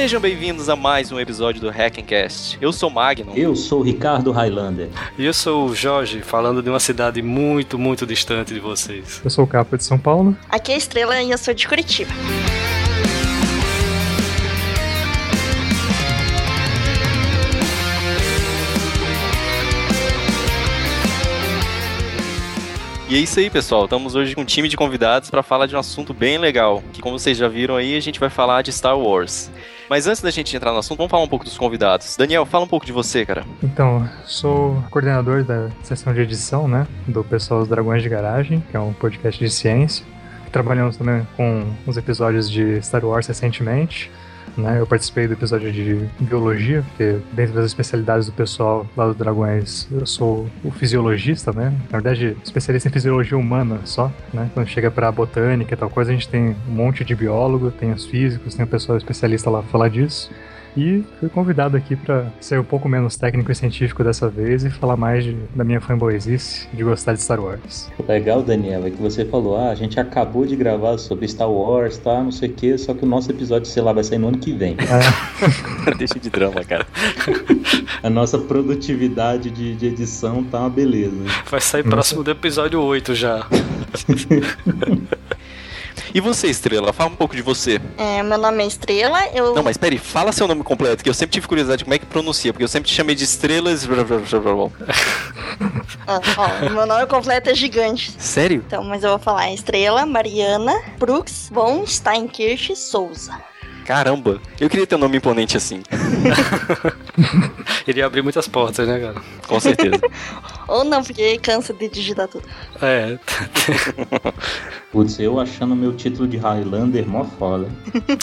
Sejam bem-vindos a mais um episódio do Hackencast. Eu sou Magno. Eu sou o Ricardo Highlander. E eu sou o Jorge, falando de uma cidade muito, muito distante de vocês. Eu sou o Capa de São Paulo. Aqui é a Estrela e eu sou de Curitiba. E é isso aí, pessoal. Estamos hoje com um time de convidados para falar de um assunto bem legal, que como vocês já viram aí, a gente vai falar de Star Wars. Mas antes da gente entrar no assunto, vamos falar um pouco dos convidados. Daniel, fala um pouco de você, cara. Então, sou coordenador da seção de edição, né, do pessoal dos Dragões de Garagem, que é um podcast de ciência. Trabalhamos também com os episódios de Star Wars recentemente. Né? Eu participei do episódio de biologia, porque dentro das especialidades do pessoal lá do Dragões, eu sou o fisiologista, né? Na verdade, especialista em fisiologia humana só, né? Quando chega pra botânica e tal coisa, a gente tem um monte de biólogo, tem os físicos, tem o pessoal especialista lá pra falar disso. E fui convidado aqui para ser um pouco menos técnico e científico dessa vez e falar mais de, da minha fanboyzice de gostar de Star Wars. Legal, Daniel, é que você falou: ah, a gente acabou de gravar sobre Star Wars, tá? Não sei o quê, só que o nosso episódio, sei lá, vai sair no ano que vem. É. Deixa de drama, cara. a nossa produtividade de, de, edição tá uma beleza. Vai sair nossa. próximo do episódio 8 já. E você, Estrela? Fala um pouco de você. É, meu nome é Estrela, eu... Não, mas peraí, fala seu nome completo, que eu sempre tive curiosidade de como é que pronuncia, porque eu sempre te chamei de Estrelas... ah, ó, meu nome completo é gigante. Sério? Então, mas eu vou falar Estrela Mariana Brooks von Steinkirch Souza. Caramba, eu queria ter um nome imponente assim. Iria abrir muitas portas, né, cara? Com certeza. Ou não, porque cansa de digitar tudo. É. Putz, eu achando meu título de Highlander mó foda.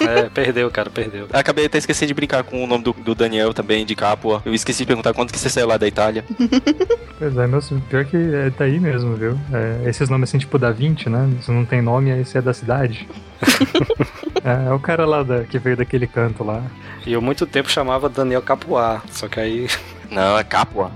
É, perdeu, cara, perdeu. Acabei até esquecendo de brincar com o nome do, do Daniel também, de Capua. Eu esqueci de perguntar quando que você saiu lá da Itália. Pois é, meu, pior que é daí mesmo, viu? É, esses nomes assim, tipo da 20, né? Se não tem nome, aí você é da cidade. é, é, o cara lá da, que veio daquele canto lá. E eu muito tempo chamava Daniel Capuá, só que aí. Não, é Capua.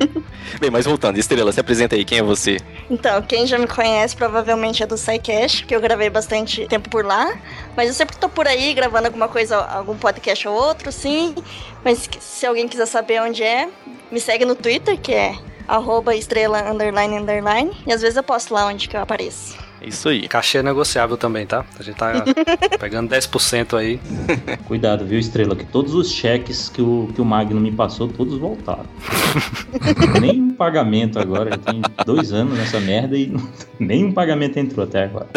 Bem, mas voltando, Estrela, se apresenta aí, quem é você? Então, quem já me conhece provavelmente é do SciCast, que eu gravei bastante tempo por lá. Mas eu sempre tô por aí gravando alguma coisa, algum podcast ou outro, sim. Mas se alguém quiser saber onde é, me segue no Twitter, que é arroba estrela underline underline. E às vezes eu posto lá onde que eu apareço. Isso aí. Cachê é negociável também, tá? A gente tá pegando 10% aí. Cuidado, viu, Estrela? Que todos os cheques que o, que o Magno me passou, todos voltaram. nem pagamento agora. Já tem dois anos nessa merda e nenhum pagamento entrou até agora.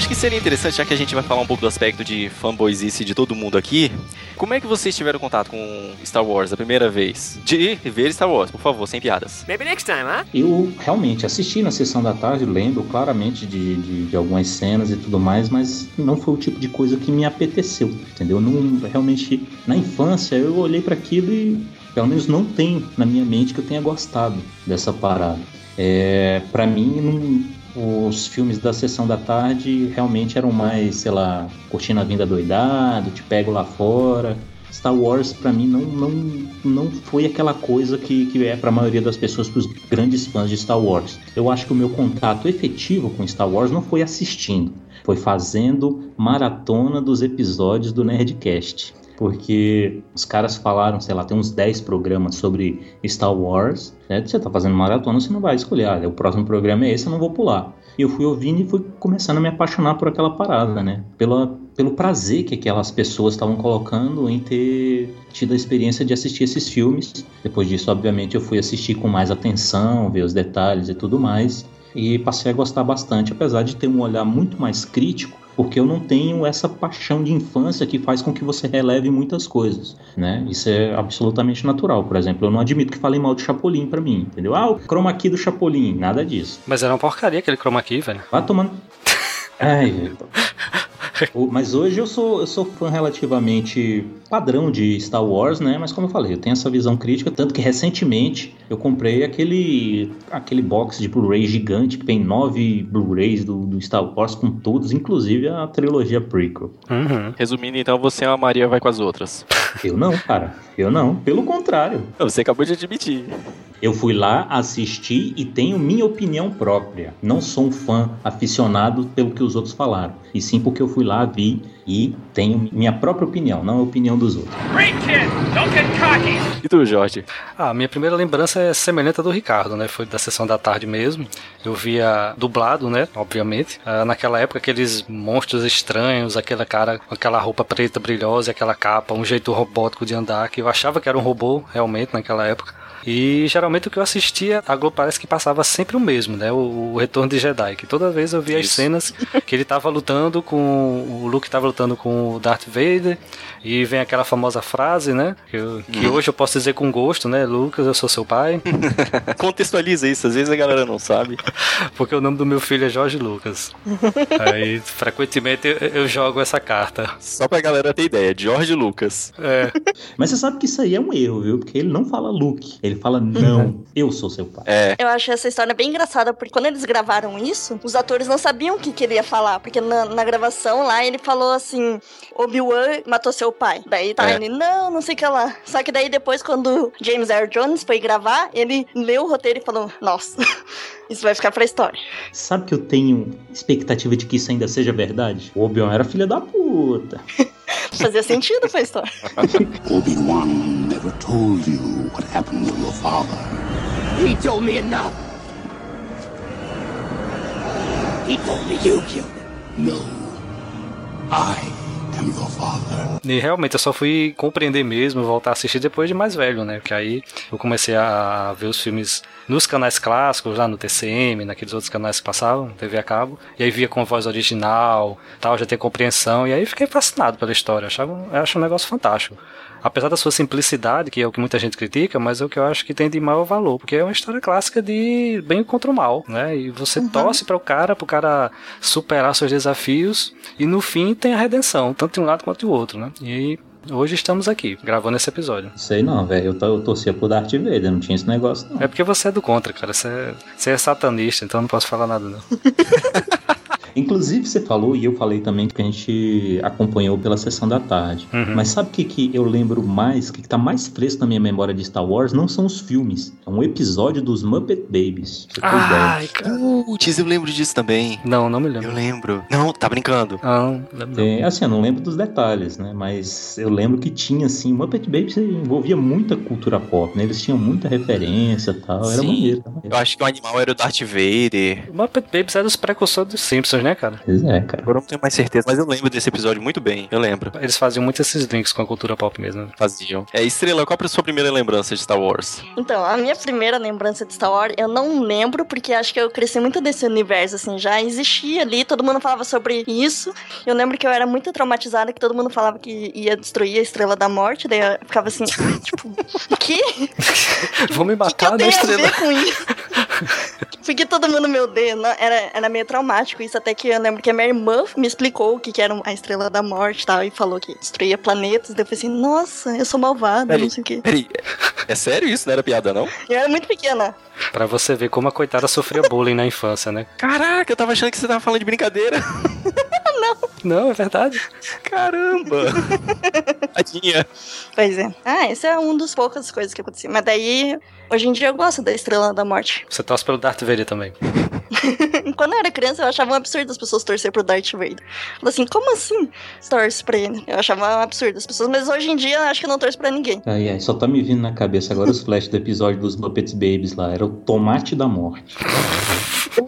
Acho que seria interessante, já que a gente vai falar um pouco do aspecto de fanboyzice de todo mundo aqui, como é que vocês tiveram contato com Star Wars a primeira vez? De ver Star Wars, por favor, sem piadas. Maybe next time, huh? Eu realmente assisti na sessão da tarde, lembro claramente de, de, de, algumas cenas e tudo mais, mas não foi o tipo de coisa que me apeteceu, entendeu? Não, realmente, na infância, eu olhei para aquilo e pelo menos não tem na minha mente que eu tenha gostado dessa parada. É, para mim, não os filmes da sessão da tarde realmente eram mais, sei lá, curtindo a vinda doidado, te pego lá fora. Star Wars para mim não, não, não foi aquela coisa que, que é para a maioria das pessoas, para os grandes fãs de Star Wars. Eu acho que o meu contato efetivo com Star Wars não foi assistindo, foi fazendo maratona dos episódios do Nerdcast porque os caras falaram, sei lá, tem uns 10 programas sobre Star Wars, né? Você tá fazendo maratona, você não vai escolher, ah, o próximo programa é esse, eu não vou pular. E eu fui ouvindo e fui começando a me apaixonar por aquela parada, né? Pela, pelo prazer que aquelas pessoas estavam colocando em ter tido a experiência de assistir esses filmes. Depois disso, obviamente, eu fui assistir com mais atenção, ver os detalhes e tudo mais. E passei a gostar bastante, apesar de ter um olhar muito mais crítico porque eu não tenho essa paixão de infância que faz com que você releve muitas coisas, né? Isso é absolutamente natural. Por exemplo, eu não admito que falem mal de Chapolin para mim, entendeu? Ah, o chroma key do Chapolin, nada disso. Mas era uma porcaria aquele chroma key, velho. Vai tomando... Ai, Mas hoje eu sou, eu sou fã relativamente padrão de Star Wars, né? Mas como eu falei, eu tenho essa visão crítica, tanto que recentemente eu comprei aquele, aquele box de Blu-ray gigante que tem nove Blu-rays do, do, Star Wars com todos, inclusive a trilogia prequel. Uhum. Resumindo, então, você é uma Maria vai com as outras. Eu não, cara. Eu não. Pelo contrário. Você acabou de admitir. Eu fui lá, assisti e tenho minha opinião própria. Não sou um fã aficionado pelo que os outros falaram. E sim porque eu fui lá, vi e tenho minha própria opinião, não a opinião dos outros. E tu, Jorge? Ah, minha primeira lembrança é semelhante à do Ricardo, né? Foi da sessão da tarde mesmo. Eu via dublado, né? Obviamente. Ah, naquela época, aqueles monstros estranhos, aquela cara com aquela roupa preta brilhosa, aquela capa, um jeito robótico de andar, que eu achava que era um robô, realmente, naquela época. E geralmente o que eu assistia, a Globo parece que passava sempre o mesmo, né? O, o Retorno de Jedi, que toda vez eu via Isso. as cenas que ele tava lutando com. O Luke tava lutando com o Darth Vader. E vem aquela famosa frase, né? Que, eu, que hum. hoje eu posso dizer com gosto, né? Lucas, eu sou seu pai. Contextualiza isso, às vezes a galera não sabe. Porque o nome do meu filho é Jorge Lucas. Aí, frequentemente, eu, eu, jogo essa carta. Só pra galera ter ideia, Jorge Lucas. É. Mas você sabe que isso aí é um erro, viu? Porque ele não fala Luke. Ele fala, não, eu sou seu pai. É. Eu acho essa história bem engraçada, porque quando eles gravaram isso, os atores não sabiam o que, que ele ia falar. Porque na, na gravação lá, ele falou assim: Obi-Wan matou seu pai. Daí tá é. ele, não, não sei o que lá. Só que daí depois, quando James Earl Jones foi gravar, ele leu o roteiro e falou: Nossa, isso vai ficar pra história. Sabe que eu tenho expectativa de que isso ainda seja verdade? O Obi-Wan era filha da puta. Fazia sentido pra história. Obi-Wan never told you what happened to your father. He told me enough. He told me you killed him. No. I e realmente eu só fui compreender mesmo, voltar a assistir depois de mais velho, né? Porque aí eu comecei a ver os filmes nos canais clássicos, lá no TCM, naqueles outros canais que passavam, TV a cabo, e aí via com voz original, tal, já ter compreensão, e aí fiquei fascinado pela história, achava, eu acho um negócio fantástico apesar da sua simplicidade, que é o que muita gente critica, mas é o que eu acho que tem de maior valor, porque é uma história clássica de bem contra o mal, né? E você uhum. torce para o cara, para o cara superar seus desafios e no fim tem a redenção, tanto de um lado quanto do outro, né? E Hoje estamos aqui, gravando esse episódio. Sei não, velho. Eu, eu torcia pro Darth Vader, não tinha esse negócio, não. É porque você é do contra, cara. Você é, você é satanista, então não posso falar nada, não. Inclusive, você falou, e eu falei também, que a gente acompanhou pela sessão da tarde. Uhum. Mas sabe o que, que eu lembro mais, o que, que tá mais fresco na minha memória de Star Wars? Não são os filmes. É um episódio dos Muppet Babies. Ai, cara. Putz, eu lembro disso também. Não, não me lembro. Eu lembro. Não, tá brincando. Não, lembro. É, assim, eu não lembro dos detalhes, né? Mas eu lembro que tinha, assim, Muppet Babies envolvia muita cultura pop, né? Eles tinham muita referência e tal. Era maneiro, era maneiro. Eu acho que o animal era o Darth Vader. O Muppet Babies era os precursores dos Simpsons, né, cara? Pois é, cara. Agora eu não tenho mais certeza, mas eu lembro desse episódio muito bem. Eu lembro. Eles faziam muito esses links com a cultura pop mesmo. Faziam. É, Estrela, qual é a sua primeira lembrança de Star Wars? Então, a minha primeira lembrança de Star Wars, eu não lembro, porque acho que eu cresci muito desse universo, assim, já existia ali, todo mundo falava sobre isso. Eu lembro que eu era muito traumatizada, que todo mundo falava que ia destruir a Estrela da Morte, daí eu ficava assim, tipo, o quê? Vou me matar que que na Estrela. A ver com isso? porque todo mundo me odeia, era, era meio traumático isso, até que eu lembro que a minha irmã me explicou o que, que era a Estrela da Morte e tal, e falou que destruía planetas. Daí eu falei assim, nossa, eu sou malvada, peraí, não sei o quê. Peraí, é sério isso? Não era piada, não? Eu era muito pequena. Pra você ver como a coitada sofria bullying na infância, né? Caraca, eu tava achando que você tava falando de brincadeira. não. Não, é verdade. Caramba. Tadinha. Pois é. Ah, esse é um dos poucas coisas que aconteceu. Mas daí, hoje em dia eu gosto da Estrela da Morte. Você torce pelo Darth Vader também. Quando eu era criança, eu achava um absurdo as pessoas torcer pro Darth Vader. Falei assim, como assim torce pra ele? Eu achava um absurdo as pessoas, mas hoje em dia eu acho que eu não torço pra ninguém. Ai, ai, só tá me vindo na cabeça agora os flashes do episódio dos Muppets Babies lá. Era o tomate da morte.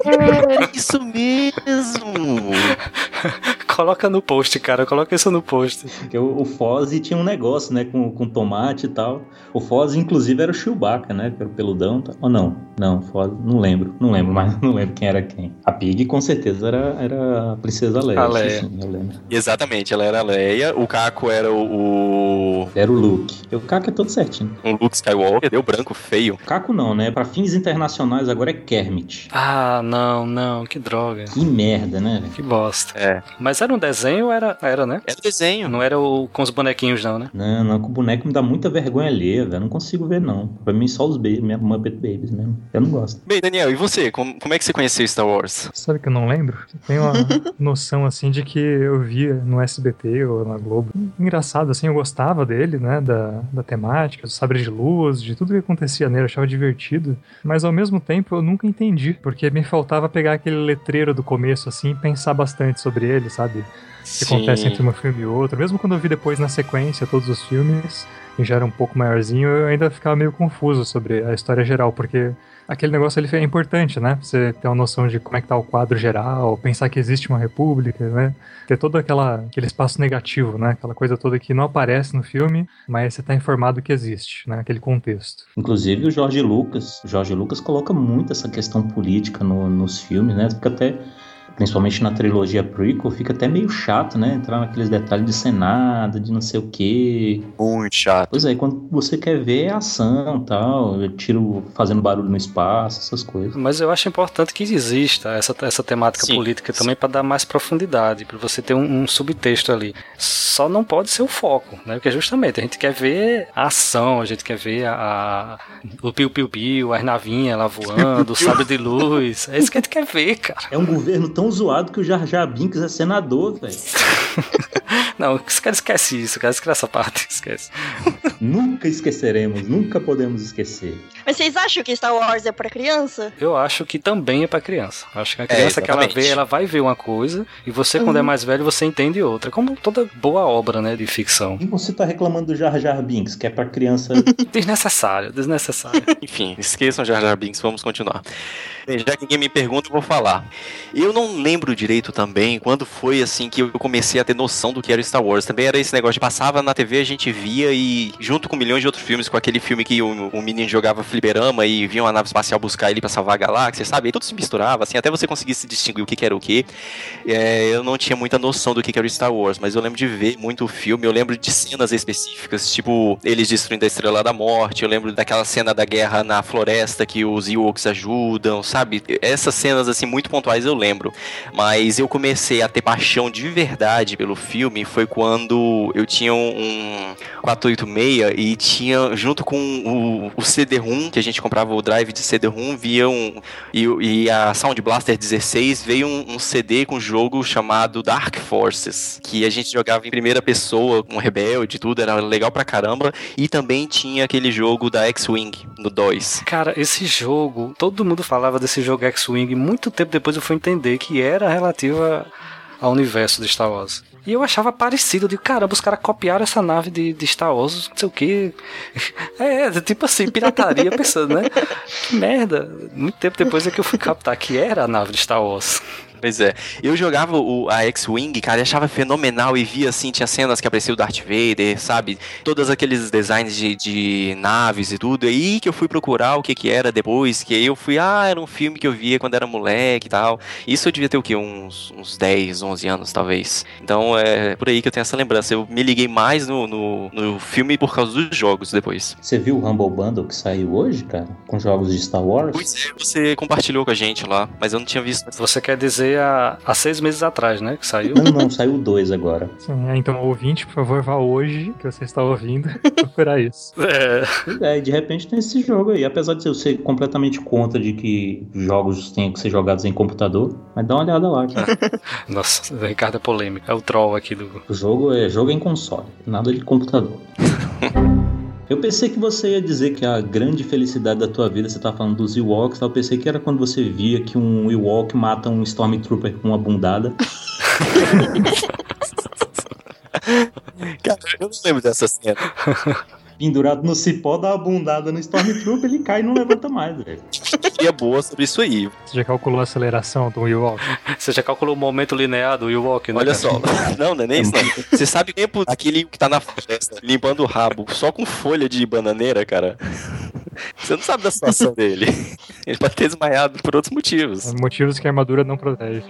É isso mesmo! Coloca no post, cara. Coloca isso no post. Porque o, o Fozzie tinha um negócio, né? Com, com tomate e tal. O Fozzie, inclusive, era o Chewbacca, né? Pelo peludão. Tá? Ou não? Não, Fozzie, não lembro. Não lembro, mas não lembro quem era quem. A Pig, com certeza, era, era a Princesa Leia. A Leia. Sim, eu lembro. Exatamente, ela era a Leia. O Caco era o, o Era o Luke. O Caco é todo certinho. Um Luke Skywalker, deu branco feio. Caco não, né? Pra fins internacionais agora é Kermit. Ah, não, não, que droga. Que merda, né? Que bosta. É. Mas era um desenho ou era, era, né? Do desenho. Não era o com os bonequinhos, não, né? Não, não, com o boneco me dá muita vergonha alheia, velho. Eu Não consigo ver, não. Pra mim, só os babies, minha Muppet Babies mesmo. Eu não gosto. Bem, Daniel, e você? Como, como é que você conheceu Star Wars? Sabe que eu não lembro? Tenho uma noção, assim, de que eu via no SBT ou na Globo. Engraçado, assim, eu gostava dele, né? Da, da temática, do sabre de luz, de tudo que acontecia nele, eu achava divertido. Mas ao mesmo tempo eu nunca entendi, porque me faltava pegar aquele letreiro do começo, assim, e pensar bastante sobre ele, sabe? que acontece entre um filme e outro. Mesmo quando eu vi depois na sequência todos os filmes, e já era um pouco maiorzinho, eu ainda ficava meio confuso sobre a história geral, porque aquele negócio ele é importante, né? Você ter uma noção de como é que tá o quadro geral, pensar que existe uma república, né? Ter todo aquela, aquele espaço negativo, né? Aquela coisa toda que não aparece no filme, mas você tá informado que existe, né? Aquele contexto. Inclusive o Jorge Lucas. O Jorge Lucas coloca muito essa questão política no- nos filmes, né? Fica até. Principalmente na trilogia prequel, fica até meio chato, né? Entrar naqueles detalhes de Senado, de não sei o quê. Muito chato. Pois é, quando você quer ver é ação tal, tiro fazendo barulho no espaço, essas coisas. Mas eu acho importante que exista essa, essa temática Sim, política sim. também para dar mais profundidade, para você ter um, um subtexto ali. Só não pode ser o foco, né? Porque justamente a gente quer ver a ação, a gente quer ver a, a- o piu-piu-piu, as navinhas lá voando, o sabre de luz. É isso que a gente quer ver, cara. É um governo tão zoado que o Jar Jar Binks é senador, velho. Não, esse cara esquece isso, cara. Esquece essa parte, esquece. nunca esqueceremos, nunca podemos esquecer. Mas vocês acham que Star Wars é pra criança? Eu acho que também é pra criança. Acho que a criança que ela vê, ela vai ver uma coisa, e você, quando é mais velho, você entende outra. Como toda boa obra, né, de ficção. E você tá reclamando do Jar Jar Binks, que é pra criança. Desnecessário, desnecessário. Enfim, esqueçam Jar Jar Binks, vamos continuar. Já que ninguém me pergunta, eu vou falar. Eu não lembro direito também quando foi assim que eu comecei a ter noção do que era Star Wars. Também era esse negócio de passava na TV, a gente via e junto com milhões de outros filmes, com aquele filme que o, o menino jogava fliperama e vinha uma nave espacial buscar ele pra salvar a galáxia, sabe? E tudo se misturava, assim, até você conseguir se distinguir o que, que era o que. É, eu não tinha muita noção do que, que era Star Wars, mas eu lembro de ver muito o filme, eu lembro de cenas específicas, tipo, eles destruindo a Estrela da Morte, eu lembro daquela cena da guerra na floresta que os Ewoks ajudam, sabe? Essas cenas, assim, muito pontuais eu lembro. Mas eu comecei a ter paixão de verdade pelo filme foi quando eu tinha um 486 e tinha, junto com o, o CD-ROM, que a gente comprava o drive de CD-ROM, via um. E, e a Sound Blaster 16 veio um, um CD com um jogo chamado Dark Forces, que a gente jogava em primeira pessoa, com rebelde e tudo, era legal pra caramba. E também tinha aquele jogo da X-Wing, no 2. Cara, esse jogo, todo mundo falava desse jogo X-Wing, muito tempo depois eu fui entender que era relativa ao universo de Star Wars. E eu achava parecido, digo, caramba, os caras copiaram essa nave de, de Star Wars, não sei o que. É, é, tipo assim, pirataria, pensando, né? Que merda. Muito tempo depois é que eu fui captar que era a nave de Star Wars. Pois é. Eu jogava o, a X-Wing, cara, e achava fenomenal e via assim, tinha cenas que aparecia o Darth Vader, sabe? Todos aqueles designs de, de naves e tudo. E aí que eu fui procurar o que que era depois, que aí eu fui, ah, era um filme que eu via quando era moleque e tal. Isso eu devia ter o quê? Uns, uns 10, 11 anos, talvez. Então é por aí que eu tenho essa lembrança. Eu me liguei mais no, no, no filme por causa dos jogos depois. Você viu o Humble Bundle que saiu hoje, cara? Com jogos de Star Wars? Pois é, você compartilhou com a gente lá, mas eu não tinha visto. Você quer dizer há, há seis meses atrás, né? Que saiu. Não, não, saiu dois agora. Sim, é, então, ouvinte, por favor, vá hoje, que você está ouvindo, procurar isso. É. É, e de repente tem esse jogo aí. Apesar de eu ser completamente contra de que jogos tenham que ser jogados em computador, mas dá uma olhada lá, cara. Nossa, o Ricardo é polêmico. É o troll aqui do. O jogo é jogo em console, nada de computador. Eu pensei que você ia dizer que a grande felicidade da tua vida, você tá falando dos Ewoks, tá? eu pensei que era quando você via que um Ewok mata um Stormtrooper com uma bundada. Cara, eu não lembro dessa cena. Pendurado no cipó, dá uma bundada no Stormtrooper, ele cai e não levanta mais, velho. E é boa sobre isso aí. Você já calculou a aceleração do Ewok? Você já calculou o momento linear do Ewok, né? Olha cara? só. Não, não é nem isso, não. Você sabe o tempo aquele que tá na floresta limpando o rabo só com folha de bananeira, cara? Você não sabe da situação dele. Ele pode ter desmaiado por outros motivos. Motivos que a armadura não protege.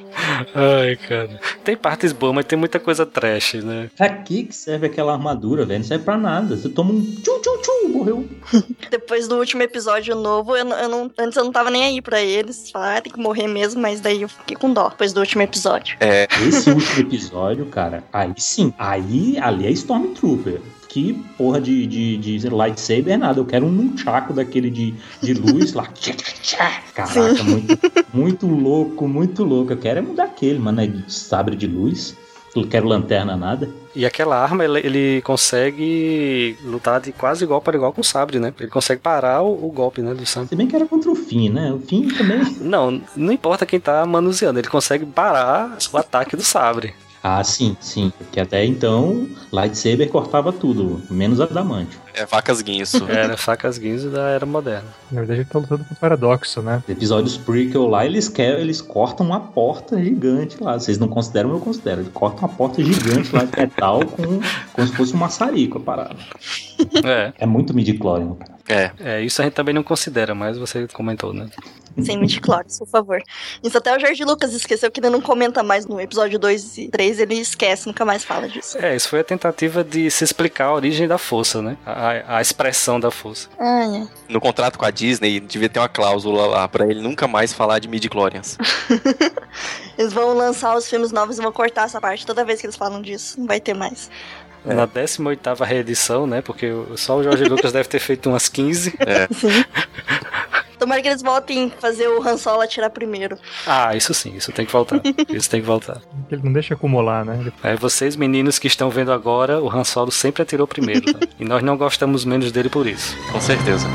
Ai, cara. Tem partes boas, mas tem muita coisa trash, né? Pra que que serve aquela armadura, velho? Não serve pra nada. Você toma um tchum, tchum, tchum, morreu. Depois do último episódio novo, eu, não- eu não, antes eu não tava nem aí pra eles. Falar, ah, tem que morrer mesmo, mas daí eu fiquei com dó depois do último episódio. É, Esse último episódio, cara, aí sim, aí ali é Stormtrooper. Que porra de, de, de lightsaber é nada. Eu quero um nunchaku daquele de, de luz lá. Caraca, muito, muito louco, muito louco. Eu quero é mudar aquele, mano, é de sabre de luz. Eu quero lanterna nada. E aquela arma, ele, ele consegue lutar de quase igual para igual com o sabre, né? Ele consegue parar o, o golpe, né, do sabre. Se bem que era contra o fim, né? O fim também. Não, não importa quem tá manuseando, ele consegue parar o ataque do sabre. Ah, sim, sim. Porque até então, lightsaber cortava tudo, menos adamantio. é facas guinso. Era facas guinzo da era moderna. Na verdade, ele tá lutando com o paradoxo, né? Os episódios prequel lá, eles querem, eles cortam uma porta gigante lá. Vocês não consideram, eu considero. Eles cortam uma porta gigante lá de metal com, como se fosse um maçarico a parada. É, É muito midi-chlorian, cara. É. é, isso a gente também não considera, mas você comentou, né? Sem midichlorians, por favor. Isso até o Jorge Lucas esqueceu que ele não comenta mais no episódio 2 e 3, ele esquece, nunca mais fala disso. É, isso foi a tentativa de se explicar a origem da força, né? A, a expressão da força. Ai, ai. No contrato com a Disney, devia ter uma cláusula lá pra ele nunca mais falar de midi-chlorians. Eles vão lançar os filmes novos e vão cortar essa parte toda vez que eles falam disso. Não vai ter mais. Na 18ª reedição, né? Porque o- só o Jorge Lucas deve ter feito umas 15. Tomara que eles voltem a fazer o Han Solo atirar primeiro. Ah, isso sim, isso tem que voltar. Isso tem que voltar. Ele não deixa acumular, né? Ele- É, vocês meninos que estão vendo agora, o Han Solo sempre atirou primeiro. tá? E nós não gostamos menos dele por isso. Com certeza.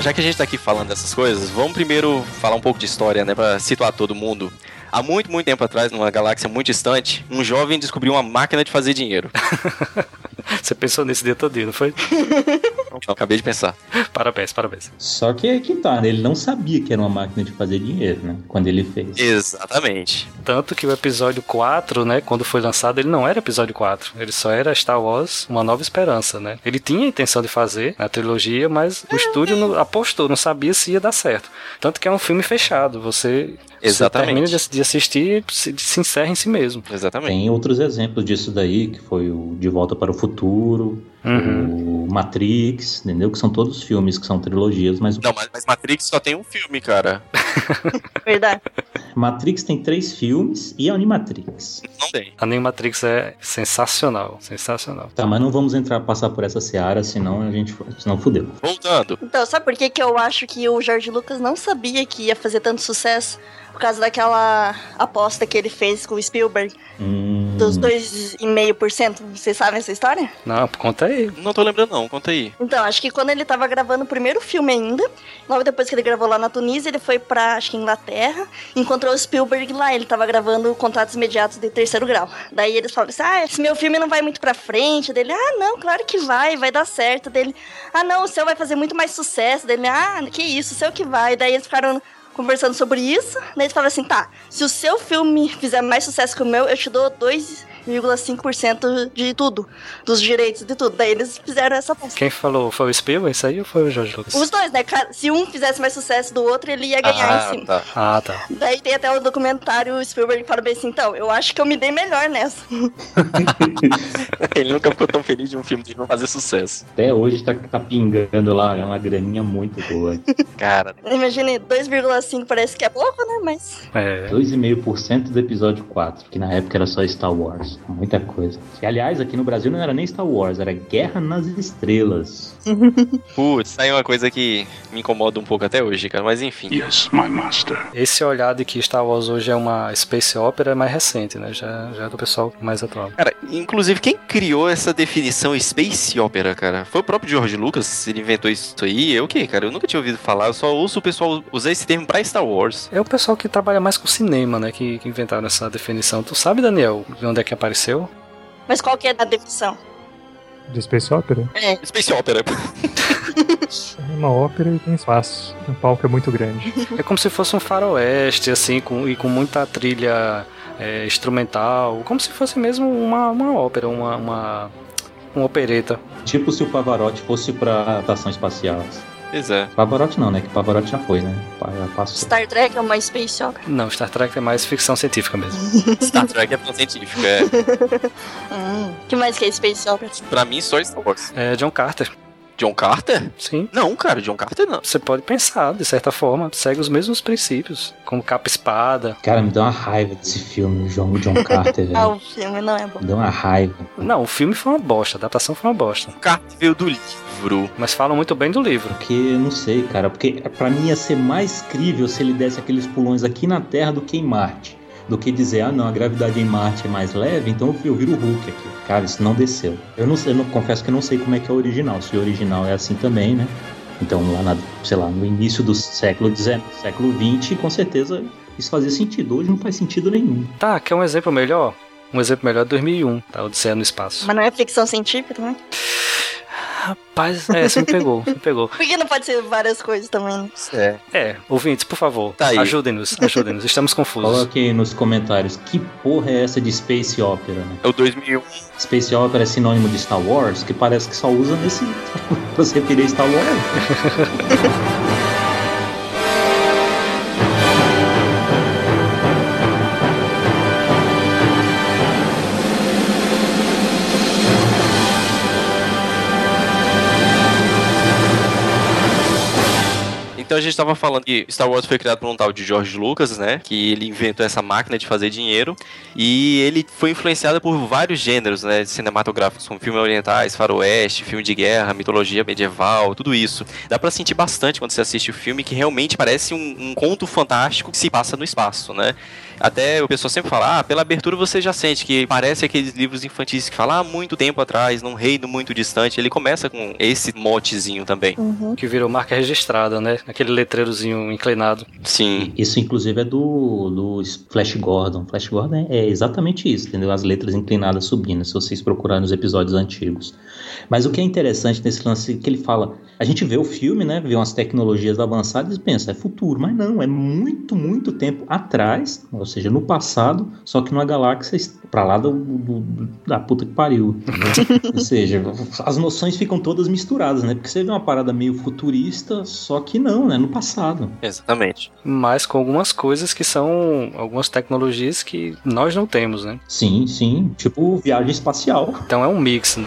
Já que a gente tá aqui falando dessas coisas, vamos primeiro falar um pouco de história, né, Pra situar todo mundo. Há muito, muito tempo atrás, numa galáxia muito distante, um jovem descobriu uma máquina de fazer dinheiro. Você pensou nesse dia todinho, não foi? Não, acabei de pensar. Parabéns, parabéns. Só que é que tá, né? Ele não sabia que era uma máquina de fazer dinheiro, né? Quando ele fez. Exatamente. Tanto que o episódio 4, né, quando foi lançado, ele não era episódio 4. Ele só era Star Wars Uma Nova Esperança, né? Ele tinha a intenção de fazer a trilogia, mas o estúdio não, apostou, não sabia se ia dar certo. Tanto que é um filme fechado. Você, você Exatamente. termina de, de assistir e se, se encerra em si mesmo. Exatamente. Tem outros exemplos disso daí, que foi o De Volta para o Futuro, Uhum. o Matrix, entendeu? Que são todos filmes que são trilogias, mas Não, mas, mas Matrix só tem um filme, cara. Verdade. Matrix tem três filmes e a Animatrix. Não tem. A Animatrix é sensacional, sensacional. Tá, mas não vamos entrar, passar por essa seara, senão a gente, senão fudeu. Voltando. Então, sabe por que, que eu acho que o Jorge Lucas não sabia que ia fazer tanto sucesso? Por causa daquela aposta que ele fez com o Spielberg, Hum, dos 2,5%. Vocês sabem essa história? Não, conta aí. Não tô lembrando, não. Conta aí. Então, acho que quando ele tava gravando o primeiro filme ainda, logo depois que ele gravou lá na Tunísia, ele foi pra, acho que Inglaterra, encontrou o Spielberg lá, ele tava gravando contratos imediatos de terceiro grau. Daí eles falaram assim, ah, esse meu filme não vai muito pra frente, dele, ah, não, claro que vai, vai dar certo, dele, ah, não, o seu vai fazer muito mais sucesso, dele, ah, que isso, o seu que vai. Daí eles ficaram conversando sobre isso, daí eles falaram assim, tá, se o seu filme fizer mais sucesso que o meu, eu te dou 2,5% de tudo, dos direitos de tudo. Daí eles fizeram essa aposta. Quem falou? Foi o Spielberg isso aí ou foi o Jorge Lucas? Os dois, né? Se um fizesse mais sucesso do outro, ele ia ganhar ah, em cima. tá. Ah, tá. Daí tem até o documentário, o Spielberg fala bem assim, então, eu acho que eu me dei melhor nessa. Ele nunca ficou tão feliz de um filme de não fazer sucesso. até hoje tá, tá pingando lá, é uma graninha muito boa. Cara, Imagine, 2,5 parece que é pouco, né? Mas. É. 2,5% do episódio 4, que na época era só Star Wars. Muita coisa. E aliás, aqui no Brasil não era nem Star Wars, era Guerra nas Estrelas. Putz, tá aí uma coisa que me incomoda um pouco até hoje, cara, mas enfim. Yes, my master. Esse olhar de que Star Wars hoje é uma space opera é mais recente, né? Já, já é do pessoal mais atual. Cara, inclusive, quem criou essa definição Space Opera, cara? Foi o próprio George Lucas? Ele inventou isso aí? Eu o quê, cara? Eu nunca tinha ouvido falar, eu só ouço o pessoal usar esse termo pra Star Wars. É o pessoal que trabalha mais com cinema, né? Que, que inventaram essa definição. Tu sabe, Daniel, de onde é que apareceu? Mas qual que é a definição? De Space Opera? É, Space Opera. É uma ópera e tem espaço. O palco é muito grande. É como se fosse um faroeste, assim, com, e com muita trilha é, instrumental. Como se fosse mesmo uma, uma ópera, uma, uma, uma opereta. Tipo se o Pavarotti fosse pra estação espacial. Pois é. Pavarotti não, né? Que Pavarotti já foi, né? Já passou. Star Trek é uma space opera. Não, Star Trek é mais ficção científica mesmo. Star Trek é tão científico, é. Hum, que mais que é space opera? Pra mim, só Star Wars. É John Carter, John Carter? sim. Não, cara, John Carter não. Você pode pensar, de certa forma, segue os mesmos princípios, como capa-espada. Cara, me dá uma raiva desse filme, o John, John Carter, Ah, velho. o filme não é bom. Me dá uma raiva. Não, o filme foi uma bosta, a adaptação foi uma bosta. Carter veio do livro. Mas falam muito bem do livro. Porque, eu não sei, cara. Porque pra mim ia ser mais crível se ele desse aqueles pulões aqui na Terra do que em Marte. Do que dizer, ah não, a gravidade em Marte é mais leve, então eu viro o Hulk aqui. Cara, isso não desceu. Eu não sei, eu não, confesso que eu não sei como é que é o original. Se o original é assim também, né? Então, lá na, sei lá, no início do século XIX, século XX, com certeza isso fazia sentido. Hoje não faz sentido nenhum. Tá, quer um exemplo melhor? Um exemplo melhor é 2001, tá? Odisseia no Espaço. Mas não é ficção científica também? Rapaz, é, você me pegou, você me pegou. Por que não pode ser várias coisas também? É. É, ouvintes, por favor, Tá ajudem-nos, ajudem-nos, estamos confusos. Coloque aí nos comentários que porra é essa de Space Opera, né? É o 2001. Space Opera é sinônimo de Star Wars, que parece que só usa nesse. pra se referir a Star Wars. Então a gente tava falando que Star Wars foi criado por um tal de George Lucas, né? Que ele inventou essa máquina de fazer dinheiro. E ele foi influenciado por vários gêneros, né? Cinematográficos, como filmes orientais, faroeste, filme de guerra, mitologia medieval, tudo isso. Dá pra sentir bastante quando você assiste o filme que realmente parece um, um conto fantástico que se passa no espaço, né? Até o pessoal sempre fala, ah, pela abertura você já sente que parece aqueles livros infantis que falam ah, muito tempo atrás, num reino muito distante. Ele começa com esse motezinho também. Que virou marca registrada, né? Aquele letreirozinho inclinado. Sim. Isso, inclusive, é do, do Flash Gordon. Flash Gordon é exatamente isso, entendeu? As letras inclinadas subindo, se vocês procurarem nos episódios antigos. Mas o que é interessante nesse lance é que ele fala. A gente vê o filme, né? Vê umas tecnologias avançadas e pensa, é futuro. Mas não, é muito, muito tempo atrás, seja, no passado, só que numa galáxia pra lá do, do- da puta que pariu. entendeu? ou seja, as noções ficam todas misturadas, né? Porque você vê uma parada meio futurista, só que não, né? No passado. Exatamente. Mas com algumas coisas que são algumas tecnologias que nós não temos, né? Sim, sim. Tipo viagem espacial. Então é um mix. Né?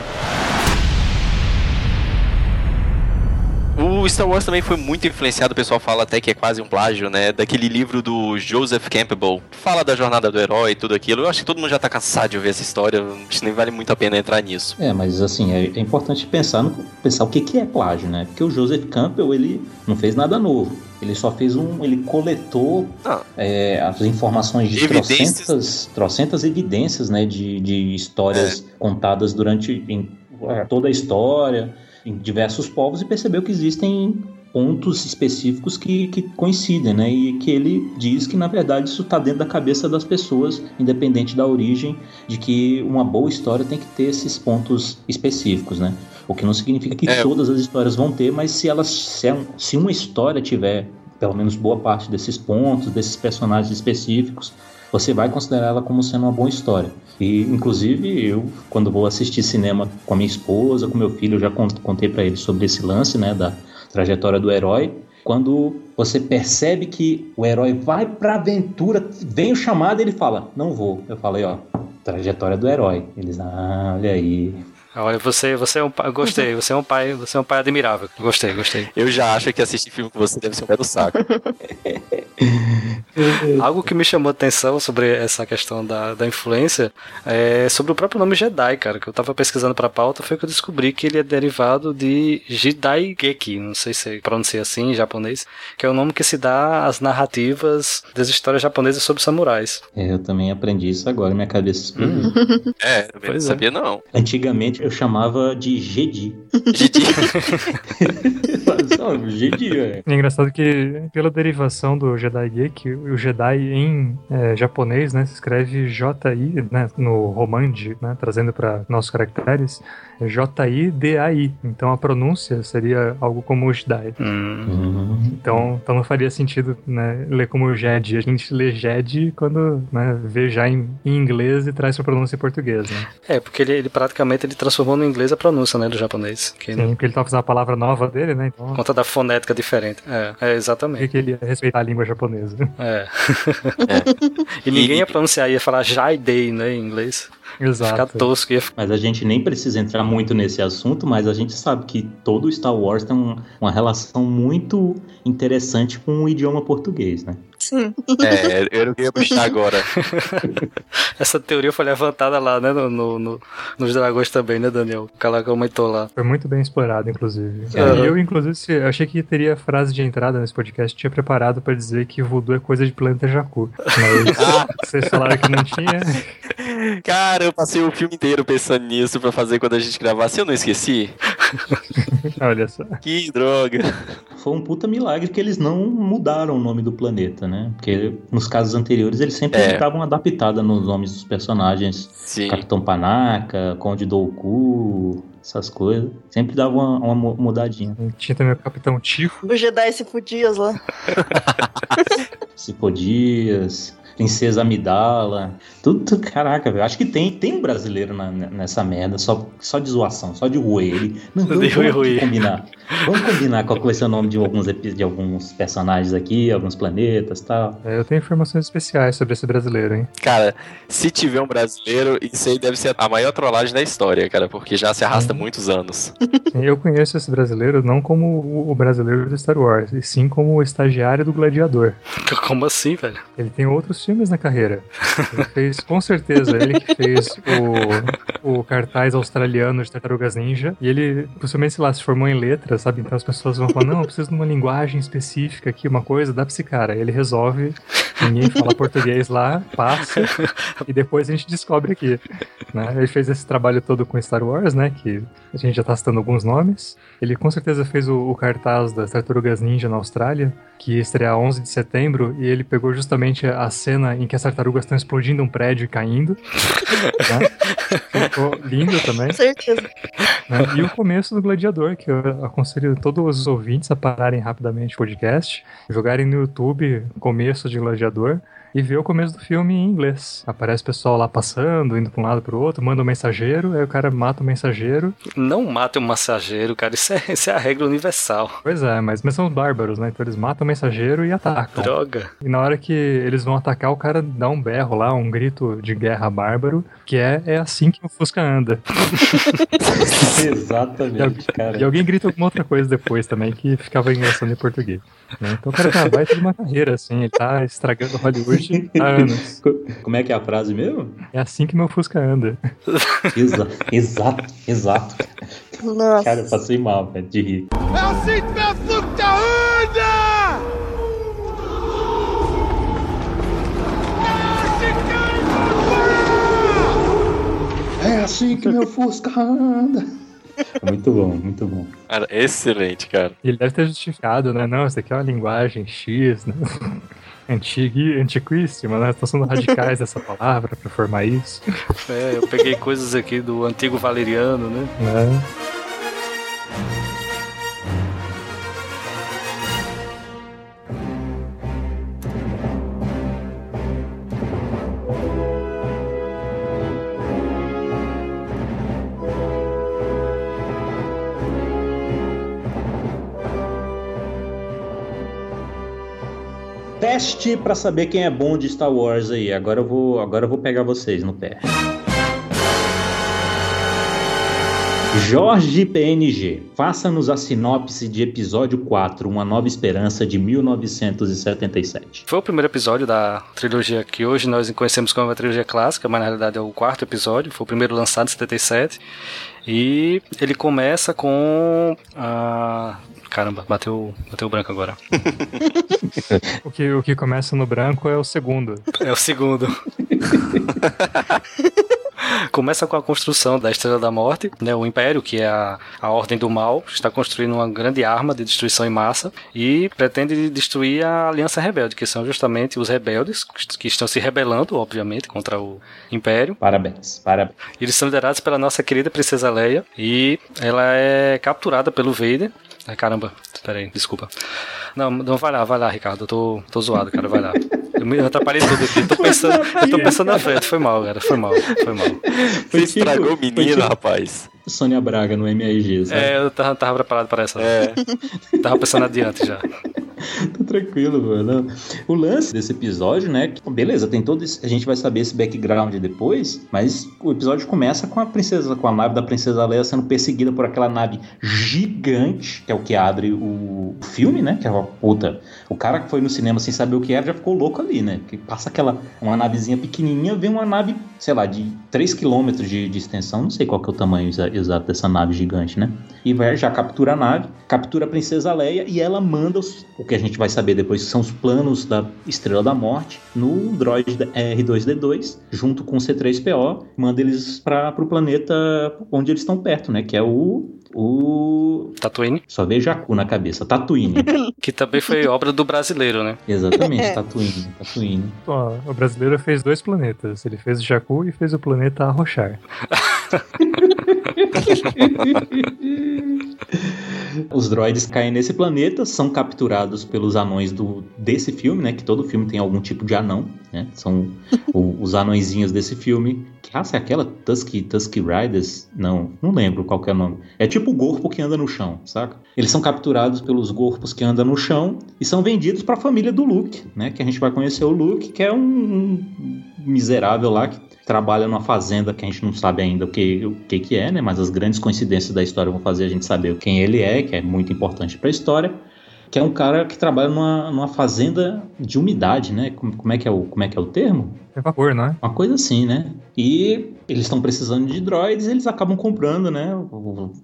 O Star Wars também foi muito influenciado, o pessoal fala até que é quase um plágio, né? Daquele livro do Joseph Campbell. Fala da jornada do herói e tudo aquilo. Eu acho que todo mundo já tá cansado de ouvir essa história. Acho que nem vale muito a pena entrar nisso. É, mas assim, é, é importante pensar, no, pensar o que, que é plágio, né? Porque o Joseph Campbell, ele não fez nada novo. Ele só fez um. Ele coletou Ah. é, as informações de Evidências. trocentas, trocentas evidências, né? De, de histórias contadas durante em, é, toda a história, em diversos povos, e percebeu que existem pontos específicos que, que coincidem, né? E que ele diz que, na verdade, isso está dentro da cabeça das pessoas, independente da origem, de que uma boa história tem que ter esses pontos específicos, né? O que não significa que É. todas as histórias vão ter, mas se elas se, é se uma história tiver pelo menos boa parte desses pontos, desses personagens específicos, você vai considerar ela como sendo uma boa história. E, inclusive, eu, quando vou assistir cinema com a minha esposa, com meu filho, eu já con- contei para ele sobre esse lance, né, da trajetória do herói. Quando você percebe que o herói vai pra aventura, vem o chamado ele fala, não vou. Eu falei, ó, trajetória do herói. Eles, ah, olha aí. Olha, você, você é um pai. Gostei, você é um pai, você é um pai admirável. Gostei, gostei. Eu já acho que assistir filme com você deve ser um pé do saco. Algo que me chamou a atenção sobre essa questão da, da influência é sobre o próprio nome Jedi, cara, que eu tava pesquisando pra pauta, foi que eu descobri que ele é derivado de Jidai Geki, não sei se pronuncia assim em japonês, que é o nome que se dá às narrativas das histórias japonesas sobre samurais. É, eu também aprendi isso agora, minha cabeça explodiu. É, eu não é. sabia não. Antigamente eu chamava de Jedi. Didi. Só, Jedi, é. É engraçado que, pela derivação do Jedi Geek, o Jedi em é, japonês, né, se escreve J-I, né, no Romanji, né, trazendo para nossos caracteres, é J-I-D-A-I. Então a pronúncia seria algo como Jedi. Hum. Uhum. Então, então não faria sentido né, ler como Jedi. A gente lê Jedi quando né, vê já em, em inglês e traz pra pronúncia em português, né? É, porque ele, ele praticamente ele transformou no inglês a pronúncia, né, do japonês. Que Sim, porque ele tá fazendo a palavra nova dele, né? Então, por conta da fonética diferente. É, é exatamente. que ele ia respeitar a língua japonesa? É. E ninguém ia pronunciar, ia falar Jaidei, né, em inglês. Exato. Ficar tosco, ia Mas a gente nem precisa entrar muito nesse assunto, mas a gente sabe que todo Star Wars tem um- uma relação muito interessante com o idioma português, né? Sim. É, eu não queria puxar agora. Essa teoria foi levantada lá, né, no, no- no- nos dragões também, né, Daniel? O cara comentou lá. Foi muito bem explorado, inclusive. Aham. E eu, inclusive, achei que teria frase de entrada nesse podcast, tinha preparado pra dizer que voodoo é coisa de planeta Jacu. Mas vocês falaram que não tinha. Cara, eu passei o filme inteiro pensando nisso pra fazer quando a gente gravasse. Eu não esqueci? Olha só. Que droga. Foi um puta milagre que eles não mudaram o nome do planeta, né? Porque nos casos anteriores eles sempre É. adaptada nos nomes dos personagens. Sim. Capitão Panaca, Conde Dooku, essas coisas. Sempre davam uma, uma mu- mudadinha. Tinha também o Capitão Tifo. O Jedi se fudias lá. Cipodias, Princesa Amidala. Tudo, tudo- caraca, velho. Acho que tem, tem um brasileiro na- nessa merda, só, só de zoação, só de ruê. Ele, não, vamos, vamos combinar. Vamos combinar qual vai ser o nome de alguns, de alguns personagens aqui, alguns planetas e tal. É, eu tenho informações especiais sobre esse brasileiro, hein? Cara, se tiver um brasileiro, isso aí deve ser a maior trollagem da história, cara, porque já se arrasta muitos anos. Eu conheço esse brasileiro não como o- o brasileiro do Star Wars, e sim como o estagiário do Gladiador. Como assim, velho? Ele tem outros filmes na carreira. Ele fez, com certeza, ele que fez o, o cartaz australiano de Tartarugas Ninja. E ele, possivelmente, sei lá, se formou em letras, sabe? Então as pessoas vão falar, não, eu preciso de uma linguagem específica aqui, uma coisa, dá pra esse cara. Ele resolve, ninguém fala português lá, passa, e depois a gente descobre aqui. né? Ele fez esse trabalho todo com Star Wars, né? Que a gente já tá citando alguns nomes. Ele com certeza fez o, o cartaz das Tartarugas Ninja na Austrália, que ia estrear 11 de setembro, e ele pegou justamente a cena em que as tartarugas estão explodindo um prédio e caindo. né? Ficou lindo também. Com certeza. né? E o começo do Gladiador, que eu aconselho todos os ouvintes a pararem rapidamente o podcast, jogarem no YouTube começo de Gladiador jogador e ver o começo do filme em inglês. Aparece o pessoal lá passando, indo pra um lado pro outro, manda um mensageiro, aí o cara mata o mensageiro. Não mate um massageiro, cara. Isso é, isso é a regra universal. Pois é, mas, mas são bárbaros, né? Então eles matam o mensageiro e atacam. Droga. E na hora que eles vão atacar, o cara dá um berro lá, um grito de guerra bárbaro, que é, é assim que o Fusca anda. Exatamente, cara. E alguém grita alguma outra coisa depois também, que ficava engraçando em português. né? Então o cara uma baita de uma carreira, assim, ele tá estragando Hollywood anos. Co- Como é que é a frase mesmo? É assim que meu Fusca anda. Exa exato, exato. Nossa. Cara, eu passei mal, velho, de rir. É assim que meu Fusca anda. Muito bom, muito bom. Cara, excelente, cara. Ele deve ter justificado, né? Não, isso aqui é uma linguagem X, né? Antigui, antiquíssima, né? Estão sendo radicais dessa palavra pra formar isso, É, eu peguei coisas aqui do antigo valeriano, né? né? Teste pra saber quem é bom de Star Wars aí. Agora eu vou, agora eu vou pegar vocês no pé. Jorge PNG, faça-nos a sinopse de episódio 4, Uma Nova Esperança de 1977. Foi o primeiro episódio da trilogia que hoje nós conhecemos como a trilogia clássica, mas na realidade é o quarto episódio, foi o primeiro lançado em 77. E ele começa com a. Caramba, bateu, bateu branco agora. O que, o que começa no branco é o segundo. É o segundo. Começa com a construção da Estrela da Morte, né? O Império, que é a, a Ordem do Mal, está construindo uma grande arma de destruição em massa e pretende destruir a Aliança Rebelde, que são justamente os rebeldes que estão se rebelando, obviamente, contra o Império. Parabéns, parabéns. Eles são liderados pela nossa querida Princesa Leia e ela é capturada pelo Vader. Ai, caramba, peraí, desculpa. Não, não vai lá, vai lá, Ricardo. Eu tô, tô zoado, cara, vai lá. Eu me atrapalhei tudo aqui. Tô pensando, eu tô pensando na frente. Foi mal, cara. Foi mal, foi mal. Você estragou o menino, tipo- rapaz. Sônia Braga no MRG, sabe? É, eu tava, tava preparado para essa. É. Tava pensando adiante já. Tranquilo, mano. O lance desse episódio, né? que, beleza, tem todo esse, A gente vai saber esse background depois, mas o episódio começa com a princesa, com a nave da princesa Leia sendo perseguida por aquela nave gigante, que é o que abre o filme, né? Que é uma puta. O cara que foi no cinema sem saber o que era já ficou louco ali, né? Que passa aquela. Uma navezinha pequenininha, vem uma nave, sei lá, de 3 km de, de extensão, não sei qual que é o tamanho exa- exato dessa nave gigante, né? E vai, já captura a nave, captura a princesa Leia e ela manda os, o que a gente vai saber depois, que são os planos da Estrela da Morte, no droid da R2D2, junto com o C3PO, manda eles para o planeta onde eles estão perto, né? Que é o. O. Tatooine, Só vejo Jakku na cabeça. Tatooine. que também foi obra do brasileiro, né? Exatamente, Tatooine. Tatooine. Ó, o brasileiro fez dois planetas. Ele fez o Jakku e fez o planeta Arrochar. Os droids caem nesse planeta, são capturados pelos anões do, desse filme, né? Que todo filme tem algum tipo de anão, né? São o- os anõezinhos desse filme. Que raça é aquela? Tusky, Tusky Riders? Não, não lembro qual é o nome. É tipo o gorpo que anda no chão, saca? Eles são capturados pelos gorpos que andam no chão e são vendidos para a família do Luke, né? Que a gente vai conhecer o Luke, que é um, um miserável lá que trabalha numa fazenda que a gente não sabe ainda o que, o que que é, né? Mas as grandes coincidências da história vão fazer a gente saber quem ele é, que é muito importante para a história. Que é um cara que trabalha numa, numa fazenda de umidade, né? Como, como é que é o, como é que é o termo? É vapor, não é? Uma coisa assim, né? E eles estão precisando de droids, eles acabam comprando, né?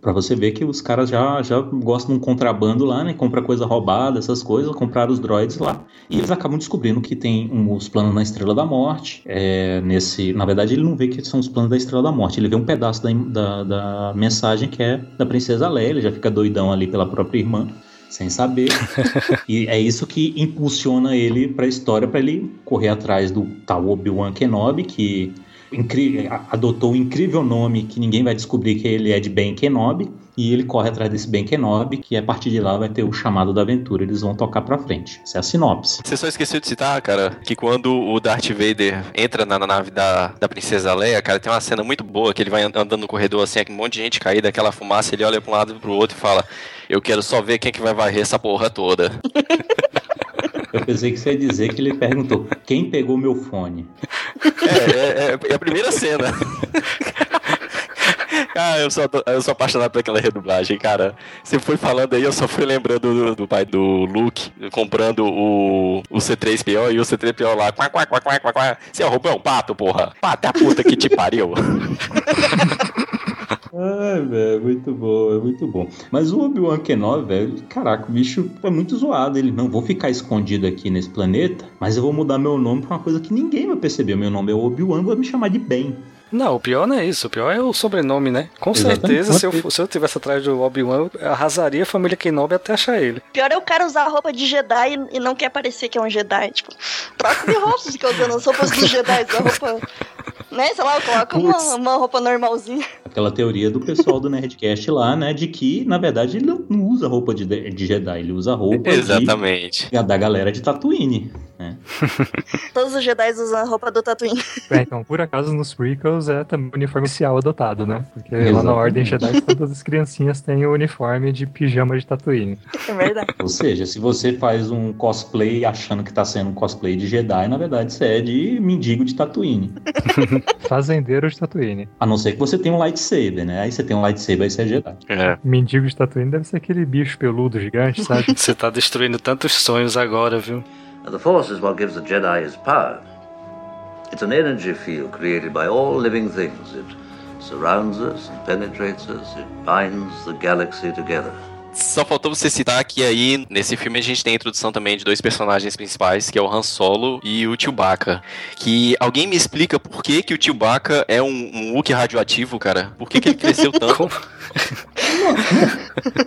Pra você ver que os caras já, já gostam de um contrabando lá, né? Compra coisa roubada, essas coisas, compraram os droids lá. E eles acabam descobrindo que tem um- os planos na Estrela da Morte. É, nesse, na verdade, ele não vê que são os planos da Estrela da Morte, ele vê um pedaço da, da, da mensagem que é da Princesa Leia, ele já fica doidão ali pela própria irmã. Sem saber. e é isso que impulsiona ele pra história, pra ele correr atrás do tal Obi-Wan Kenobi, que a- adotou o incrível nome que ninguém vai descobrir que ele é de Ben Kenobi. E ele corre atrás desse Ben Kenobi, que a partir de lá vai ter o chamado da aventura. Eles vão tocar pra frente. Essa é a sinopse. Você só esqueceu de citar, cara, que quando o Darth Vader entra na, na nave da, da Princesa Leia, cara, tem uma cena muito boa que ele vai andando no corredor assim, com um monte de gente caída, aquela fumaça, ele olha pra um lado e pro outro e fala: Eu quero só ver quem que vai varrer essa porra toda. Eu pensei que você ia dizer que ele perguntou: quem pegou meu fone? É, é, é- é a primeira cena. Ah, eu sou, eu sou apaixonado por aquela redublagem, cara. Você foi falando aí, eu só fui lembrando do, do pai do Luke comprando o, o C3PO e o C3PO lá. Quá, quá, quá, quá, quá, quá. Seu roubou é um pato, porra. Pato é a puta que te pariu. Ai, velho, muito bom, é muito bom. Mas o Obi-Wan Kenobi, velho, caraca, o bicho é muito zoado. Ele, não, vou ficar escondido aqui nesse planeta, mas eu vou mudar meu nome pra uma coisa que ninguém vai perceber. Meu nome é Obi-Wan, vou me chamar de Ben. Não, o pior não é isso. O pior é o sobrenome, né? Com Exatamente. certeza, se eu, se eu tivesse atrás do Obi-Wan, eu arrasaria a família Kenobi até achar ele. Pior é o cara usar roupa de Jedi e- não quer parecer que é um Jedi. Tipo, troca de roupa, fica usando as roupas dos Jedi, a roupa. Né? Sei lá, coloca uma, uma roupa normalzinha. Aquela teoria do pessoal do Nerdcast lá, né, de que, na verdade, ele não- usa roupa de, de Jedi, ele usa roupa de, Exatamente. da galera de Tatooine. né? Todos os Jedi usam a roupa do Tatooine. É, então, por acaso nos prequels é também o uniforme oficial adotado, né? Porque lá na Exatamente. Ordem Jedi todas as criancinhas têm o uniforme de pijama de Tatooine. É verdade. Ou seja, se você faz um cosplay achando que tá sendo um cosplay de Jedi, na verdade você é de mendigo de Tatooine. Fazendeiro de Tatooine. A não ser que você tenha um lightsaber, né? Aí você tem um lightsaber, aí você é Jedi. É. Mendigo de Tatooine deve ser aquele bicho peludo gigante, sabe? Você tá destruindo tantos sonhos agora, viu? The Force is what gives the Jedi his power. It's an energy field created by all living things. It surrounds us and penetrates us. It binds the galaxy together. Só faltou você citar que aí, nesse filme, a gente tem a introdução também de dois personagens principais, que é o Han Solo e o Chewbacca. Que alguém me explica por que, que o Chewbacca é um, um Wookiee radioativo, cara? Por que, que ele cresceu tanto?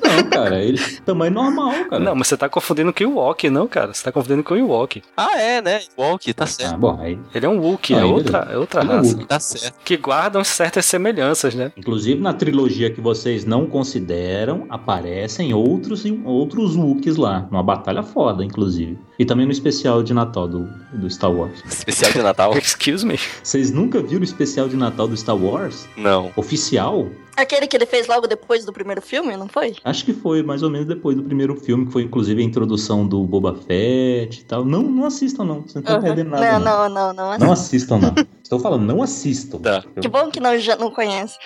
Não, cara, ele é tamanho normal, cara. Não, mas você tá confundindo com o Ewok, não, cara. Você tá confundindo com o Ewok. ah, é, né? Walk, tá Ah, certo. bom, aí. Ele é um Wookiee, Ah, é outra, é outra ele é um raça. Tá certo. Que guardam certas semelhanças, né? Inclusive na trilogia que vocês não consideram, aparecem outros outros Wookiees lá, numa batalha foda, inclusive. E também no especial de Natal do, do Star Wars. Especial de Natal? Excuse me. Vocês nunca viram o especial de Natal do Star Wars? Não. Oficial? Aquele que ele fez logo depois do primeiro filme, não foi? Acho que foi mais ou menos depois do primeiro filme, que foi inclusive a introdução do Boba Fett e tal. Não, não assistam não, vocês não estão Uhum. perdendo nada. não, Não, não, não, não. Não assistam não. Estou falando, não assistam. Tá. Que bom que não, já não conhece.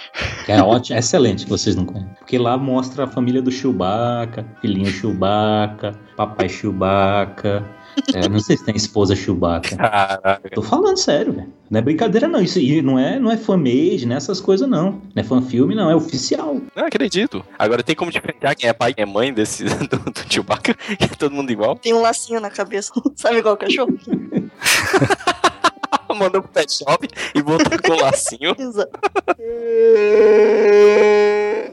É ótimo, é excelente que vocês não conhecem. Porque lá mostra a família do Chewbacca, filhinho Chewbacca, papai Chewbacca. É, não sei se tem esposa Chewbacca. Caraca. Tô falando sério, velho. Não é brincadeira, não. Isso não é, não é fanmade, não é essas coisas, não. Não é fanfilme, não. É oficial. Não acredito. Agora tem como diferenciar quem é pai e quem é mãe desse, do, do Chewbacca? Que é todo mundo igual? Tem um lacinho na cabeça. Sabe igual o cachorro? Mandou pro pet shop e botou com o lacinho.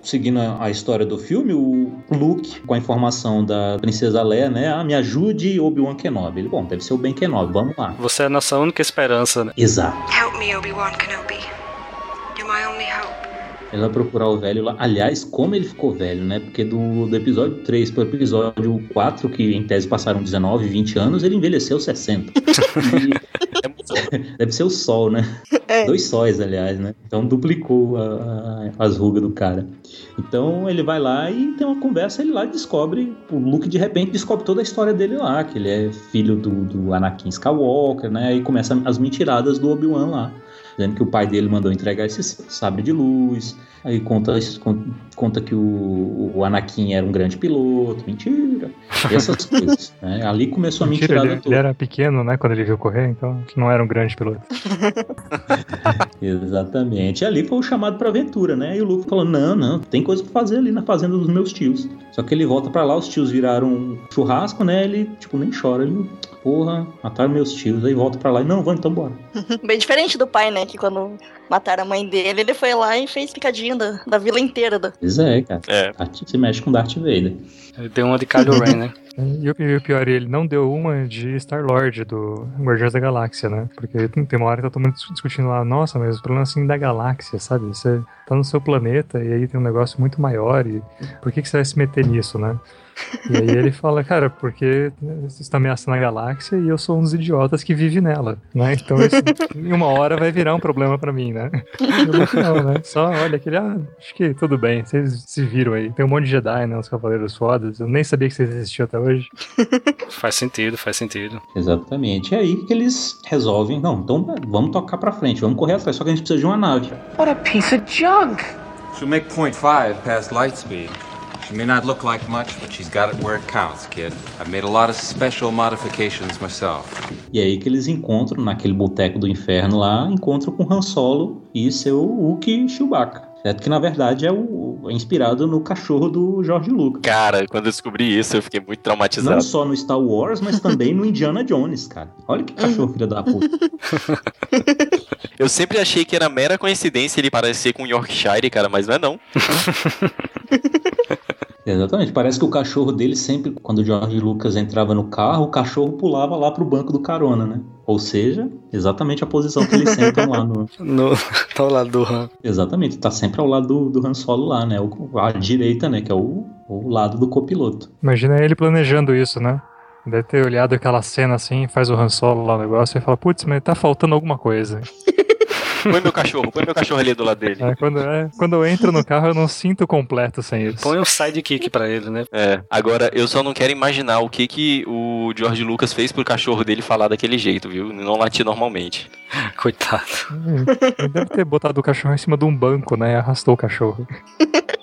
Seguindo a, a história do filme, o Luke, com a informação da princesa Leia, né? Ah, me ajude, Obi-Wan Kenobi. Ele, bom, deve ser o Ben Kenobi, vamos lá. Você é a nossa única esperança, né? Exato. Help me, Obi-Wan Kenobi. You're my only hope. Ele vai procurar o velho lá. Aliás, como ele ficou velho, né? Porque do, do episódio 3 pro episódio 4, que em tese passaram 19, 20 anos, ele envelheceu 60. E É muito... deve ser o sol, né? É. Dois sóis, aliás, né? Então duplicou a- a- as rugas do cara. Então ele vai lá e tem uma conversa, ele lá descobre, o Luke de repente descobre toda a história dele lá, que ele é filho do, do Anakin Skywalker, né? E começa as mentiradas do Obi-Wan lá. Dizendo que o pai dele mandou entregar esse sabre de luz. Aí conta, con- conta que o, o Anakin era um grande piloto. Mentira. Essas coisas. né? Ali começou a Mentira, mentirada ele, ele toda. era pequeno, né, quando ele viu correr, então não era um grande piloto. Exatamente. E ali foi o chamado pra aventura, né? E o Luke falou: não, não, tem coisa pra fazer ali na fazenda dos meus tios. Só que ele volta pra lá, os tios viraram um churrasco, né? Ele, tipo, nem chora. Ele, porra, mataram meus tios. Aí volta pra lá e, não, vamos então bora. Bem diferente do pai, né? Que quando mataram a mãe dele, ele foi lá e fez picadinho da, da vila inteira. Da... Pois é, cara. É. Se mexe com Darth Vader. Ele deu uma de Kylo Ren, né? E o, o pior, ele não deu uma de Star-Lord do Guardiões da Galáxia, né? Porque tem uma hora que tá todo mundo dis- discutindo lá, nossa, mas o problema é assim da galáxia, sabe? Você tá no seu planeta e aí tem um negócio muito maior e por que, que você vai se meter nisso, né? E aí ele fala, cara, porque você está ameaçando a galáxia e eu sou um dos idiotas que vive nela, né? Então isso, em uma hora vai virar um problema pra mim, né? Não, né? Só olha aquele, ah, acho que tudo bem, vocês se viram aí. Tem um monte de Jedi, né? Os Cavaleiros Fodas. Eu nem sabia que vocês existiam até hoje. Faz sentido, faz sentido. Exatamente. É aí que eles resolvem: não, então vamos tocar pra frente, vamos correr atrás. Só que a gente precisa de uma nave. What a piece of junk! She'll make point five past light speed. She may not look like much, but she's got it where it counts, kid. I've made a lot of special modifications myself. E aí que eles encontram, naquele boteco do inferno lá, encontram com Han Solo e seu Wookiee Chewbacca. Certo? Que na verdade é, o, é inspirado no cachorro do George Lucas. Cara, quando eu descobri isso, eu fiquei muito Não traumatizado. só no Star Wars, mas também no Indiana Jones, cara. Olha que cachorro filha da puta. Eu sempre achei que era mera coincidência ele parecer com Yorkshire, cara, mas não é não. Exatamente. Parece que o cachorro dele sempre, quando o George Lucas entrava no carro, o cachorro pulava lá pro banco do carona, né? Ou seja, exatamente a posição que eles sentam lá no. No, tá ao lado do Han. Exatamente, tá sempre ao lado do, do Han Solo lá, né? O, a direita, né? Que é o, o lado do copiloto. Imagina ele planejando isso, né? Deve ter olhado aquela cena assim, faz o Han Solo lá o negócio e fala, putz, mas tá faltando alguma coisa. Põe meu cachorro, põe meu cachorro ali do lado dele. É, quando, é, quando eu entro no carro, eu não sinto completo sem isso. Põe um sidekick pra ele, né? É. Agora, eu só não quero imaginar o que que o George Lucas fez pro cachorro dele falar daquele jeito, viu? Não latir normalmente. Coitado. Ele deve ter botado o cachorro em cima de um banco, né? E arrastou o cachorro.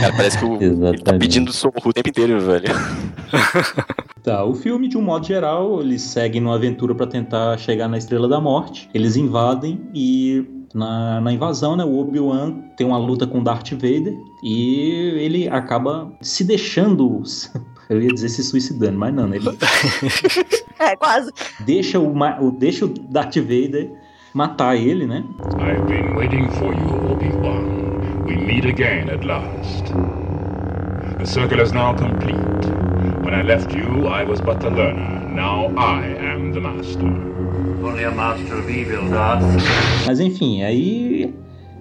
Cara, parece que o, ele tá pedindo socorro o tempo inteiro, velho. Tá, o filme, de um modo geral, eles seguem numa aventura pra tentar chegar na Estrela da Morte. Eles invadem e na, na invasão, né, o Obi-Wan tem uma luta com Darth Vader e ele acaba se deixando, eu ia dizer se suicidando, mas não, né, ele É, quase. deixa o, o- deixa o Darth Vader matar ele, né? I've been waiting for you, Obi-Wan. We meet again at last. The circle is now complete. When I left you, I was but the learner. Now I am the master. Only a master of evil, Darth. Mas enfim, aí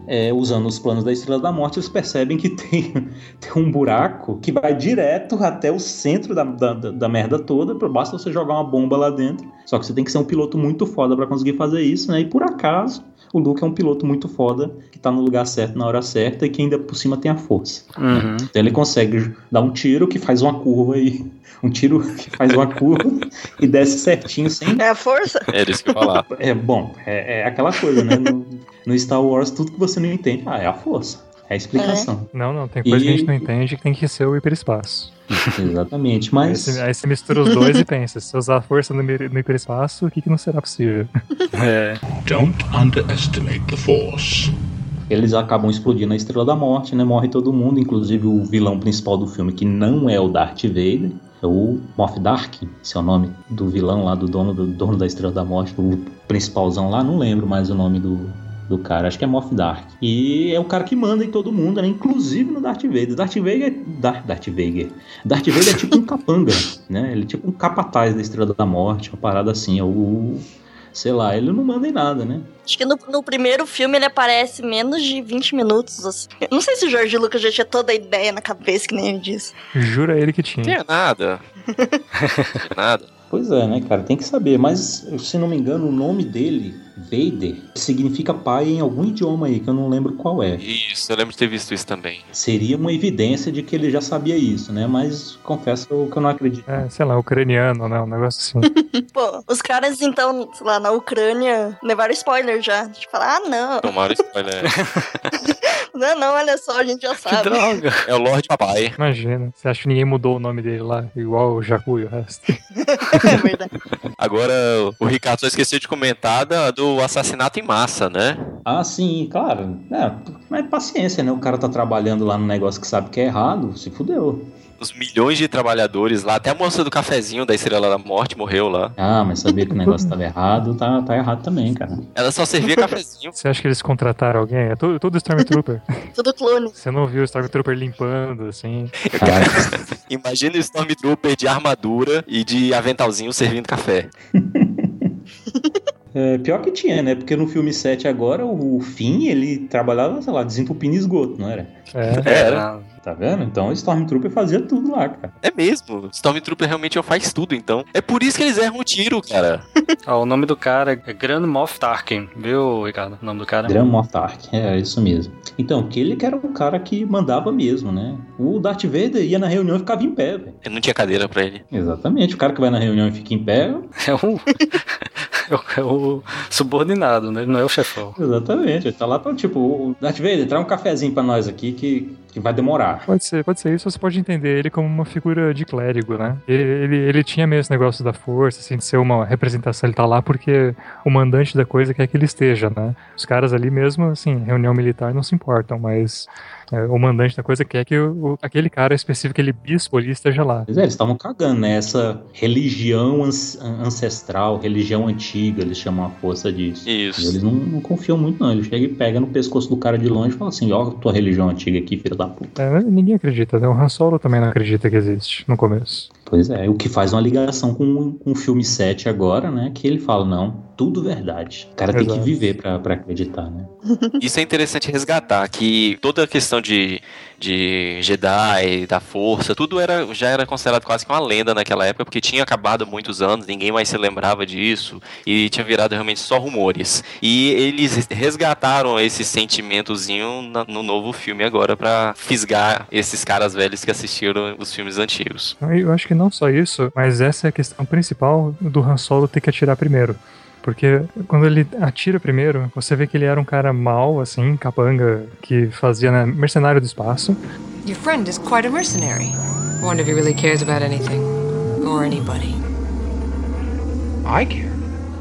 é, usando os planos da Estrela da Morte, eles percebem que tem, tem um buraco que vai direto até o centro da, da, da- da merda toda. Basta você jogar uma bomba lá dentro. Só que você tem que ser um piloto muito foda pra conseguir fazer isso, né? E por acaso, o Luke é um piloto muito foda que tá no lugar certo na hora certa e que ainda por cima tem a força. Uhum. Então ele consegue dar um tiro que faz uma curva aí. Um tiro que faz uma curva e desce certinho sem É a força? Era isso que eu falar. é bom, é, é aquela coisa, né? No, no Star Wars, tudo que você não entende, ah, é a força. É a explicação. Não, não, tem coisa que a E- gente não entende que tem que ser o hiperespaço. Exatamente. Aí Mas você, aí você mistura os dois e pensa, se eu usar a força no, no hiperespaço, o que, que não será possível? É. Don't underestimate the Force. eles acabam explodindo a Estrela da Morte, né? Morre todo mundo, inclusive o vilão principal do filme, que não é o Darth Vader, é o Moff Tarkin, esse é o nome do vilão lá, do dono, do dono da Estrela da Morte, o principalzão lá, não lembro mais o nome do, do cara, acho que é Moff Tarkin. E é o cara que manda em todo mundo, né? Inclusive no Darth Vader. Darth Vader é... Darth, Darth Vader. Darth Vader é tipo um capanga, né? Ele é tipo um capataz da Estrela da Morte, uma parada assim, é o... Sei lá, ele não manda em nada, né? Acho que no, no primeiro filme ele aparece menos de 20 minutos. Assim. Não sei se o Jorge Lucas já tinha toda a ideia na cabeça, que nem ele disse. Jura ele que Não tinha. tinha nada. Não tinha nada. Pois é, né, cara? Tem que saber. Mas, se não me engano, o nome dele, Vader, significa pai em algum idioma aí, que eu não lembro qual é. Isso, eu lembro de ter visto isso também. Seria uma evidência de que ele já sabia isso, né? Mas confesso que eu que eu não acredito. É, sei lá, ucraniano, né? Um negócio assim. Pô, os caras, então, sei lá, na Ucrânia, levaram spoiler já. Tipo, falar, ah, não. Tomaram spoiler. Não, não, olha só, a gente já Que sabe. droga. É o Lorde Papai. Imagina. Você acha que ninguém mudou o nome dele lá, igual o Jacu e o resto? é verdade. Agora, o Ricardo só esqueceu de comentar da- do assassinato em massa, né? Ah, sim, claro. É, mas paciência, né? O cara tá trabalhando lá no negócio que sabe que é errado, se fudeu. Os milhões de trabalhadores lá, até a moça do cafezinho da Estrela da Morte morreu lá. Ah, mas saber que o negócio tava errado, tá, tá errado também, cara. Ela só servia cafezinho. Você acha que eles contrataram alguém? É tudo, tudo Stormtrooper. Tudo clone. Você não viu o Stormtrooper limpando, assim. Cara, Imagina o Stormtrooper de armadura e de aventalzinho servindo café. É, pior que tinha, né? Porque no filme 7 agora, o, o Finn, ele trabalhava, sei lá, desentupindo esgoto, não era? É. Era. Tá vendo? Então o Stormtrooper fazia tudo lá, cara. É mesmo. Stormtrooper realmente faz tudo, então. É por isso que eles erram o tiro, cara. Ó, o nome do cara é Grand Moff Tarkin, viu, Ricardo? O nome do cara? Gran Moff Tarkin, é isso mesmo. Então, que ele que era o cara que mandava mesmo, né? O Darth Vader ia na reunião e ficava em pé, velho. Não tinha cadeira pra ele. Exatamente, o cara que vai na reunião e fica em pé, É o, é o, é subordinado, né? Ele não é o chefão. exatamente, ele tá lá pra, tipo, o Darth Vader, traz um cafezinho pra nós aqui que, que vai demorar. Pode ser, pode ser isso, você pode entender ele como uma figura de clérigo, né? Ele, ele, ele tinha mesmo esse negócio da força, assim, de ser uma representação, ele tá lá porque o mandante da coisa quer que ele esteja, né? Os caras ali mesmo, assim, reunião militar não se importam, mas é, o mandante da coisa quer que o, o- aquele cara específico, aquele bispo ali esteja lá. Pois é, eles estavam cagando, né? Essa religião ans- ancestral, religião antiga, eles chamam a força disso. E Isso. eles não, não confiam muito, não. Ele chega e pega no pescoço do cara de longe e fala assim: ó, tua religião antiga aqui, filho da puta. É, ninguém acredita, né? O Han Solo também não acredita que existe no começo. Pois é, o que faz uma ligação com, com o filme 7 agora, né? Que ele fala: não, tudo verdade. O cara tem que Exato. viver pra, pra acreditar, né? Isso é interessante resgatar, que toda a questão de, de Jedi, da força, tudo era, já era considerado quase que uma lenda naquela época, porque tinha acabado há muitos anos, ninguém mais se lembrava disso, e tinha virado realmente só rumores. E eles resgataram esse sentimentozinho na- no novo filme agora pra fisgar esses caras velhos que assistiram os filmes antigos. Eu acho que não só isso, mas essa é a questão principal do Han Solo ter que atirar primeiro. Porque quando ele atira primeiro, você vê que ele era um cara mau, assim, capanga, que fazia né, mercenário do espaço. Your friend is quite a mercenary. Wonder if he really cares about anything. Or anybody. I care.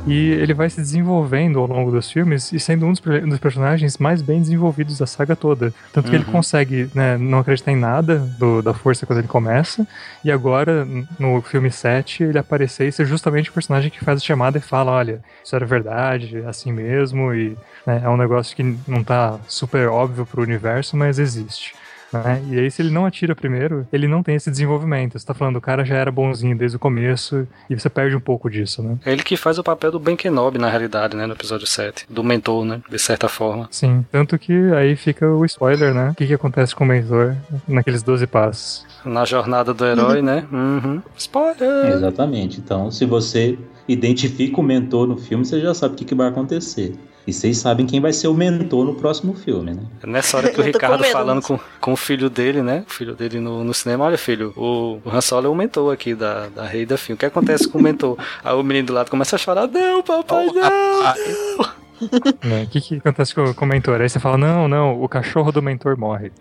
E ele vai se desenvolvendo ao longo dos filmes e sendo um dos, um dos personagens mais bem desenvolvidos da saga toda. Tanto que ele consegue né, não acreditar em nada do- da força quando ele começa. E agora, no filme 7, ele aparecer e ser justamente o personagem que faz a chamada e fala: olha, isso era verdade, é assim mesmo. E né, é um negócio que não tá super óbvio pro universo, mas existe. Né? E aí, se ele não atira primeiro, ele não tem esse desenvolvimento. Você tá falando, o cara já era bonzinho desde o começo, e você perde um pouco disso, né? É ele que faz o papel do Ben Kenobi, na realidade, né? No episódio 7. Do mentor, né? De certa forma. Sim, tanto que aí fica o spoiler, né? O que, que acontece com o mentor naqueles 12 passos. Na jornada do herói, né? Uhum. Spoiler! Exatamente. Então, se você identifica o mentor no filme, você já sabe o que, que vai acontecer. E vocês sabem quem vai ser o mentor no próximo filme, né? É Nessa hora que o com Ricardo medo. falando com, com o filho dele, né? O filho dele no, no cinema, olha filho, o, o Han Solo é o mentor aqui da, da Rei da Filme. O que acontece com o mentor? Aí o menino do lado começa a chorar, não, papai, não! Né? O que, que acontece com, com o mentor? Aí você fala: não, não, o cachorro do mentor morre.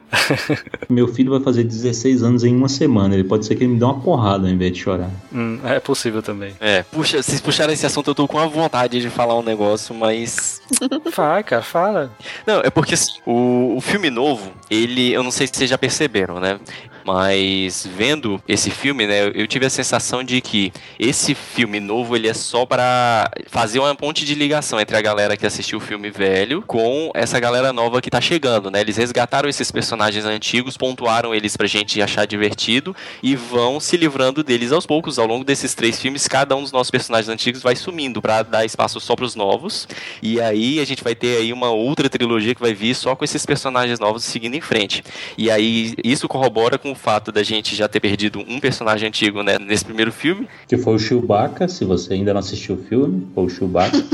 Meu filho vai fazer 16 anos em uma semana. Ele pode ser que ele me dê uma porrada ao invés de chorar. Hum, é possível também. É, puxa, vocês puxaram esse assunto, eu tô com a vontade de falar um negócio, mas Vai, cara, fala. Não, é porque assim, o, o filme novo, ele, eu não sei se vocês já perceberam, né? Mas vendo esse filme, né, eu tive a sensação de que esse filme novo ele é só pra fazer uma ponte de ligação entre a galera que assistiu o filme velho com essa galera nova que tá chegando, né? Eles resgataram esses personagens antigos, pontuaram eles pra gente achar divertido e vão se livrando deles aos poucos ao longo desses três filmes. Cada um dos nossos personagens antigos vai sumindo pra dar espaço só pros novos. E aí a gente vai ter aí uma outra trilogia que vai vir só com esses personagens novos seguindo em frente. E aí isso corrobora com o fato da gente já ter perdido um personagem antigo, né, nesse primeiro filme. Que foi o Chewbacca, se você ainda não assistiu o filme, foi o Chewbacca.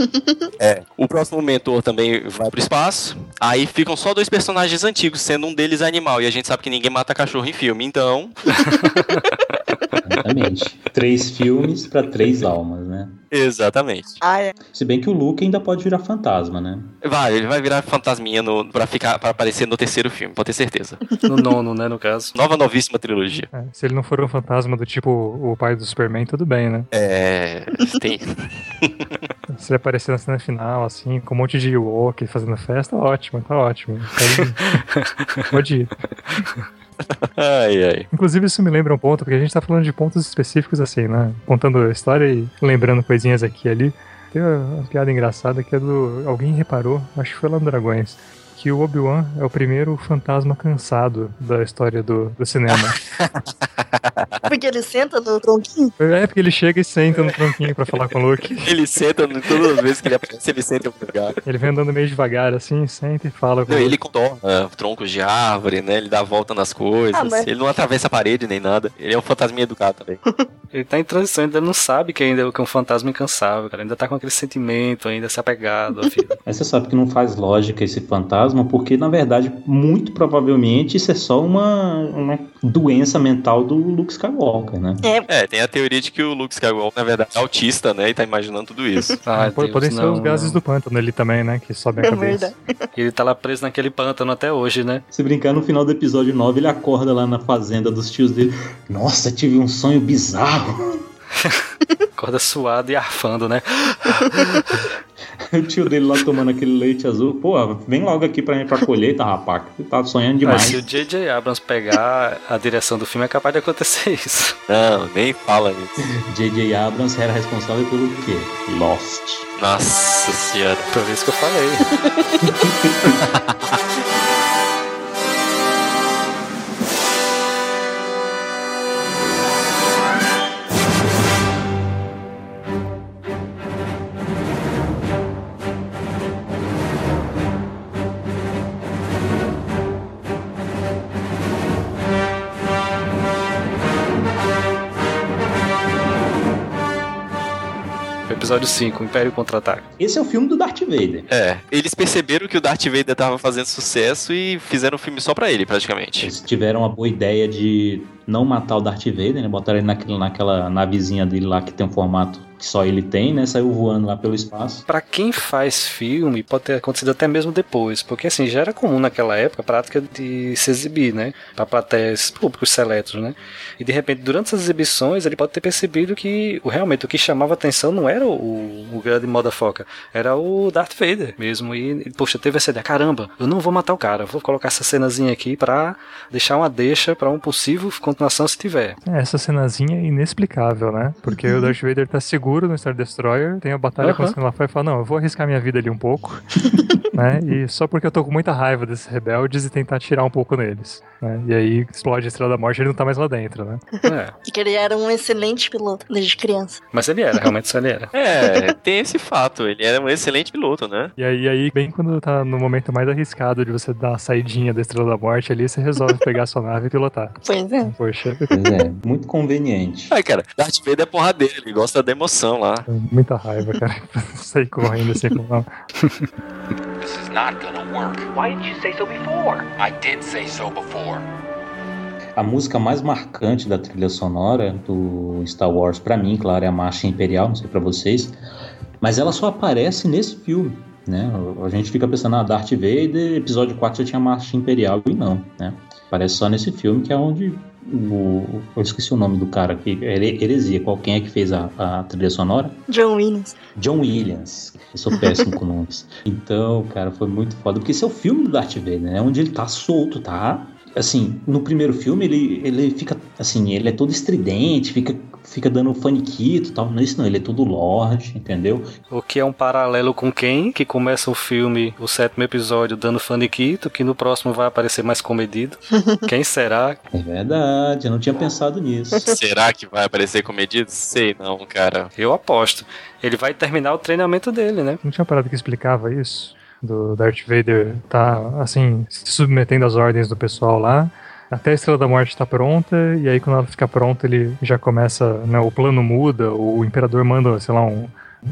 É. O próximo mentor também vai pro espaço. Aí ficam só dois personagens antigos, sendo um deles animal. E a gente sabe que ninguém mata cachorro em filme. Então, Exatamente. três filmes pra três almas, né? exatamente. Ah, é. Se bem que o Luke ainda pode virar fantasma, né? Vai, ele vai virar fantasminha no, pra, ficar, pra aparecer no terceiro filme, pode ter certeza. No nono, né, no caso. Nova, novíssima trilogia. É, se ele não for um fantasma do tipo o pai do Superman, tudo bem, né? É. Tem. Se ele aparecer na cena final, assim, com um monte de Ewok fazendo festa, ótimo, tá ótimo. Pode, pode ir. Ai, ai. Inclusive, isso me lembra um ponto, porque a gente tá falando de pontos específicos assim, né? Contando a história e lembrando coisinhas aqui e ali. Tem uma, uma piada engraçada que é do. Alguém reparou, acho que foi lá no Dragões, que o Obi-Wan é o primeiro fantasma cansado da história do, do cinema. Porque ele senta no tronquinho. é porque ele chega e senta no tronquinho pra falar com o Luke. Ele senta, no- todas as vezes que ele aparece, ele senta em algum lugar. Ele vem andando meio devagar assim, senta e fala com Não, o ele Luke. contorna troncos de árvore, né? Ele dá a volta nas coisas. Ah, mas- Ele não atravessa a parede nem nada. Ele é um fantasminha educado também. Ele tá em transição, ainda não sabe que ainda é um fantasma incansável, cara. Ainda tá com aquele sentimento, ainda se apegado à vida. Mas você sabe que não faz lógica esse fantasma, porque na verdade, muito provavelmente, isso é só uma, uma doença mental do Luke Skywalker, né? É, É, tem a teoria de que o Luke Skywalker, na verdade, é autista, né? E tá imaginando tudo isso. Ai, Pode- Deus, Podem ser não, os gases não. do pântano ali também, né? Que sobem a é cabeça. verdade. Ele tá lá preso naquele pântano até hoje, né? Se brincar, no final do episódio 9, ele acorda lá na fazenda dos tios dele. Nossa, tive um sonho bizarro. Acorda suado e arfando, né? O tio dele lá tomando aquele leite azul. Pô, vem logo aqui pra, pra colheita, rapaz. que Tu tá sonhando Mas demais. se o J.J. Abrams pegar a direção do filme, é capaz de acontecer isso. Não, nem fala nisso. J.J. Abrams era responsável pelo quê? Lost. Nossa senhora. Por isso que eu falei. Episódio 5, Império Contra-Ataque. Esse é o filme do Darth Vader. É, eles perceberam que o Darth Vader tava fazendo sucesso e fizeram um filme só pra ele, praticamente. Eles tiveram a boa ideia de não matar o Darth Vader, né? Botaram ele naquele, naquela navezinha dele lá que tem um formato que só ele tem, né? Saiu voando lá pelo espaço. Pra quem faz filme, pode ter acontecido até mesmo depois, porque assim, já era comum naquela época a prática de se exibir, né? Pra plateias públicos seletos, né? E de repente, durante essas exibições, ele pode ter percebido que o, realmente o que chamava atenção não era o, o grande foca, era o Darth Vader mesmo. E, poxa, teve essa ideia, caramba, eu não vou matar o cara, vou colocar essa cenazinha aqui pra deixar uma deixa pra um possível continuação se tiver. Essa cenazinha é inexplicável, né? Porque o Darth Vader tá seguro no Star Destroyer, tem a batalha uhum. acontecendo lá fora e fala, não, eu vou arriscar minha vida ali um pouco, né? E só porque eu tô com muita raiva desses rebeldes e tentar tirar um pouco neles. Né? E aí explode a Estrela da Morte e ele não tá mais lá dentro, né? É. que ele era um excelente piloto desde criança. Mas ele era, realmente ele era. É, tem esse fato, ele era um excelente piloto, né? E aí, aí, bem quando tá no momento mais arriscado de você dar a saidinha da Estrela da Morte ali, você resolve pegar a sua nave e pilotar. Pois é. Poxa. Pois é, muito conveniente. Ai, cara, Darth Vader é porradeiro, ele gosta da emoção lá. Muita raiva, cara. Sair correndo assim com This is not gonna work. Why didn't you say so before? I did say so before. A música mais marcante da trilha sonora do Star Wars, para mim, claro, é a Marcha Imperial, não sei para vocês, mas ela só aparece nesse filme. Né? A gente fica pensando, ah, Darth Vader, episódio 4 já tinha Marcha Imperial, e não, né? Aparece só nesse filme, que é onde o, eu esqueci o nome do cara aqui, é Heresia, qual quem é que fez a, a trilha sonora? John Williams. John Williams. Eu sou péssimo com nomes. Então, cara, foi muito foda, porque esse é o filme do Darth Vader, né? Onde ele tá solto, tá? Assim, no primeiro filme ele, ele fica, assim, ele é todo estridente, fica fica dando faniquito e tal. Não é isso não, ele é todo Lorde, entendeu? O que é um paralelo com quem? Que começa o filme, o sétimo episódio, dando faniquito, que no próximo vai aparecer mais comedido. quem será? É verdade, eu não tinha pensado nisso. será que vai aparecer comedido? Sei não, cara. Eu aposto. Ele vai terminar o treinamento dele, né? Não tinha parado que explicava isso? Do Darth Vader tá, assim, se submetendo às ordens do pessoal lá até a Estrela da Morte está pronta, e aí quando ela fica pronta, ele já começa, né, o plano muda, o Imperador manda, sei lá, um,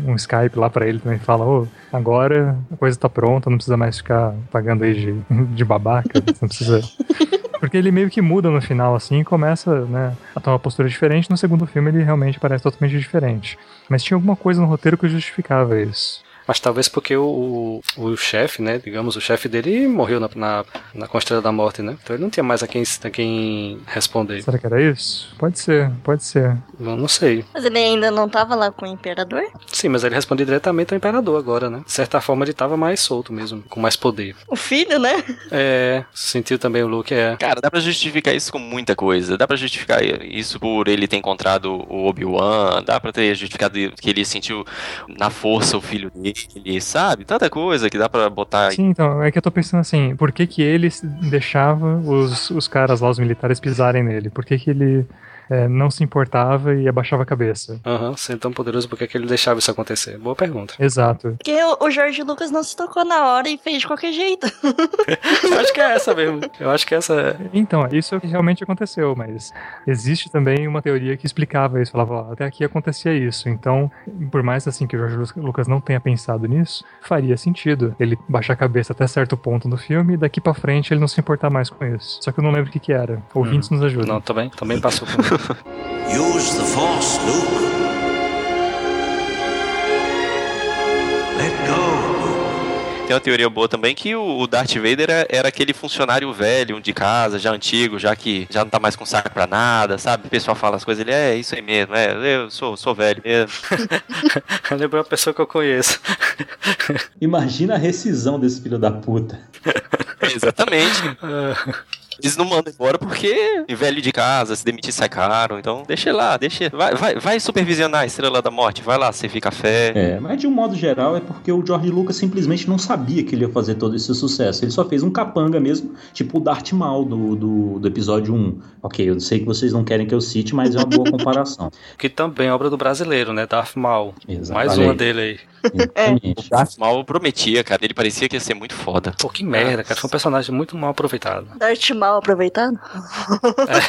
um Skype lá para ele também fala, ô, oh, agora a coisa está pronta, não precisa mais ficar pagando aí de, de babaca, não precisa... Porque ele meio que muda no final, assim, e começa, né, a tomar uma postura diferente. No segundo filme ele realmente parece totalmente diferente. Mas tinha alguma coisa no roteiro que justificava isso. Mas talvez porque o, o, o chefe, né? Digamos, o chefe dele morreu na, na, na Constrela da Morte, né? Então ele não tinha mais a quem, a quem responder. Será que era isso? Pode ser, pode ser. Eu não sei. Mas ele ainda não tava lá com o Imperador? Sim, mas ele respondia diretamente ao Imperador agora, né? De certa forma ele tava mais solto mesmo, com mais poder. O filho, né? É, sentiu também o Luke, é. Cara, dá pra justificar isso com muita coisa. Dá pra justificar isso por ele ter encontrado o Obi-Wan, dá pra ter justificado que ele sentiu na força o filho dele ele, sabe? Tanta coisa que dá para botar. Sim, então, é que eu tô pensando assim, por que que ele deixava os, os caras lá, os militares, pisarem nele? Por que que ele é, não se importava e abaixava a cabeça. Aham, uhum, sendo tão poderoso, por que ele deixava isso acontecer? Boa pergunta. Exato. Porque o Jorge Lucas não se tocou na hora e fez de qualquer jeito. Eu acho que é essa mesmo. Eu acho que essa é. Então, isso é o que realmente aconteceu, mas existe também uma teoria que explicava isso. Falava, ó, até aqui acontecia isso. Então, por mais assim que o Jorge Lucas não tenha pensado nisso, faria sentido ele baixar a cabeça até certo ponto no filme e daqui para frente ele não se importar mais com isso. Só que eu não lembro o que que era. Ouvintes hum. nos ajudam. Não, também, também passou por Use the Force, Luke. Let go. Tem uma teoria boa também que o Darth Vader era, era aquele funcionário velho de casa, já antigo, já que já não tá mais com saco pra nada, sabe? O pessoal fala as coisas, ele é isso aí mesmo, é, eu sou, sou velho mesmo. Lembrou a pessoa que eu conheço. Imagina a rescisão desse filho da puta. exatamente. Eles não mandam embora porque velho de casa, se demitir sai caro. Então, deixa lá, deixa. Vai, vai, vai supervisionar a Estrela da Morte, vai lá, você fica fé. É, mas de um modo geral é porque o George Lucas simplesmente não sabia que ele ia fazer todo esse sucesso. Ele só fez um capanga mesmo, tipo o Darth Maul do, do, do episódio 1. Ok, eu sei que vocês não querem que eu cite, mas é uma boa comparação. que também é obra do brasileiro, né? Darth Maul. Exato. Mais uma dele aí. Exatamente. O Darth Maul prometia, cara. Ele parecia que ia ser muito foda. Pô, que merda, cara. Foi um personagem muito mal aproveitado. Darth Maul mal aproveitado? É.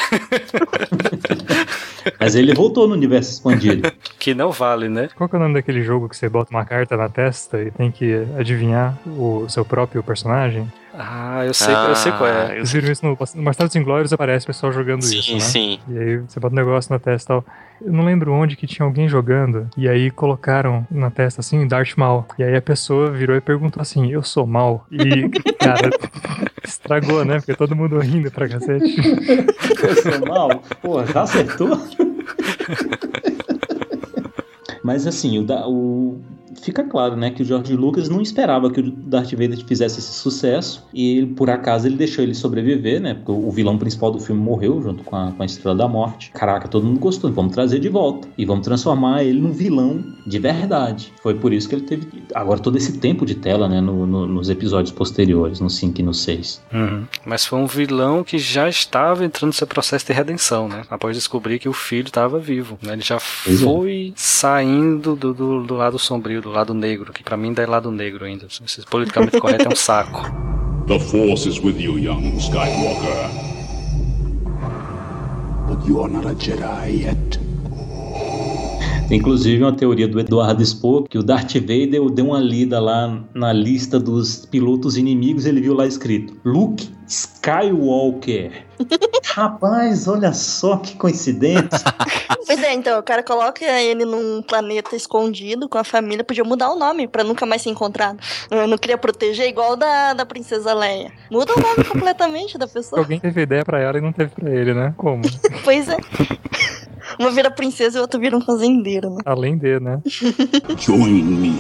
Mas ele voltou no universo expandido. Que não vale, né? Qual que é o nome daquele jogo que você bota uma carta na testa e tem que adivinhar o seu próprio personagem? Ah, eu sei, eu sei qual é. Vocês viram isso no, no Bastardos Inglórios, aparece o pessoal jogando Sim, isso, né? sim. E aí você bota um negócio na testa e tal. Eu não lembro onde que tinha alguém jogando. E aí colocaram na testa assim, Darth Mal. E aí a pessoa virou e perguntou assim, eu sou mal. E, cara, estragou, né? Porque todo mundo rindo pra cacete. Eu sou mal? Pô, já acertou? Mas assim, o, da- o- fica claro, né, que o George Lucas não esperava que o Darth Vader fizesse esse sucesso e ele, por acaso ele deixou ele sobreviver, né? Porque o vilão principal do filme morreu junto com a, com a Estrela da Morte. Caraca, todo mundo gostou, vamos trazer de volta e vamos transformar ele num vilão de verdade. Foi por isso que ele teve agora todo esse tempo de tela, né, no- no- nos episódios posteriores, no 5 e no 6. Uhum. Mas foi um vilão que já estava entrando no seu processo de redenção, né? Após descobrir que o filho estava vivo. né? Ele já Pois é. foi saindo do, do, do lado sombrio, do lado negro, que pra mim ainda é lado negro ainda. Esse politicamente correto é um saco. The Force is with you, young Skywalker. But you are not a Jedi yet. Tem inclusive uma teoria do Eduardo Spohr que o Darth Vader deu uma lida lá na lista dos pilotos inimigos ele viu lá escrito Luke Skywalker. Rapaz, olha só que coincidência. Pois é, então, o cara coloca ele num planeta escondido com a família, podia mudar o nome pra nunca mais ser encontrado. Eu não queria proteger igual da, da princesa Leia. Muda o nome completamente da pessoa. Alguém teve ideia pra ela e não teve pra ele, né? Como? Pois é. Uma vira princesa e o outro vira um fazendeiro, né? Além de, né? Join me,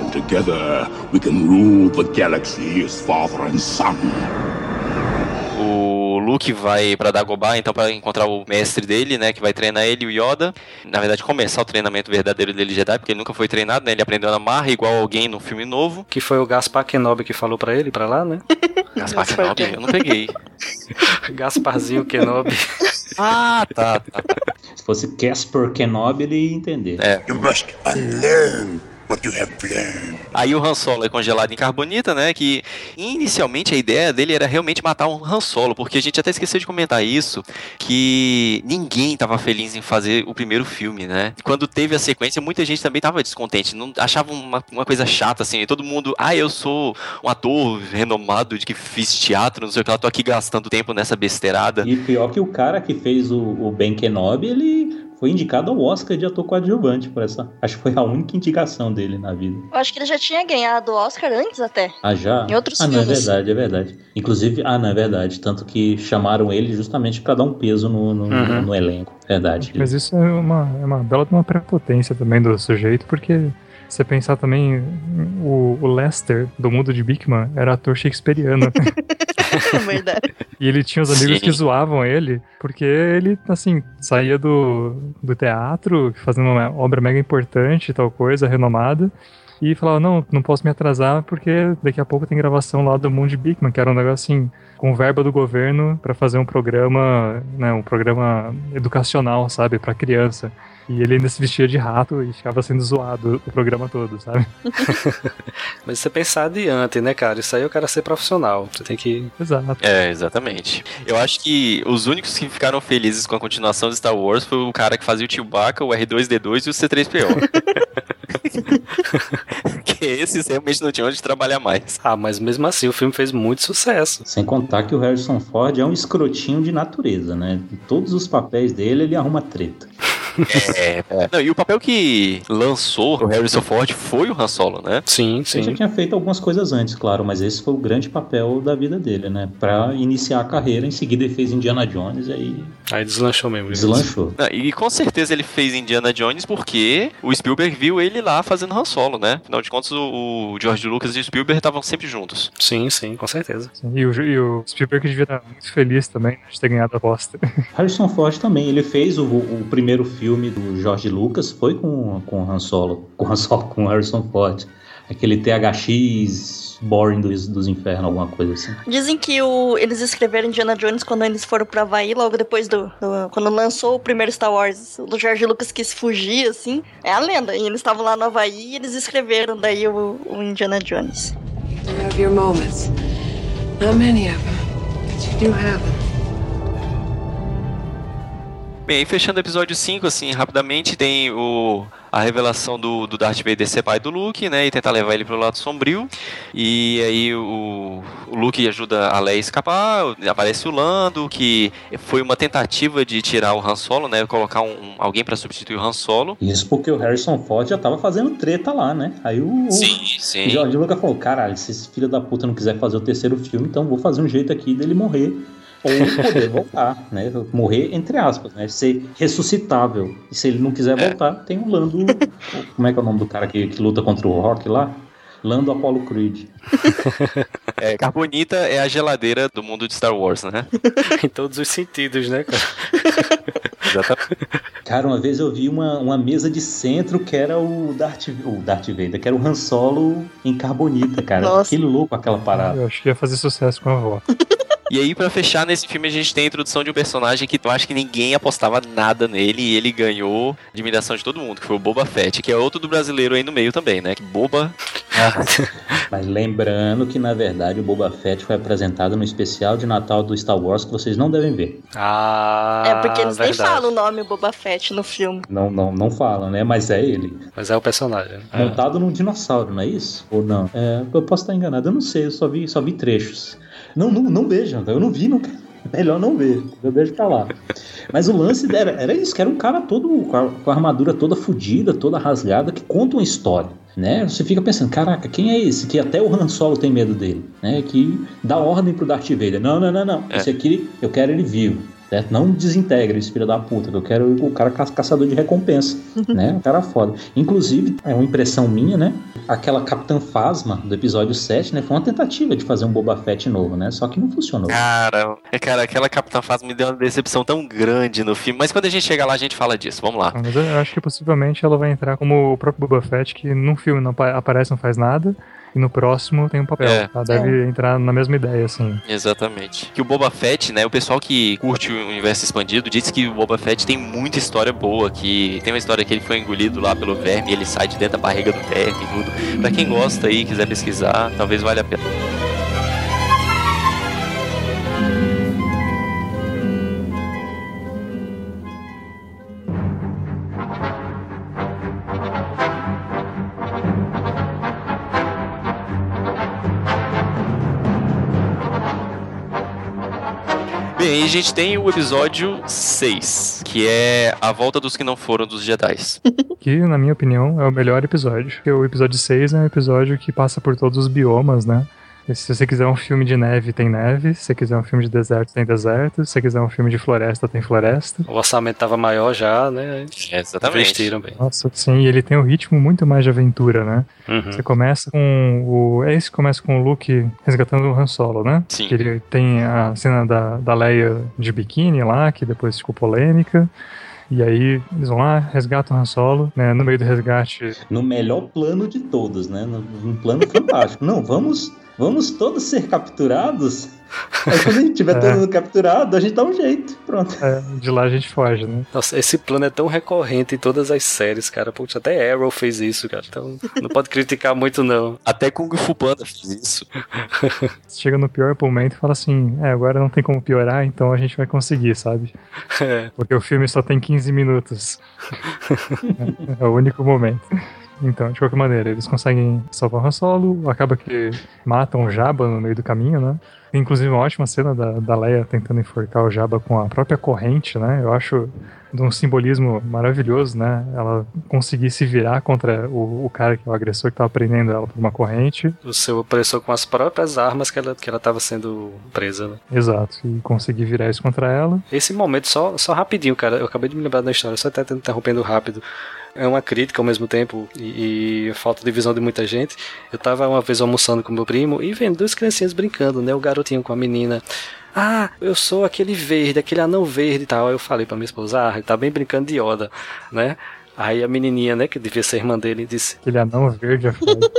and together we can rule the galaxy as father and son. O Luke vai pra Dagobah, então, pra encontrar o mestre dele, né? Que vai treinar ele, o Yoda. Na verdade, começar o treinamento verdadeiro dele Jedi, porque ele nunca foi treinado, né? Ele aprendeu na marra, igual alguém no filme novo. Que foi o Gaspar Kenobi que falou pra ele, pra lá, né? Gaspar Kenobi, eu não peguei. Gasparzinho Kenobi. Ah, tá, tá, tá. Se fosse Casper Kenobi, ele ia entender. É. You must unlearn what you have learned. Aí o Han Solo é congelado em carbonita, né? Que inicialmente a ideia dele era realmente matar um Han Solo, porque a gente até esqueceu de comentar isso, que ninguém tava feliz em fazer o primeiro filme, né? Quando teve a sequência, muita gente também tava descontente, não achava uma, uma coisa chata, assim, todo mundo, ah, eu sou um ator renomado de que fiz teatro, não sei o que, lá, tô aqui gastando tempo nessa besteirada. E pior que o cara que fez o, o Ben Kenobi, ele foi indicado ao Oscar de ator coadjuvante por essa. Acho que foi a única indicação dele na vida. Eu acho que ele já tinha ganhado o Oscar antes até. Ah, já? Em outros ah, não, é filmes. verdade, é verdade. Inclusive, ah, não, é verdade. Tanto que chamaram ele justamente pra dar um peso no, no, Uhum. no elenco. Verdade. Mas isso é uma, é uma bela de uma prepotência também do sujeito, porque você pensar também, o, o Lester, do mundo de Bigman, era ator shakespeariano. É verdade. e ele tinha os amigos Sim. que zoavam ele, porque ele, assim, saía do, do teatro, fazendo uma obra mega importante, tal coisa, renomada, e falava, não, não posso me atrasar porque daqui a pouco tem gravação lá do mundo de Bigman, que era um negócio assim, com verba do governo pra fazer um programa, né, um programa educacional, sabe, pra criança. E ele ainda se vestia de rato e ficava sendo zoado o programa todo, sabe? Mas você pensar adiante, né, cara? Isso aí é o cara ser profissional. Você tem que. Exato. É, exatamente. Eu acho que os únicos que ficaram felizes com a continuação de Star Wars foi o cara que fazia o Chewbacca, o R2D2 e o C3PO. que esses realmente não tinham onde trabalhar mais. Ah, mas mesmo assim o filme fez muito sucesso. Sem contar que o Harrison Ford é um escrotinho de natureza, né? Em todos os papéis dele, ele arruma treta. É, é. Não, e o papel que lançou o Harrison Ford foi o Han Solo, né? Sim, Ele já sim. tinha feito algumas coisas antes, claro, mas esse foi o grande papel da vida dele, né? Pra iniciar a carreira, em seguida ele fez Indiana Jones e aí Aí deslanchou mesmo. deslanchou. Não, e com certeza ele fez Indiana Jones porque o Spielberg viu ele lá fazendo Han Solo, né? Afinal de contas, o, o George Lucas e o Spielberg estavam sempre juntos. Sim, sim, com certeza. Sim, E o, e o Spielberg devia estar muito feliz também de ter ganhado a aposta. Harrison Ford também, ele fez o, o primeiro filme do George Lucas, foi com, com Han Solo, com Han Solo, com Harrison Ford. Aquele THX boring dos, dos infernos, alguma coisa assim. Dizem que o, eles escreveram Indiana Jones quando eles foram pra Havaí, logo depois do, do- Quando lançou o primeiro Star Wars. O George Lucas quis fugir, assim. É a lenda. E eles estavam lá no Havaí e eles escreveram daí o, o Indiana Jones. You have your moments. Not many of them, but you do have them. Bem, fechando o episódio 5, assim, rapidamente, tem o, a revelação do, do Darth Vader ser pai do Luke, né? E tentar levar ele pro lado sombrio. E aí o, o Luke ajuda a Leia a escapar. Aparece o Lando, que foi uma tentativa de tirar o Han Solo, né? Colocar um, um- alguém para substituir o Han Solo. Isso porque o Harrison Ford já tava fazendo treta lá, né? Aí o, Sim, o sim. George Lucas falou: caralho, se esse filho da puta não quiser fazer o terceiro filme, então vou fazer um jeito aqui dele morrer. Ou poder voltar, né? Morrer, entre aspas, né? Ser ressuscitável. E se ele não quiser É. voltar, tem o Lando. Como é que é o nome do cara que, que luta contra o Rock lá? Lando Apollo Creed. É, Carbonita é a geladeira do mundo de Star Wars, né? em todos os sentidos, né, cara? Exatamente. Cara, uma vez eu vi uma, uma mesa de centro que era o Darth, o Darth Vader, que era o Han Solo em carbonita, cara. Nossa. Que louco aquela parada. Eu acho que ia fazer sucesso com a avó. E aí, pra fechar nesse filme, a gente tem a introdução de um personagem que eu acho que ninguém apostava nada nele e ele ganhou admiração de todo mundo, que foi o Boba Fett, que é outro do brasileiro aí no meio também, né? Que Boba. Mas lembrando que, na verdade, o Boba Fett foi apresentado no especial de Natal do Star Wars que vocês não devem ver. Ah, é porque eles nem verdade. falam o nome Boba Fett no filme. Não, não, não falam, né? Mas é ele. Mas é o personagem. É. Montado num dinossauro, não é isso? Ou não? É, eu posso estar enganado, eu não sei, eu só vi, só vi trechos. Não, não, não vejam, eu não vi, não Melhor não ver, eu deixo pra lá. Mas o lance era, era isso, que era um cara todo com a, com a armadura toda fodida, toda rasgada, que conta uma história. Né? Você fica pensando, caraca, quem é esse? Que até o Han Solo tem medo dele, né? Que dá ordem pro Darth Vader. Não, não, não, não. É. Esse aqui eu quero ele vivo. Certo? Não desintegre esse filho da puta, que eu quero o cara ca- caçador de recompensa, né? Um cara foda. Inclusive, é uma impressão minha, né? Aquela Capitã Phasma do episódio 7, né? Foi uma tentativa de fazer um Boba Fett novo, né? Só que não funcionou. Cara, é, cara, aquela Capitã Phasma me deu uma decepção tão grande no filme, mas quando a gente chegar lá, a gente fala disso. Vamos lá. Mas eu acho que possivelmente ela vai entrar como o próprio Boba Fett, que num filme não apa- aparece, não faz nada, e no próximo tem um papel. É. Ela deve entrar na mesma ideia, assim. Exatamente. Que o Boba Fett, né? O pessoal que curte o universo expandido diz que o Boba Fett tem muita história boa. Que tem uma história que ele foi engolido lá pelo verme e ele sai de dentro da barriga do verme e tudo. Pra quem gosta aí, quiser pesquisar, talvez valha a pena. Gente tem o episódio 6, que é a volta dos que não foram dos Jedi. Que, na minha opinião, é o melhor episódio. Porque o episódio 6 é um episódio que passa por todos os biomas, né? Se você quiser um filme de neve, tem neve. Se você quiser um filme de deserto, tem deserto. Se você quiser um filme de floresta, tem floresta. O orçamento tava maior já, né? É, exatamente. Investiram bem. Nossa, sim, e ele tem um ritmo muito mais de aventura, né? Uhum. Você começa com o. É esse que começa com o Luke resgatando o Han Solo, né? Sim. Que ele tem a cena da, da Leia de biquíni lá, que depois ficou polêmica. E aí eles vão lá, resgatam o Han Solo, né? No meio do resgate. No melhor plano de todos, né? No- Num plano fantástico. Não, vamos, vamos todos ser capturados. Aí quando a gente tiver É. todo mundo capturado, a gente dá um jeito. Pronto. é, de lá a gente foge, né? Nossa, esse plano é tão recorrente em todas as séries, cara. Putz, até Arrow fez isso, cara. Então não pode criticar muito, não. Até Kung Fu Panda fez isso. Chega no pior momento e fala assim: é, agora não tem como piorar, então a gente vai conseguir, sabe? É. Porque o filme só tem 15 minutos. é o único momento. Então, de qualquer maneira, eles conseguem salvar o Han Solo, acaba que matam o Jabba no meio do caminho, né? Tem inclusive uma ótima cena da, da Leia tentando enforcar o Jabba com a própria corrente, né? Eu acho de um simbolismo maravilhoso, né? Ela conseguir se virar contra o, o cara que é o agressor que tava prendendo ela por uma corrente. O seu opressor com as próprias armas que ela, que ela tava sendo presa, né? Exato, e conseguir virar isso contra ela. Esse momento, só, só rapidinho, cara. Eu acabei de me lembrar da história, só até interrompendo rápido. É uma crítica ao mesmo tempo e, e falta de visão de muita gente. Eu tava uma vez almoçando com meu primo e vendo duas criancinhas brincando, né? O garotinho com a menina. Ah, eu sou aquele verde, aquele anão verde e tal. Aí eu falei pra minha esposa, ah, ele tá bem brincando de Yoda, né? Aí a menininha, né, que devia ser irmã dele, disse: Aquele anão verde.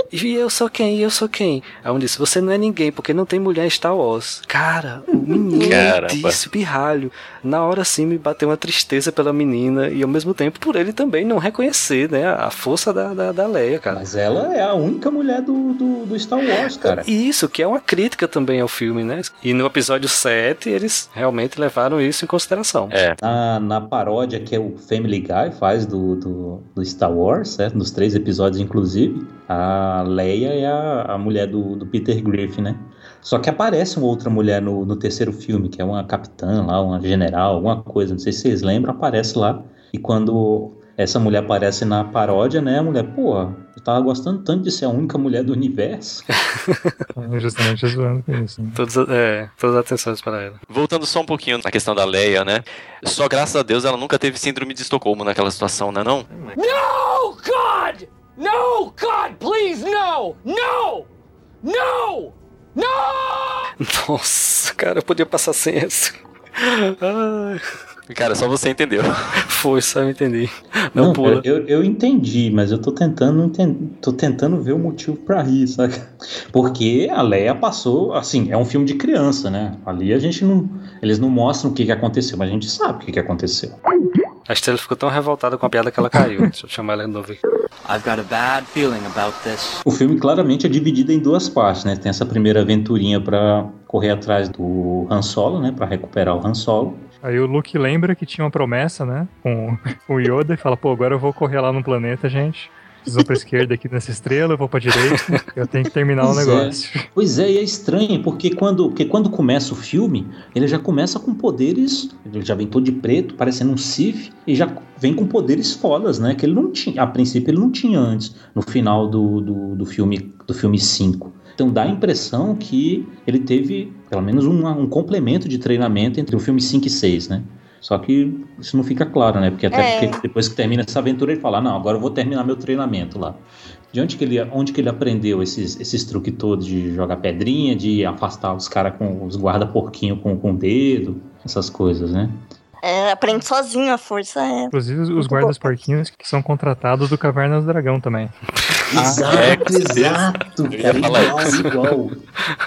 E eu sou quem? E eu sou quem? Aí um disse: Você não é ninguém, porque não tem mulher em Star Wars. Cara, o menino Caramba. disse pirralho. Na hora sim me bateu uma tristeza pela menina e ao mesmo tempo por ele também não reconhecer, né, a força da, da, da Leia, cara. Mas ela é a única mulher do, do, do Star Wars, cara. Isso, que é uma crítica também ao filme, né? E no episódio 7 eles realmente levaram isso em consideração. É. Na, na paródia que é o Family Guy faz do, do, do Star Wars? Nos três episódios, inclusive, a Leia é a, a mulher do, do Peter Griffin, né? Só que aparece uma outra mulher no, no terceiro filme, que é uma capitã lá, uma general, alguma coisa, não sei se vocês lembram, aparece lá. E quando essa mulher aparece na paródia, né? A mulher, pô, eu tava gostando tanto de ser a única mulher do universo. Justamente zoando com isso. né? Todas, é, todas as atenções para ela. Voltando só um pouquinho na questão da Leia, né? Só graças a Deus ela nunca teve síndrome de Estocolmo naquela situação, né não? No, God! No, God, please, no! No! No! No! Nossa, cara, eu podia passar sem essa. Ai, Cara, só você entendeu. foi, só eu entendi. Não, pula. Eu, eu entendi, mas eu tô tentando enten- tô tentando ver o motivo pra rir, saca? Porque a Leia passou, assim, é um filme de criança, né? Ali a gente não, eles não mostram o que que aconteceu, mas a gente sabe o que que aconteceu. A Estela ficou tão revoltada com a piada que ela caiu. Deixa eu chamar ela de novo aqui. I've got a bad feeling about this. O filme claramente é dividido em duas partes, né? Tem essa primeira aventurinha pra correr atrás do Han Solo, né? Pra recuperar o Han Solo. Aí o Luke lembra que tinha uma promessa, né? Com, com o Yoda e fala, pô, agora eu vou correr lá no planeta, gente. Vocês vão pra esquerda aqui nessa estrela, eu vou pra direita. Eu tenho que terminar o é. negócio. Pois é, e é estranho, porque quando, porque quando começa o filme, ele já começa com poderes. Ele já vem todo de preto, parecendo um Sith, e já vem com poderes fodas, né? Que ele não tinha. A princípio ele não tinha antes, no final do, do, do filme do filme 5. Então dá a impressão que ele teve pelo menos um, um complemento de treinamento entre o filme 5 e 6, né? Só que isso não fica claro, né? Porque até É. porque depois que termina essa aventura ele fala, não, agora eu vou terminar meu treinamento lá. De onde que ele, onde que ele aprendeu esses, esses truques todos de jogar pedrinha, de afastar os caras com os guarda-porquinho com, com o dedo, essas coisas, né? É, aprende sozinho a força. É. Inclusive os guardas porquinhos que são contratados do Caverna do Dragão também. Exato, é, exato, cara, falar igual, igual.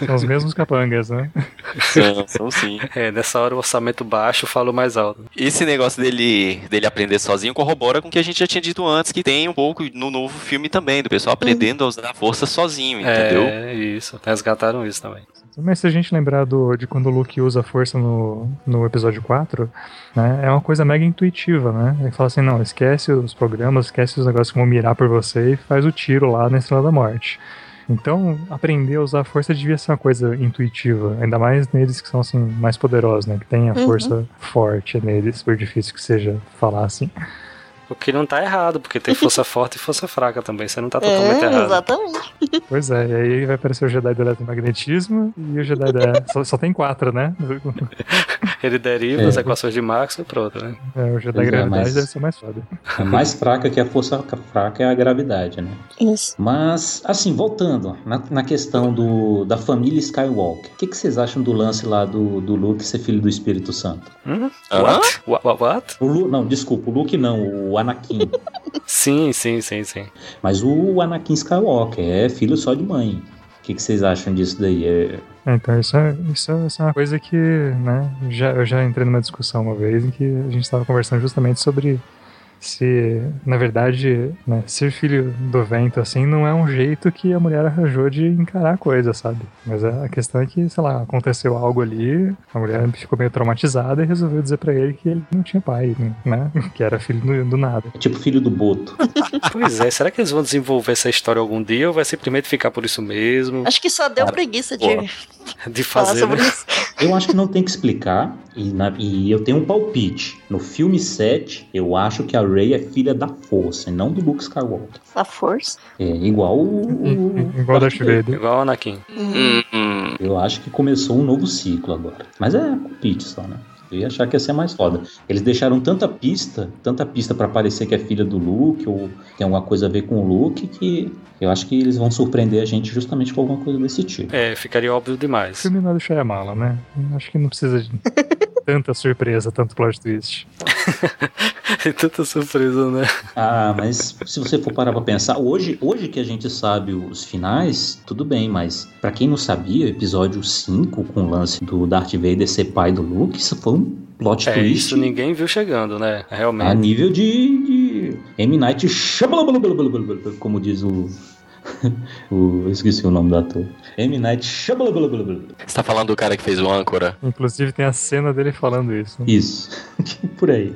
São os mesmos capangas, né? São, são sim. É, nessa hora o orçamento baixo falou mais alto. Esse negócio dele, dele aprender sozinho corrobora com o que a gente já tinha dito antes, que tem um pouco no novo filme também, do pessoal aprendendo a usar a força sozinho, entendeu? É, isso. Resgataram isso também. Mas se a gente lembrar do, de quando o Luke usa a força no, no episódio 4, né, é uma coisa mega intuitiva, né? Ele fala assim, não, esquece os programas, esquece os negócios que vão mirar por você e faz o tiro lá na Estrela da Morte. Então, aprender a usar a força devia ser uma coisa intuitiva, ainda mais neles que são assim mais poderosos, né? Que tem a Uhum. força forte neles, por difícil que seja falar assim. O que não tá errado, porque tem força forte e força fraca também. Você não tá totalmente É, errado. exatamente. Pois é, e aí vai aparecer o Jedi do eletromagnetismo e o Jedi da... só, só tem quatro, né? Ele deriva as É. equações de Max e pronto, né? É, o Jedi Pois é, gravidade mas- deve ser mais foda. A mais fraca que a força fraca é a gravidade, né? Isso. Mas, assim, voltando na, na questão do, da família Skywalker, o que, que vocês acham do lance lá do, do Luke ser filho do Espírito Santo? Hum? What? What? What? O Lu, não, desculpa, o Luke não, o Anakin. Sim, sim, sim, sim. Mas o Anakin Skywalker é filho só de mãe. O que, que vocês acham disso daí? É, Então, isso é, isso, é, isso é uma coisa que, né, já, eu já entrei numa discussão uma vez em que a gente estava conversando justamente sobre se, na verdade, né, ser filho do vento, assim, não é um jeito que a mulher arranjou de encarar a coisa, sabe? Mas a questão é que, sei lá, aconteceu algo ali, a mulher ficou meio traumatizada e resolveu dizer pra ele que ele não tinha pai, né? Que era filho do, do nada. é tipo filho do Boto. Pois é, será que eles vão desenvolver essa história algum dia ou vai simplesmente ficar por isso mesmo? Acho que só deu preguiça de. De falar fazer, sobre né? isso. Eu acho que não tem que explicar, e, na- e eu tenho um palpite. No filme 7, eu acho que a Rey é filha da força, e não do Luke Skywalker. A força. É igual o. o Igual Darth Vader. Igual o Anakin. Hum, hum. Eu acho que começou um novo ciclo agora. Mas é palpite só, né? Eu ia achar que ia ser mais foda. Eles deixaram tanta pista, tanta pista pra parecer que é filha do Luke, ou tem alguma coisa a ver com o Luke, que eu acho que eles vão surpreender a gente justamente com alguma coisa desse tipo. É, ficaria óbvio O demais. filme não é do Shyamala, né? Acho que não precisa de tanta surpresa, tanto plot twist. É tanta surpresa, né? Ah, mas se você for parar pra pensar, hoje, hoje que a gente sabe os finais, tudo bem, mas pra quem não sabia, episódio 5, com o lance do Darth Vader ser pai do Luke, isso foi um plot É, twist isso ninguém viu chegando, né? Realmente. a nível de, de M. Night como diz o... o eu esqueci o nome do ator. M. Night Shyamalan. Você tá falando do cara que fez o âncora? Inclusive tem a cena dele falando isso. Isso, por aí.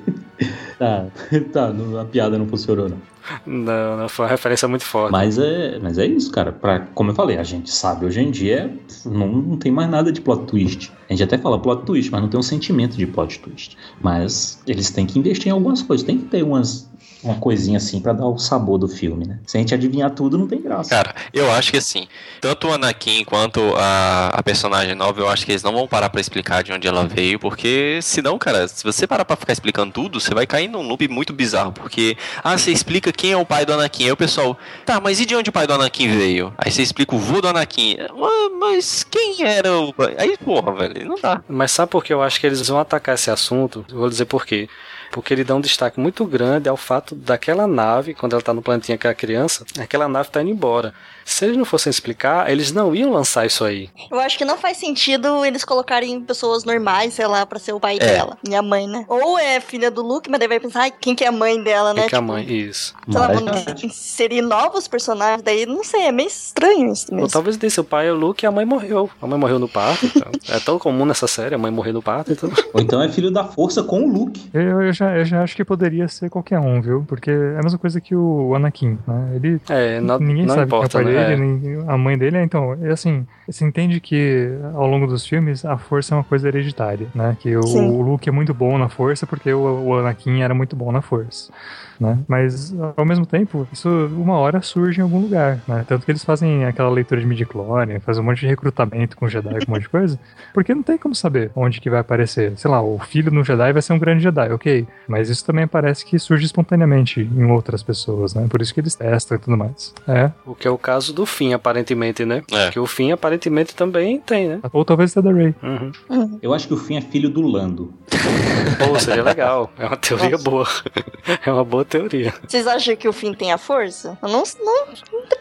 Tá, tá, a piada não funcionou não. Não, não, foi uma referência muito forte. Mas é, mas é isso, cara. Pra, como eu falei, a gente sabe hoje em dia não, não tem mais nada de plot twist. A gente até fala plot twist, mas não tem um sentimento de plot twist. Mas eles têm que investir em algumas coisas. Tem que ter umas, uma coisinha assim pra dar o sabor do filme, né? Se a gente adivinhar tudo, não tem graça. Cara, eu acho que assim, tanto o Anakin quanto a, a personagem nova, eu acho que eles não vão parar pra explicar de onde ela veio, porque senão, cara, se você parar pra ficar explicando tudo, você vai cair num loop muito bizarro, porque, ah, você explica quem é o pai do Anakin, aí o pessoal, tá, mas e de onde o pai do Anakin veio? Aí você explica o vô do Anakin, "Ah, mas quem era o pai? Aí, porra, velho, não dá. Mas sabe por que eu acho que eles vão atacar esse assunto? Eu vou dizer por quê. Porque ele dá um destaque muito grande ao fato daquela nave, quando ela tá no planetinha com a criança, aquela nave tá indo embora. Se eles não fossem explicar, eles não iam lançar isso aí. Eu acho que não faz sentido eles colocarem pessoas normais, sei lá, pra ser o pai É. dela. E a mãe, né? Ou é filha do Luke, mas daí vai pensar, ai, quem que é a mãe dela, né? Quem que é a Tipo, mãe? Isso. Sei lá, inserir novos personagens, daí não sei, é meio estranho isso Ou mesmo. talvez desse o pai é o Luke e a mãe morreu. A mãe morreu no parto. então. É tão comum nessa série, a mãe morrer no parto, então. Ou então é filho da força com o Luke. Eu, eu já, eu já acho que poderia ser qualquer um, viu? Porque é a mesma coisa que o Anakin, né? Ele. É, não- ninguém não sabe importa, é o pai né? Dele, nem a mãe dele. é, Então, é assim, você entende que ao longo dos filmes a força é uma coisa hereditária, né? Que o, o Luke é muito bom na força porque o, o Anakin era muito bom na força. Né? Mas ao mesmo tempo, isso uma hora surge em algum lugar, né? Tanto que eles fazem aquela leitura de midi-chlorian, fazem um monte de recrutamento com Jedi, com um monte de coisa, porque não tem como saber onde que vai aparecer. Sei lá, o filho de um Jedi vai ser um grande Jedi, ok. Mas isso também parece que surge espontaneamente em outras pessoas, né? Por isso que eles testam e tudo mais. É. O que é o caso do Finn, aparentemente, né? É. Que o Finn, aparentemente, também tem, né? Ou talvez seja da Rey. Uhum. Eu acho que o Finn é filho do Lando. Pô, seria legal. É uma teoria Nossa. boa. É uma boa teoria. Vocês acham que o Finn tem a força? Eu Não, não, não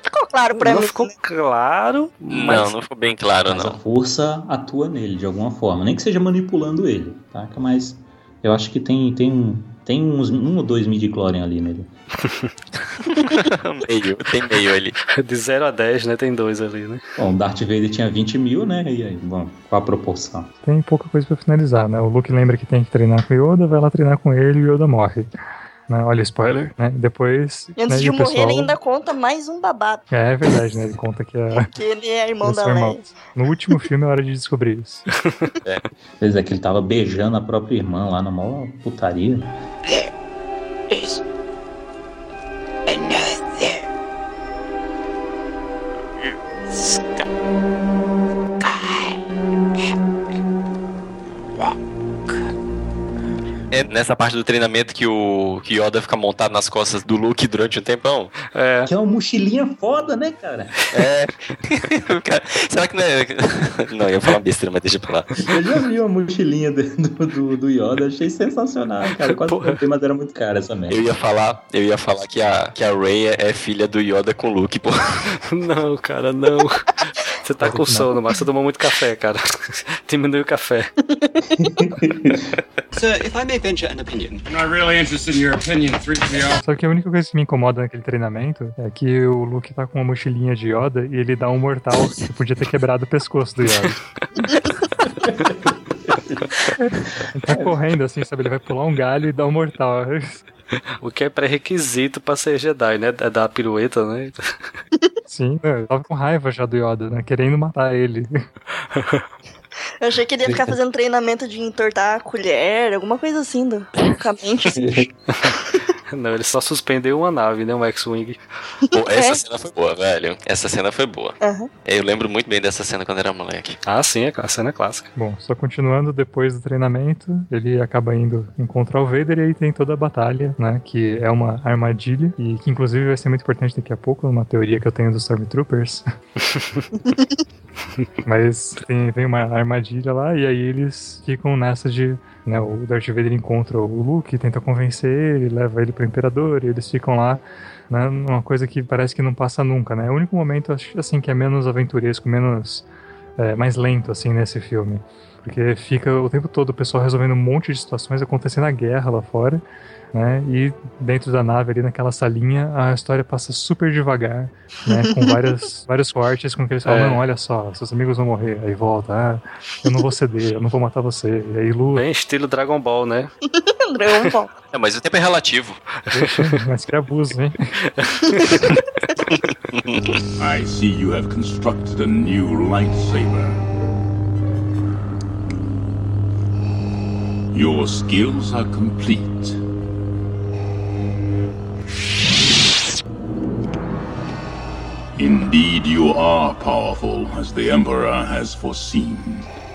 ficou claro pra não mim. ficou claro, mas Não, não ficou bem claro, Mas a não. força atua nele de alguma forma. Nem que seja manipulando ele, tá? Mas eu acho que tem, tem, um, tem uns, um ou dois midi-chlorian ali nele. meio, tem meio ali. de 0 a 10, né? Tem dois ali, né? Bom, o Darth Vader tinha 20 mil, né? E aí, bom, qual a proporção? Tem pouca coisa pra finalizar, né? O Luke lembra que tem que treinar com o Yoda, vai lá treinar com ele e o Yoda morre. Né? Olha, spoiler, né? Depois. E antes né, de morrer, pessoal- ele ainda conta mais um babado. É, é verdade, né? Ele conta que é. Que ele é irmão eles da irmãos. No último filme é hora de descobrir isso. Quer dizer, que ele tava beijando a própria irmã lá na maior putaria. Is another É nessa parte do treinamento que o que Yoda fica montado nas costas do Luke durante um tempão. É. Que é uma mochilinha foda, né, cara? É. Cara, Será que não é. Não, eu ia falar besteira, mas deixa pra lá. Eu já vi uma mochilinha do, do, do- Yoda, achei sensacional, cara. Quase comprei, mas era muito cara essa merda. Eu ia falar, eu ia falar que a, que a Rey é, é filha do Yoda com o Luke, pô. Não, cara, não. Você tá com sono, mas você tomou muito café, cara. Diminui o café. Sir, if I may venture an opinion. I'm not really interested in your opinion, 3PO. Só que a única coisa que me incomoda naquele treinamento é que o Luke tá com uma mochilinha de Yoda e ele dá um mortal que podia ter quebrado o pescoço do Yoda. ele tá correndo assim, sabe? Ele vai pular um galho e dar um mortal. O que é pré-requisito pra ser Jedi, né? É dar a pirueta, né? Sim, eu tava com raiva já do Yoda, né? Querendo matar ele. Eu achei que ele ia ficar fazendo treinamento de entortar a colher, alguma coisa assim, do, loucamente. Não, ele só suspendeu uma nave, né? Um X-Wing. Pô, essa É. cena foi boa, velho. Essa cena foi boa. Aham. Eu lembro muito bem dessa cena quando era moleque. Ah, sim, é a cena clássica. Bom, só continuando, depois do treinamento, ele acaba indo encontrar o Vader e aí tem toda a batalha, né? Que é uma armadilha e que inclusive vai ser muito importante daqui a pouco, numa teoria que eu tenho dos Stormtroopers. Mas tem, vem uma armadilha lá e aí eles ficam nessa de né? O Darth Vader encontra o Luke, tenta convencer ele, leva ele pro Imperador, e eles ficam lá, né? Uma coisa que parece que não passa nunca, né? É o único momento, acho assim, que é menos aventuresco, menos... É, mais lento, assim, nesse filme. Porque fica o tempo todo o pessoal resolvendo um monte de situações, acontecendo a guerra lá fora, né? E dentro da nave ali naquela salinha, a história passa super devagar, né? Com várias, vários cortes com que eles falam, É. não, olha só, seus amigos vão morrer, aí volta, ah, eu não vou ceder, eu não vou matar você, e aí Lu, Bem estilo Dragon Ball, né? Dragon Ball. É, mas o tempo é relativo. mas que abuso, hein? I see you have constructed a new lightsaber. Your skills are complete. Indeed, you are powerful, as the Emperor has foreseen.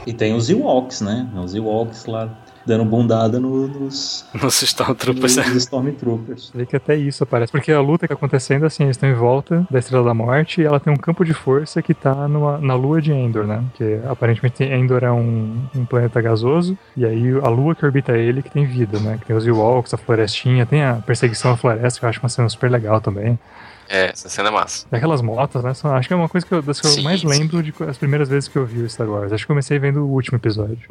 E tem os Ewoks, né? Os Ewoks lá dando bundada no- nos, Nos Stormtroopers. nos Stormtroopers. Vê que até isso aparece. Porque a luta que tá acontecendo, assim, eles estão em volta da Estrela da Morte e ela tem um campo de força que tá numa, na lua de Endor, né? Que aparentemente Endor é um, um planeta gasoso, e aí a lua que orbita ele que tem vida, né? Que tem os Ewoks, a florestinha, tem a perseguição à floresta, que eu acho uma cena super legal também. É, essa cena é massa. E aquelas motos, né? são- acho que é uma coisa que eu, das que eu Sim, mais sim. lembro de as primeiras vezes que eu vi o Star Wars. Acho que comecei vendo o último episódio.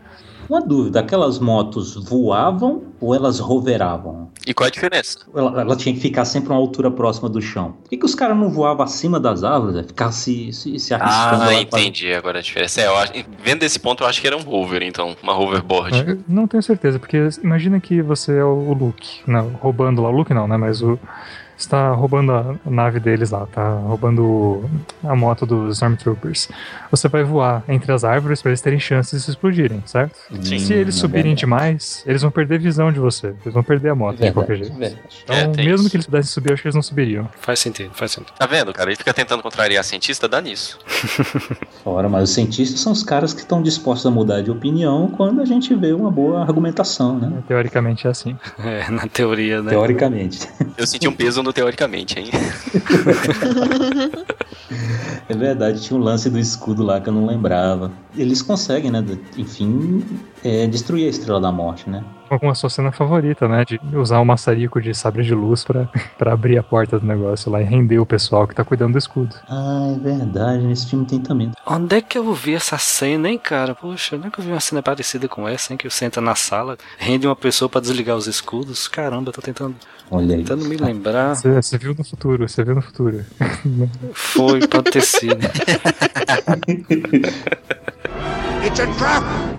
Uma dúvida, aquelas motos voavam ou elas roveravam? E qual é a diferença? Ela, ela tinha que ficar sempre a uma altura próxima do chão. Por que, que os caras não voavam acima das árvores? né? Ficar se, se, se arriscando Ah, entendi agora a diferença. É, eu acho, vendo desse ponto, eu acho que era um hover, então, uma hoverboard. É, não tenho certeza, porque imagina que você é o Luke, não, roubando lá, o Luke não, né, mas o está roubando a nave deles lá, tá roubando a moto dos Stormtroopers. Você vai voar entre as árvores para eles terem chances de se explodirem, certo? Sim, Se eles é subirem verdade. demais, eles vão perder visão de você, eles vão perder a moto de qualquer jeito. verdade. Então, É, mesmo isso. que eles pudessem subir, acho que eles não subiriam. Faz sentido, faz sentido. Tá vendo, cara? Ele fica tentando contrariar cientista, dá nisso. Ora, mas os cientistas são os caras que estão dispostos a mudar de opinião quando a gente vê uma boa argumentação, né? Teoricamente é assim. É, na teoria, né? Teoricamente. Eu senti um peso no teoricamente, hein? É verdade, tinha um lance do escudo lá que eu não lembrava. Eles conseguem, né? Enfim, é, destruir a Estrela da Morte, né? Com a sua cena favorita, né? De usar o maçarico de sabre de luz pra, pra abrir a porta do negócio lá e render o pessoal que tá cuidando do escudo. Ah, é verdade, nesse filme tem também. Onde é que eu vi essa cena, hein, cara? Poxa, onde é que eu vi uma cena parecida com essa, hein? Que você entra na sala, rende uma pessoa pra desligar os escudos. Caramba, eu tô tentando, Olha aí. tentando me lembrar. Você, viu no futuro, você viu no futuro. Foi, pode ter sido.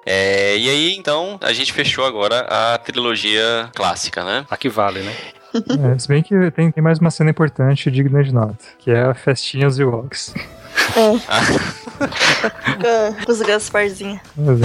É, e aí, então, a gente fechou agora a trilogia clássica, né? Aqui vale, né? É, se bem que tem, tem mais uma cena importante digna de nota, que é a festinha dos Ewoks. Com, com os Gasparzinho. Mas é.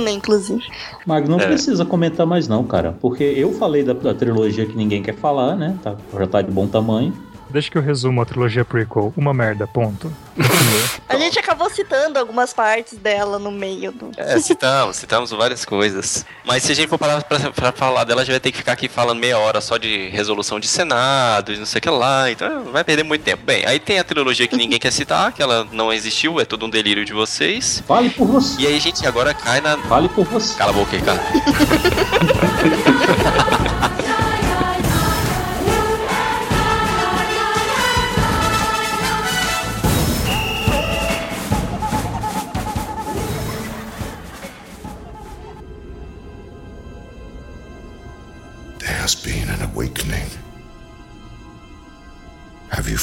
Né, inclusive. Mag, não É. precisa comentar mais não, cara. Porque eu falei da, da trilogia que ninguém quer falar, né? Tá, já tá de bom tamanho. Deixa que eu resumo a trilogia prequel. Uma merda, ponto. A gente acabou citando algumas partes dela no meio do. É, citamos, citamos várias coisas. Mas se a gente for parar pra, pra falar dela, a gente vai ter que ficar aqui falando meia hora só de resolução de Senado e não sei o que lá. Então vai perder muito tempo. Bem, aí tem a trilogia que ninguém quer citar, que ela não existiu, é todo um delírio de vocês. Fale por você. E aí a gente agora cai na. Fale por você. Cala a boca aí, cara.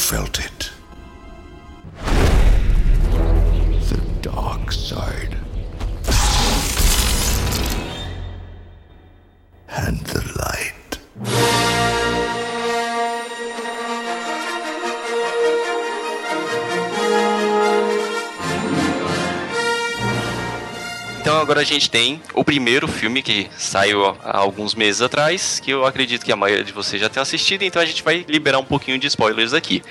felt it? Agora a gente tem o primeiro filme que saiu há alguns meses atrás, que eu acredito que a maioria de vocês já tenha assistido, então a gente vai liberar um pouquinho de spoilers aqui.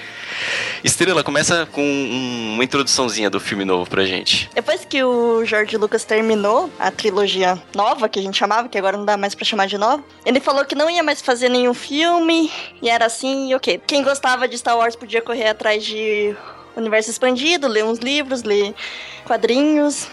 Estrela, começa com um- uma introduçãozinha do filme novo pra gente. Depois que o George Lucas terminou a trilogia nova, que a gente chamava, que agora não dá mais pra chamar de nova, ele falou que não ia mais fazer nenhum filme, e era assim, e ok. Quem gostava de Star Wars podia correr atrás de Universo Expandido, ler uns livros, ler quadrinhos.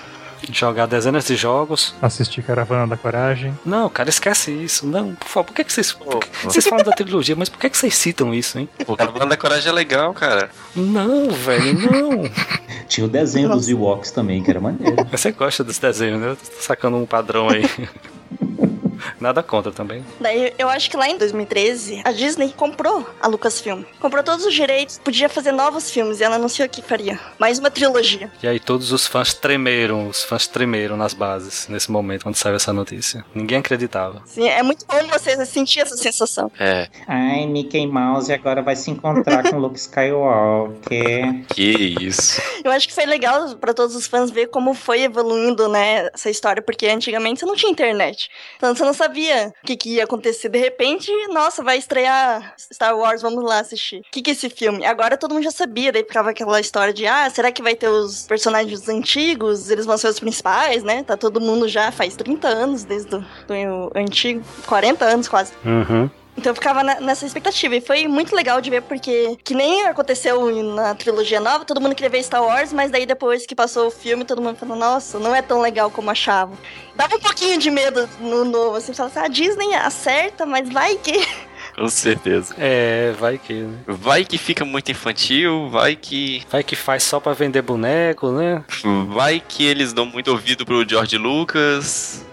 Jogar dezenas de jogos. Assistir Caravana da Coragem. Não, cara, esquece isso. Não, por favor, por que, que vocês. por que- vocês falam da trilogia, mas por que, que vocês citam isso, hein? Pô, Caravana da Coragem é legal, cara. Não, velho, não. Tinha o desenho dos Ewoks também, que era maneiro. Você gosta desse desenho, né? Eu tô sacando um padrão aí. Nada contra também. Daí eu acho que lá em 2013, a Disney comprou a Lucasfilm. Comprou todos os direitos, podia fazer novos filmes e ela anunciou que faria. Mais uma trilogia. E aí todos os fãs tremeram, os fãs tremeram nas bases nesse momento, quando saiu essa notícia. Ninguém acreditava. Sim, é muito bom você sentir essa sensação. É. Ai, Mickey Mouse agora vai se encontrar com Luke Skywalker. Que isso. Eu acho que foi legal pra todos os fãs ver como foi evoluindo, né, essa história, porque antigamente você não tinha internet. Então você não sabia o que, que ia acontecer. De repente, nossa, vai estrear Star Wars, vamos lá assistir. O que, que é esse filme? Agora todo mundo já sabia, daí ficava aquela história de, ah, será que vai ter os personagens antigos? Eles vão ser os principais, né? Tá todo mundo já faz 30 anos desde o antigo, 40 anos quase. Uhum. Então eu ficava nessa expectativa. E foi muito legal de ver, porque que nem aconteceu na trilogia nova, todo mundo queria ver Star Wars, mas daí depois que passou o filme, todo mundo falou, nossa, não é tão legal como achava. Dava um pouquinho de medo no novo, assim, falava assim, a Disney acerta, mas vai que. Com certeza. É, vai que, né? Vai que fica muito infantil, vai que. Vai que faz só pra vender boneco, né? Vai que eles dão muito ouvido pro George Lucas.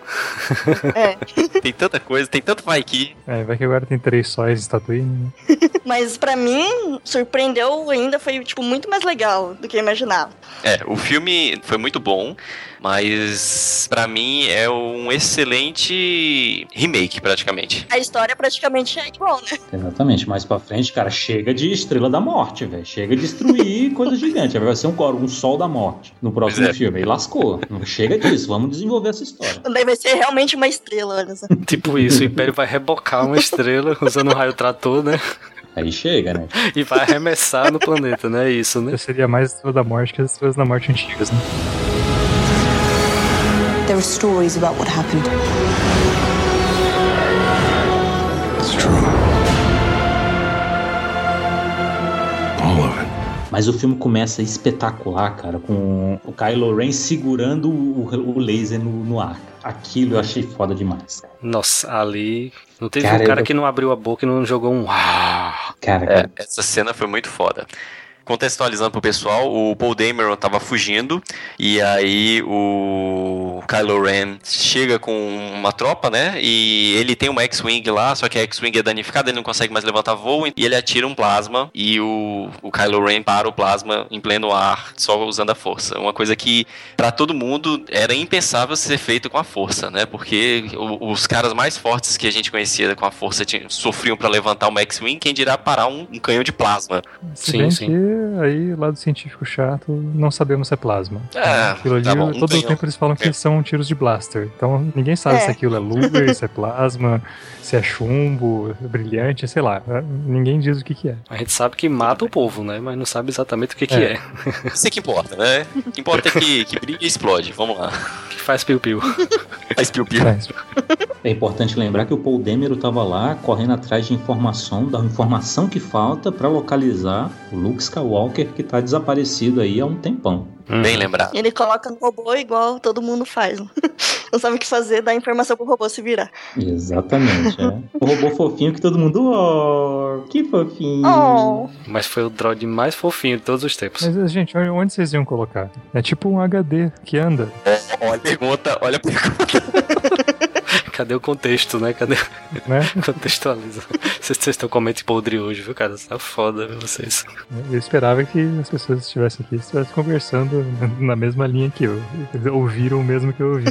É. Tem tanta coisa, tem tanto vai que. É, vai que agora tem três sóis de Tatooine, né? Mas pra mim, surpreendeu ainda, foi, tipo, muito mais legal do que eu imaginava. É, o filme foi muito bom, mas pra mim é um excelente remake, praticamente. A história praticamente é igual, né? Exatamente, mais pra frente, cara, chega de Estrela da Morte, velho. Chega de destruir coisa gigante. Vai ser um, um Sol da Morte no próximo é. filme. Aí lascou. Não chega disso, vamos desenvolver essa história. Daí vai ser realmente uma estrela, olha só. Tipo isso, o Império vai rebocar uma estrela usando um raio trator, né? Aí chega, né? E vai arremessar no planeta, né? Isso, né? Seria mais Estrela da Morte que as Estrelas da Morte antigas, né? There are stories about what happened. It's true. All of it. Mas o filme começa espetacular, cara, com o Kylo Ren segurando o, o laser no, no ar. Aquilo eu achei foda demais. cara. Nossa, ali. Não teve Cara, um cara eu- que não abriu a boca e não jogou um. uau. Cara, É, cara. essa cena foi muito foda. Contextualizando pro pessoal, o Paul Dameron tava fugindo e aí o Kylo Ren chega com uma tropa, né? E ele tem uma X-Wing lá, só que a X-Wing é danificada, ele não consegue mais levantar voo e ele atira um plasma e o, o Kylo Ren para o plasma em pleno ar, só usando a força. Uma coisa que pra todo mundo era impensável ser feito com a força, né? Porque o- os caras mais fortes que a gente conhecia com a força tinham- sofriam pra levantar uma X-Wing, quem dirá parar um, um canhão de plasma. Se Sim, sim. que aí, lado científico chato, não sabemos se é plasma. É, aquilo ali, tá bom, todo o tempo eles falam que É. são tiros de blaster. Então ninguém sabe É. se aquilo é luger, se é plasma, se é chumbo, brilhante, sei lá. Ninguém diz o que, que é. A gente sabe que mata o povo, né? Mas não sabe exatamente o que, que É. é. Isso é que importa, né? O que importa é que, que brilha e explode. Vamos lá. Que faz piu-piu. Faz piu-piu. É importante lembrar que o Paul Dameron tava lá correndo atrás de informação, da informação que falta pra localizar o Luke Skywalker que tá desaparecido aí há um tempão. Bem lembrado. Ele coloca no robô igual todo mundo faz. Não sabe o que fazer, dá informação pro robô se virar. Exatamente, é. O robô fofinho que todo mundo, oh, que fofinho. Oh! Mas foi o droid mais fofinho de todos os tempos. mas, gente, onde vocês iam colocar? É tipo um HD que anda. Olha a pergunta, olha a pergunta. Cadê o contexto, né? Cadê? Né? Contextualiza. Vocês estão com a mente podre hoje, viu, cara? Tá foda, viu, vocês. Eu esperava que as pessoas que estivessem aqui estivessem conversando na mesma linha que eu. Quer dizer, Ouviram o mesmo que eu ouvi.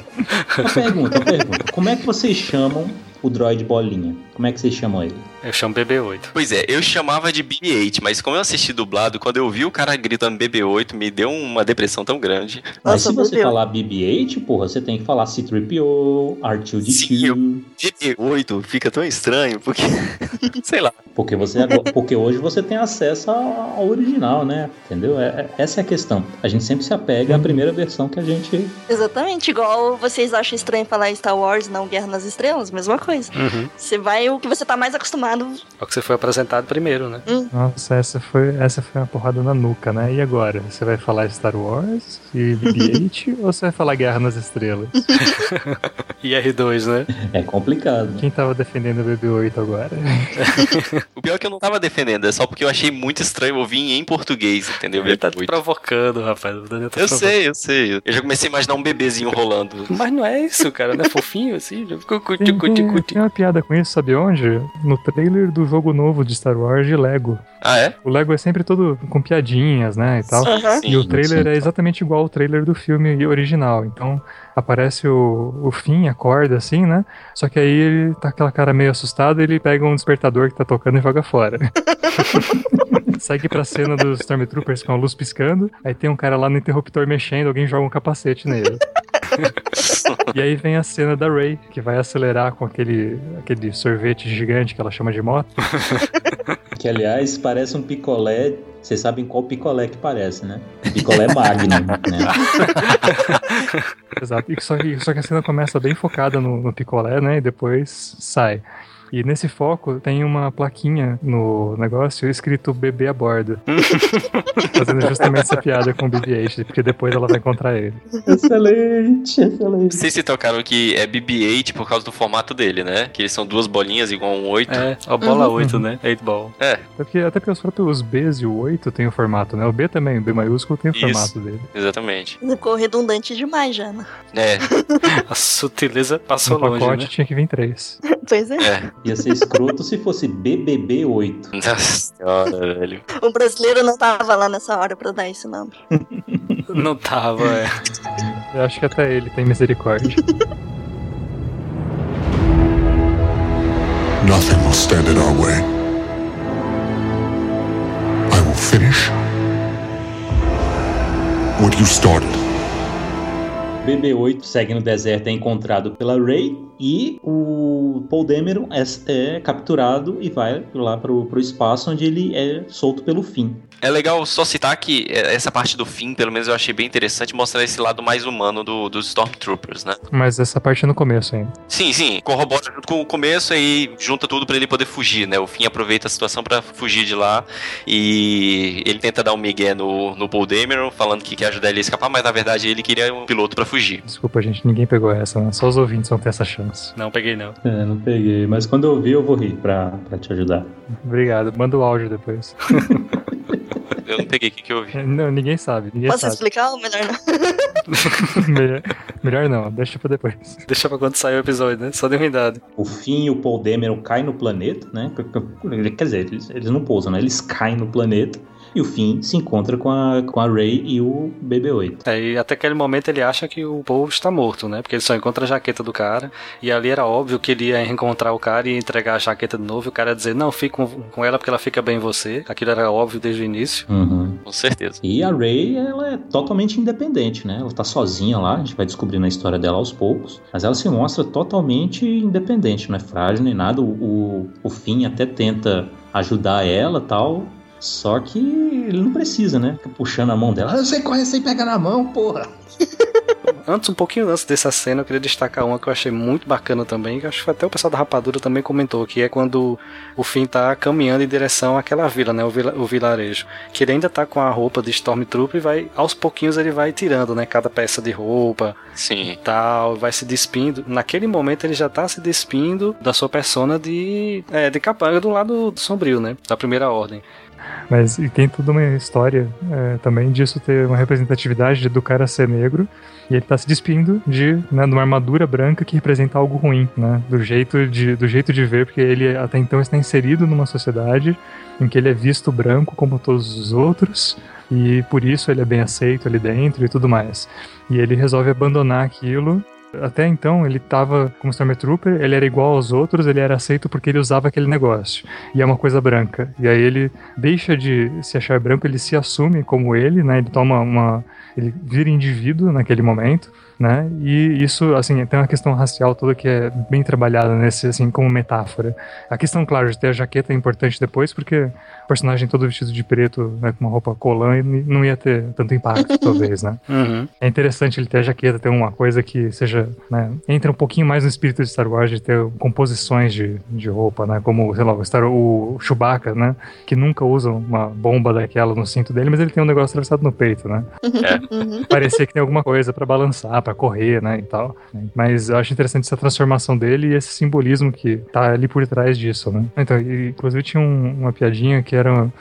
Uma pergunta, uma pergunta. Como é que vocês chamam o droid bolinha? Como é que vocês chamam ele? Eu chamo BB-8. Pois é, eu chamava de BB-8, mas como eu assisti dublado, quando eu vi o cara gritando BB-8, me deu uma depressão tão grande. Mas Nossa, se você falar BB-8, porra, você tem que falar C-3PO, R2-D2. Sim, eu- BB-8 fica tão estranho, porque. Sei lá. Porque, você, porque hoje você tem acesso ao original, né? Entendeu? É, é, essa é a questão. A gente sempre se apega à primeira versão que a gente. Exatamente, igual vocês acham estranho falar Star Wars, não Guerra nas Estrelas, mesma coisa. Uhum. Você vai o que você tá mais acostumado. É o que você foi apresentado primeiro, né? Hum. Nossa, essa foi, essa foi uma porrada na nuca, né? E agora? Você vai falar Star Wars e BB-8 ou você vai falar Guerra nas Estrelas? e R2, né? É complicado. Quem tava defendendo o BB-8 agora? O pior é que eu não tava defendendo, é só porque eu achei muito estranho ouvir em português, entendeu? Ele tá te provocando, rapaz. Tá Eu provocando. sei, eu sei. Eu já comecei a imaginar um bebezinho rolando. Mas não é isso, cara. Não é fofinho assim? Já ficou cuti, Cuti, tem, uma piada com isso, sabe onde? No trailer do jogo novo de Star Wars de Lego. Ah, é? O Lego é sempre todo com piadinhas, né, e tal. Aham. E o Sim, trailer sim. é exatamente igual ao trailer do filme original. Então aparece o, o Finn, acorda assim, né? Só que aí ele tá com aquela cara meio assustado e ele pega um despertador que tá tocando e joga fora. Segue pra cena dos Stormtroopers com a luz piscando. Aí tem um cara lá no interruptor mexendo, alguém joga um capacete nele. E aí vem a cena da Ray, que vai acelerar com aquele, aquele sorvete gigante que ela chama de moto. Que, aliás, parece um picolé. Vocês sabem qual picolé que parece, né? Picolé Magnum, né? Exato. E só, que, só que a cena começa bem focada no, no picolé, né? E depois sai. E nesse foco tem uma plaquinha no negócio escrito bebê a bordo. Fazendo justamente essa piada com o BB-8, porque depois ela vai encontrar ele. excelente, excelente. Vocês se tocaram que é BB-8 por causa do formato dele, né? Que eles são duas bolinhas igual um 8. É, a bola Uhum. 8, né? 8 ball. É, Até porque, até porque os próprios Bs e o 8 tem o formato, né? O B também, o B maiúsculo tem o Isso. formato dele. exatamente. Ficou redundante demais já, né? É, A sutileza passou No longe, pacote né? tinha que vir três. Pois é. é. Ia ser escroto se fosse BBB8. Nossa senhora, velho. O brasileiro não tava lá nessa hora pra dar esse nome. Não tava, é. Eu acho que até ele tem misericórdia. Nothing will stand in our way. I will finish what you started. BB-8 segue no deserto, é encontrado pela Rey e o Paul Dameron é, é capturado e vai lá pro, pro espaço onde ele é solto pelo fim. É legal só citar que é, essa parte do fim, pelo menos eu achei bem interessante, mostrar esse lado mais humano do, dos Stormtroopers, né? Mas essa parte é no começo ainda. Sim, sim, corrobora junto com o começo e junta tudo pra ele poder fugir, né? O fim aproveita a situação pra fugir de lá e ele tenta dar um migué no, no Paul Dameron, falando que quer ajudar ele a escapar, mas na verdade ele queria um piloto pra fugir. Desculpa, gente, ninguém pegou essa, né? Só os ouvintes vão ter essa chance. Não, peguei não. É, não peguei, mas quando eu vi eu vou rir pra, pra te ajudar. Obrigado, manda o áudio depois. Eu não peguei o que, que eu vi. Não, ninguém sabe, ninguém Posso sabe. explicar ou melhor não? melhor, melhor não, deixa pra depois. Deixa pra quando sair o episódio, né? Só deu ruindade. O Finn e o Paul Dameron caem no planeta, né? Quer dizer, eles, eles não pousam, né? Eles caem no planeta e o Finn se encontra com a, com a Rey e o BB-8. É, e até aquele momento ele acha que o Paul está morto, né? Porque ele só encontra a jaqueta do cara. E ali era óbvio que ele ia reencontrar o cara e entregar a jaqueta de novo. E o cara ia dizer: Não, fique com, com ela porque ela fica bem em você. Aquilo era óbvio desde o início. Uhum. Com certeza. E a Rey, ela é totalmente independente, né? Ela tá sozinha lá, a gente vai descobrindo a história dela aos poucos, mas ela se mostra totalmente independente, não é frágil nem nada. O, o, o Finn até tenta ajudar ela tal, só que ele não precisa, né? Fica puxando a mão dela. Ah, Você corre sem pegar na mão, porra! Antes, um pouquinho antes dessa cena, eu queria destacar uma que eu achei muito bacana também, que acho que até o pessoal da Rapadura também comentou, que é quando o Finn tá caminhando em direção àquela vila, né, o, vila, o vilarejo. Que ele ainda tá com a roupa de Stormtrooper e vai, aos pouquinhos ele vai tirando, né, cada peça de roupa Sim. e tal, vai se despindo. Naquele momento ele já tá se despindo da sua persona de, é, de capanga do lado sombrio, né, da primeira ordem. Mas e tem toda uma história é, também disso ter uma representatividade do cara ser negro e ele tá se despindo de, né, de uma armadura branca que representa algo ruim, né? Do jeito de, do jeito de ver, porque ele até então está inserido numa sociedade em que ele é visto branco como todos os outros e por isso ele é bem aceito ali dentro e tudo mais. E ele resolve abandonar aquilo até então ele tava como Stormtrooper, ele era igual aos outros, ele era aceito porque ele usava aquele negócio. E é uma coisa branca. E aí ele deixa de se achar branco, ele se assume como ele, né? Ele toma uma. Ele vira indivíduo naquele momento. Né? E isso, assim, tem uma questão racial toda que é bem trabalhada nesse, assim, como metáfora. A questão, claro, de ter a jaqueta é importante depois, porque o personagem todo vestido de preto, né, com uma roupa colã, não ia ter tanto impacto, talvez, né? Uhum. É interessante ele ter a jaqueta, ter uma coisa que seja, né, entra um pouquinho mais no espírito de Star Wars, de ter composições de, de roupa, né, como, sei lá, o, Star, o Chewbacca, né, que nunca usa uma bomba daquela no cinto dele, mas ele tem um negócio atravessado no peito, né? É. Parecia que tem alguma coisa para balançar, para correr, né, e tal. Mas eu acho interessante essa transformação dele e esse simbolismo que tá ali por trás disso, né? Então, e, inclusive tinha um, uma piadinha que era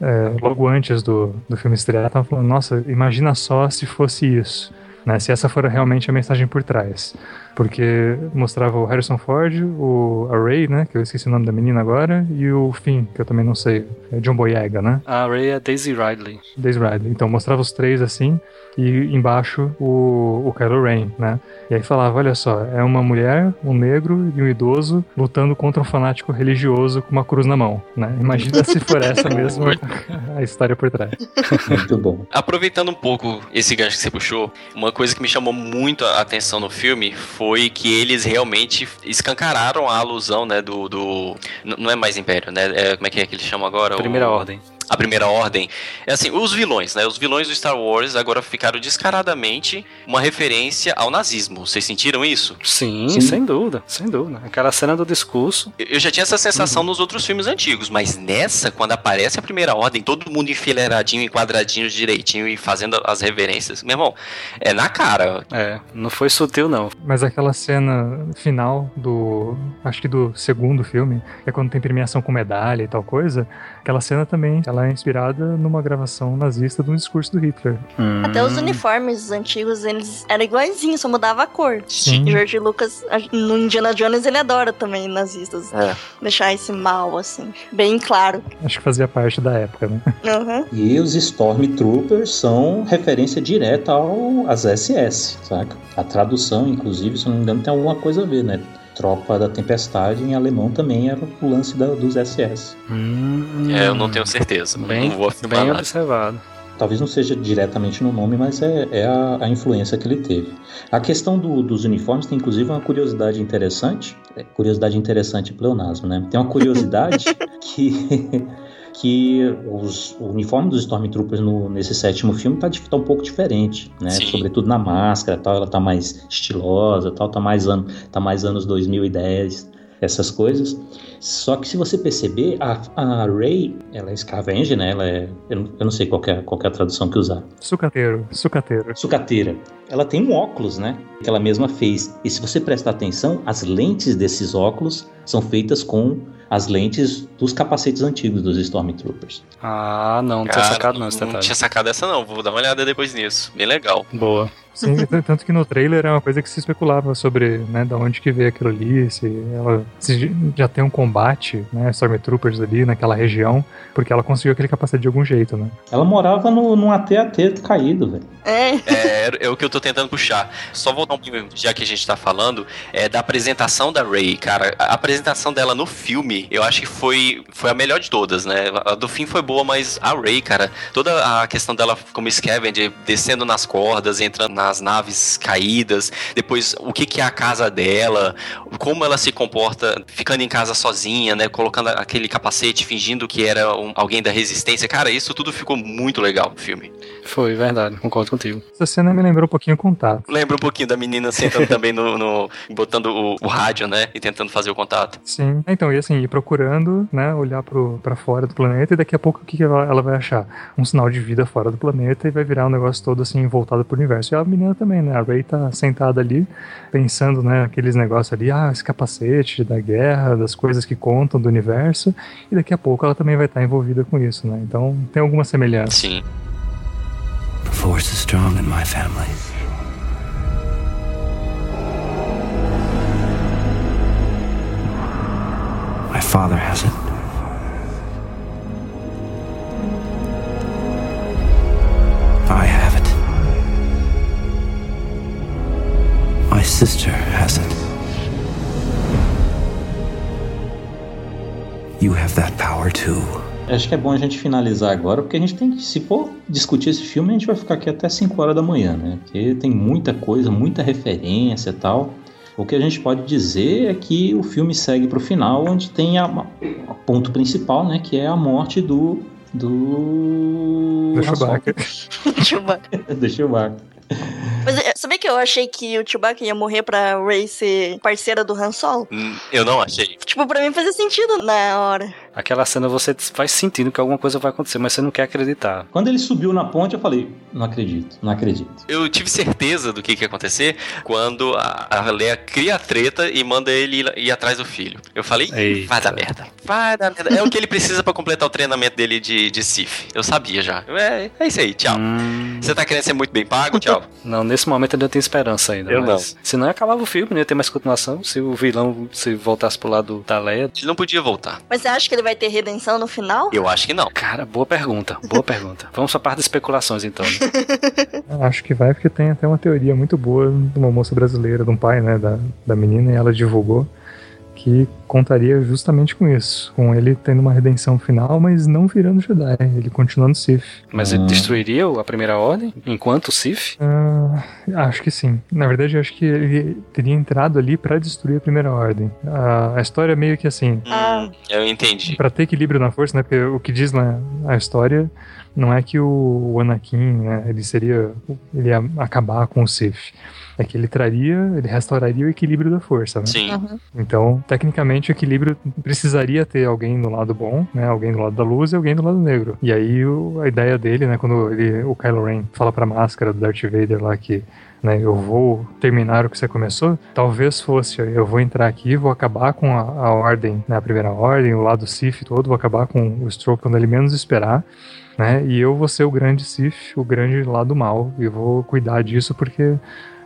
é, logo antes do, do filme estrear, tava falando, nossa, imagina só se fosse isso, né? Se essa for realmente a mensagem por trás. Porque mostrava o Harrison Ford, o a Ray, né? Que eu esqueci o nome da menina agora, e o Finn, que eu também não sei. É John Boyega, né? A Ray é Daisy Ridley. Daisy Ridley. Então mostrava os três assim, e embaixo o, o Kylo Ren, né? E aí falava, olha só, é uma mulher, um negro e um idoso lutando contra um fanático religioso com uma cruz na mão, né? Imagina se for essa mesmo a história por trás. Muito bom. Aproveitando um pouco esse gancho que você puxou, uma coisa que me chamou muito a atenção no filme foi que eles realmente escancararam a alusão, né, do... do não é mais Império, né? É, como é que é que eles chamam agora? Primeira o... Ordem a primeira ordem. É assim, os vilões, né? Os vilões do Star Wars agora ficaram descaradamente uma referência ao nazismo. Vocês sentiram isso? Sim, Sim. sem dúvida, sem dúvida. Aquela cena do discurso. Eu já tinha essa sensação uhum. nos outros filmes antigos, mas nessa, quando aparece a primeira ordem, todo mundo enfileiradinho, enquadradinho direitinho e fazendo as reverências. Meu irmão, é na cara. É, não foi sutil, não. Mas aquela cena final do. Acho que do segundo filme, é quando tem premiação com medalha e tal coisa. Aquela cena também, ela é inspirada numa gravação nazista de um discurso do Hitler. Hum. Até os uniformes antigos, eles eram iguaizinhos, só mudava a cor. Sim. E George Lucas, no Indiana Jones, ele adora também nazistas. É. Deixar esse mal, assim, bem claro. Acho que fazia parte da época, né? Uhum. E os Stormtroopers são referência direta ao, às SS, saca? A tradução, inclusive, se não me engano, tem alguma coisa a ver, né? Tropa da Tempestade em alemão também era o lance da, dos SS. Hum, é, eu não tenho certeza. Bem, não vou afirmar bem nada. observado. Talvez não seja diretamente no nome, mas é, é a, a, influência que ele teve. A questão do, dos uniformes tem inclusive uma curiosidade interessante. É, curiosidade interessante pleonasmo, né? Tem uma curiosidade que que os, o uniforme dos Stormtroopers no, nesse sétimo filme tá, tá um pouco diferente, né? Sim. Sobretudo na máscara, tal, ela tá mais estilosa, tal, tá mais, ano, tá mais anos 2010, essas coisas. Só que se você perceber, a, a Rey, ela é scavenger, né? Ela é, eu não, eu não sei qual é, qual é a tradução que usar. Sucateiro, sucateiro. Sucateira. Ela tem um óculos, né? Que ela mesma fez. E se você prestar atenção, as lentes desses óculos são feitas com as lentes dos capacetes antigos dos Stormtroopers. Ah, não, não Cara, tinha sacado não, esse Não tinha sacado essa não, vou dar uma olhada depois nisso. Bem legal. Boa. Sim, tanto que no trailer é uma coisa que se especulava sobre, né, da onde que veio aquilo ali, se ela se já tem um combate, né, Stormtroopers ali naquela região, porque ela conseguiu aquele capacete de algum jeito, né? Ela morava no, num AT-AT caído, velho. É. É, é o que eu tô tentando puxar. Só voltar um pouquinho, já que a gente tá falando, é da apresentação da Rey, cara. A apresentação dela no filme, eu acho que foi, foi a melhor de todas, né? A do fim foi boa, mas a Rey, cara, toda a questão dela como Scavenger, descendo nas cordas, entrando nas naves caídas, depois o que, que é a casa dela, como ela se comporta ficando em casa sozinha, né? Colocando aquele capacete, fingindo que era um- alguém da resistência. Cara, isso tudo ficou muito legal no filme. Foi, verdade, concordo contigo. Essa cena me lembrou um pouquinho contato. Lembra um pouquinho da menina sentando também no, no- botando o, o rádio, né? E tentando fazer o contato. Sim. Então, e assim, ir procurando, né, olhar pro, pra fora do planeta e daqui a pouco o que, que ela, ela vai achar? Um sinal de vida fora do planeta e vai virar um negócio todo assim, voltado pro universo. E a menina também, né? A Ray tá sentada ali, pensando, né, aqueles negócios ali, ah, esse capacete da guerra, das coisas que contam do universo, e daqui a pouco ela também vai estar envolvida com isso, né? Então tem alguma semelhança. Sim. The force is strong in my family. My father has it. I have it. My sister has it. You have that power too. Acho que é bom a gente finalizar agora, porque a gente tem que, se for discutir esse filme, a gente vai ficar aqui até 5 horas da manhã, né? Porque tem muita coisa, muita referência e tal. O que a gente pode dizer é que o filme segue para o final, onde tem a, a, ponto principal, né? Que é a morte do. Do. Do Chewbacca. Chewbacca. do Chewbacca. Mas é, sabia que eu achei que o Chewbacca ia morrer pra Rey ser parceira do Han Solo? Hum, eu não achei. Tipo, pra mim fazia sentido na hora. Aquela cena você vai sentindo que alguma coisa vai acontecer, mas você não quer acreditar. Quando ele subiu na ponte, eu falei, não acredito, não acredito. Eu tive certeza do que, que ia acontecer quando a, a Leia cria a treta e manda ele ir, ir atrás do filho. Eu falei, Eita. vai dar merda. Vai dar merda. É o que ele precisa pra completar o treinamento dele de, de Sif. Eu sabia já. É, é isso aí, tchau. Hum. Você tá querendo ser muito bem pago? Tchau. Não, nesse momento ainda tem esperança ainda. Eu mas não. Senão acabava o filme, não ia ter mais continuação. Se o vilão se voltasse pro lado da Leia. Ele não podia voltar. Mas acha que ele vai ter redenção no final? Eu acho que não. Cara, boa pergunta. Boa pergunta. Vamos pra parte das especulações então. Né? Acho que vai, porque tem até uma teoria muito boa de uma moça brasileira, de um pai, né, da, da menina, e ela divulgou que contaria justamente com isso, com ele tendo uma redenção final, mas não virando Jedi, ele continuando Sith. Mas ele destruiria a primeira ordem enquanto Sith? Ah, acho que sim. Na verdade, eu acho que ele teria entrado ali para destruir a primeira ordem. A, a história é meio que assim. Hum, eu entendi. Para ter equilíbrio na força, né? Porque o que diz na a história não é que o Anakin, né, ele seria, ele ia acabar com o Sith. É que ele traria, ele restauraria o equilíbrio da força, né? Sim. Uhum. Então, tecnicamente, o equilíbrio precisaria ter alguém no lado bom, né? Alguém do lado da luz e alguém do lado negro. E aí o, a ideia dele, né? Quando ele, o Kylo Ren fala pra máscara do Darth Vader lá que né, eu vou terminar o que você começou, talvez fosse, eu vou entrar aqui, vou acabar com a, a ordem, né, a primeira ordem, o lado Sith todo, vou acabar com o Stroke quando ele menos esperar, né, e eu vou ser o grande Sith, o grande lado mal, e vou cuidar disso porque,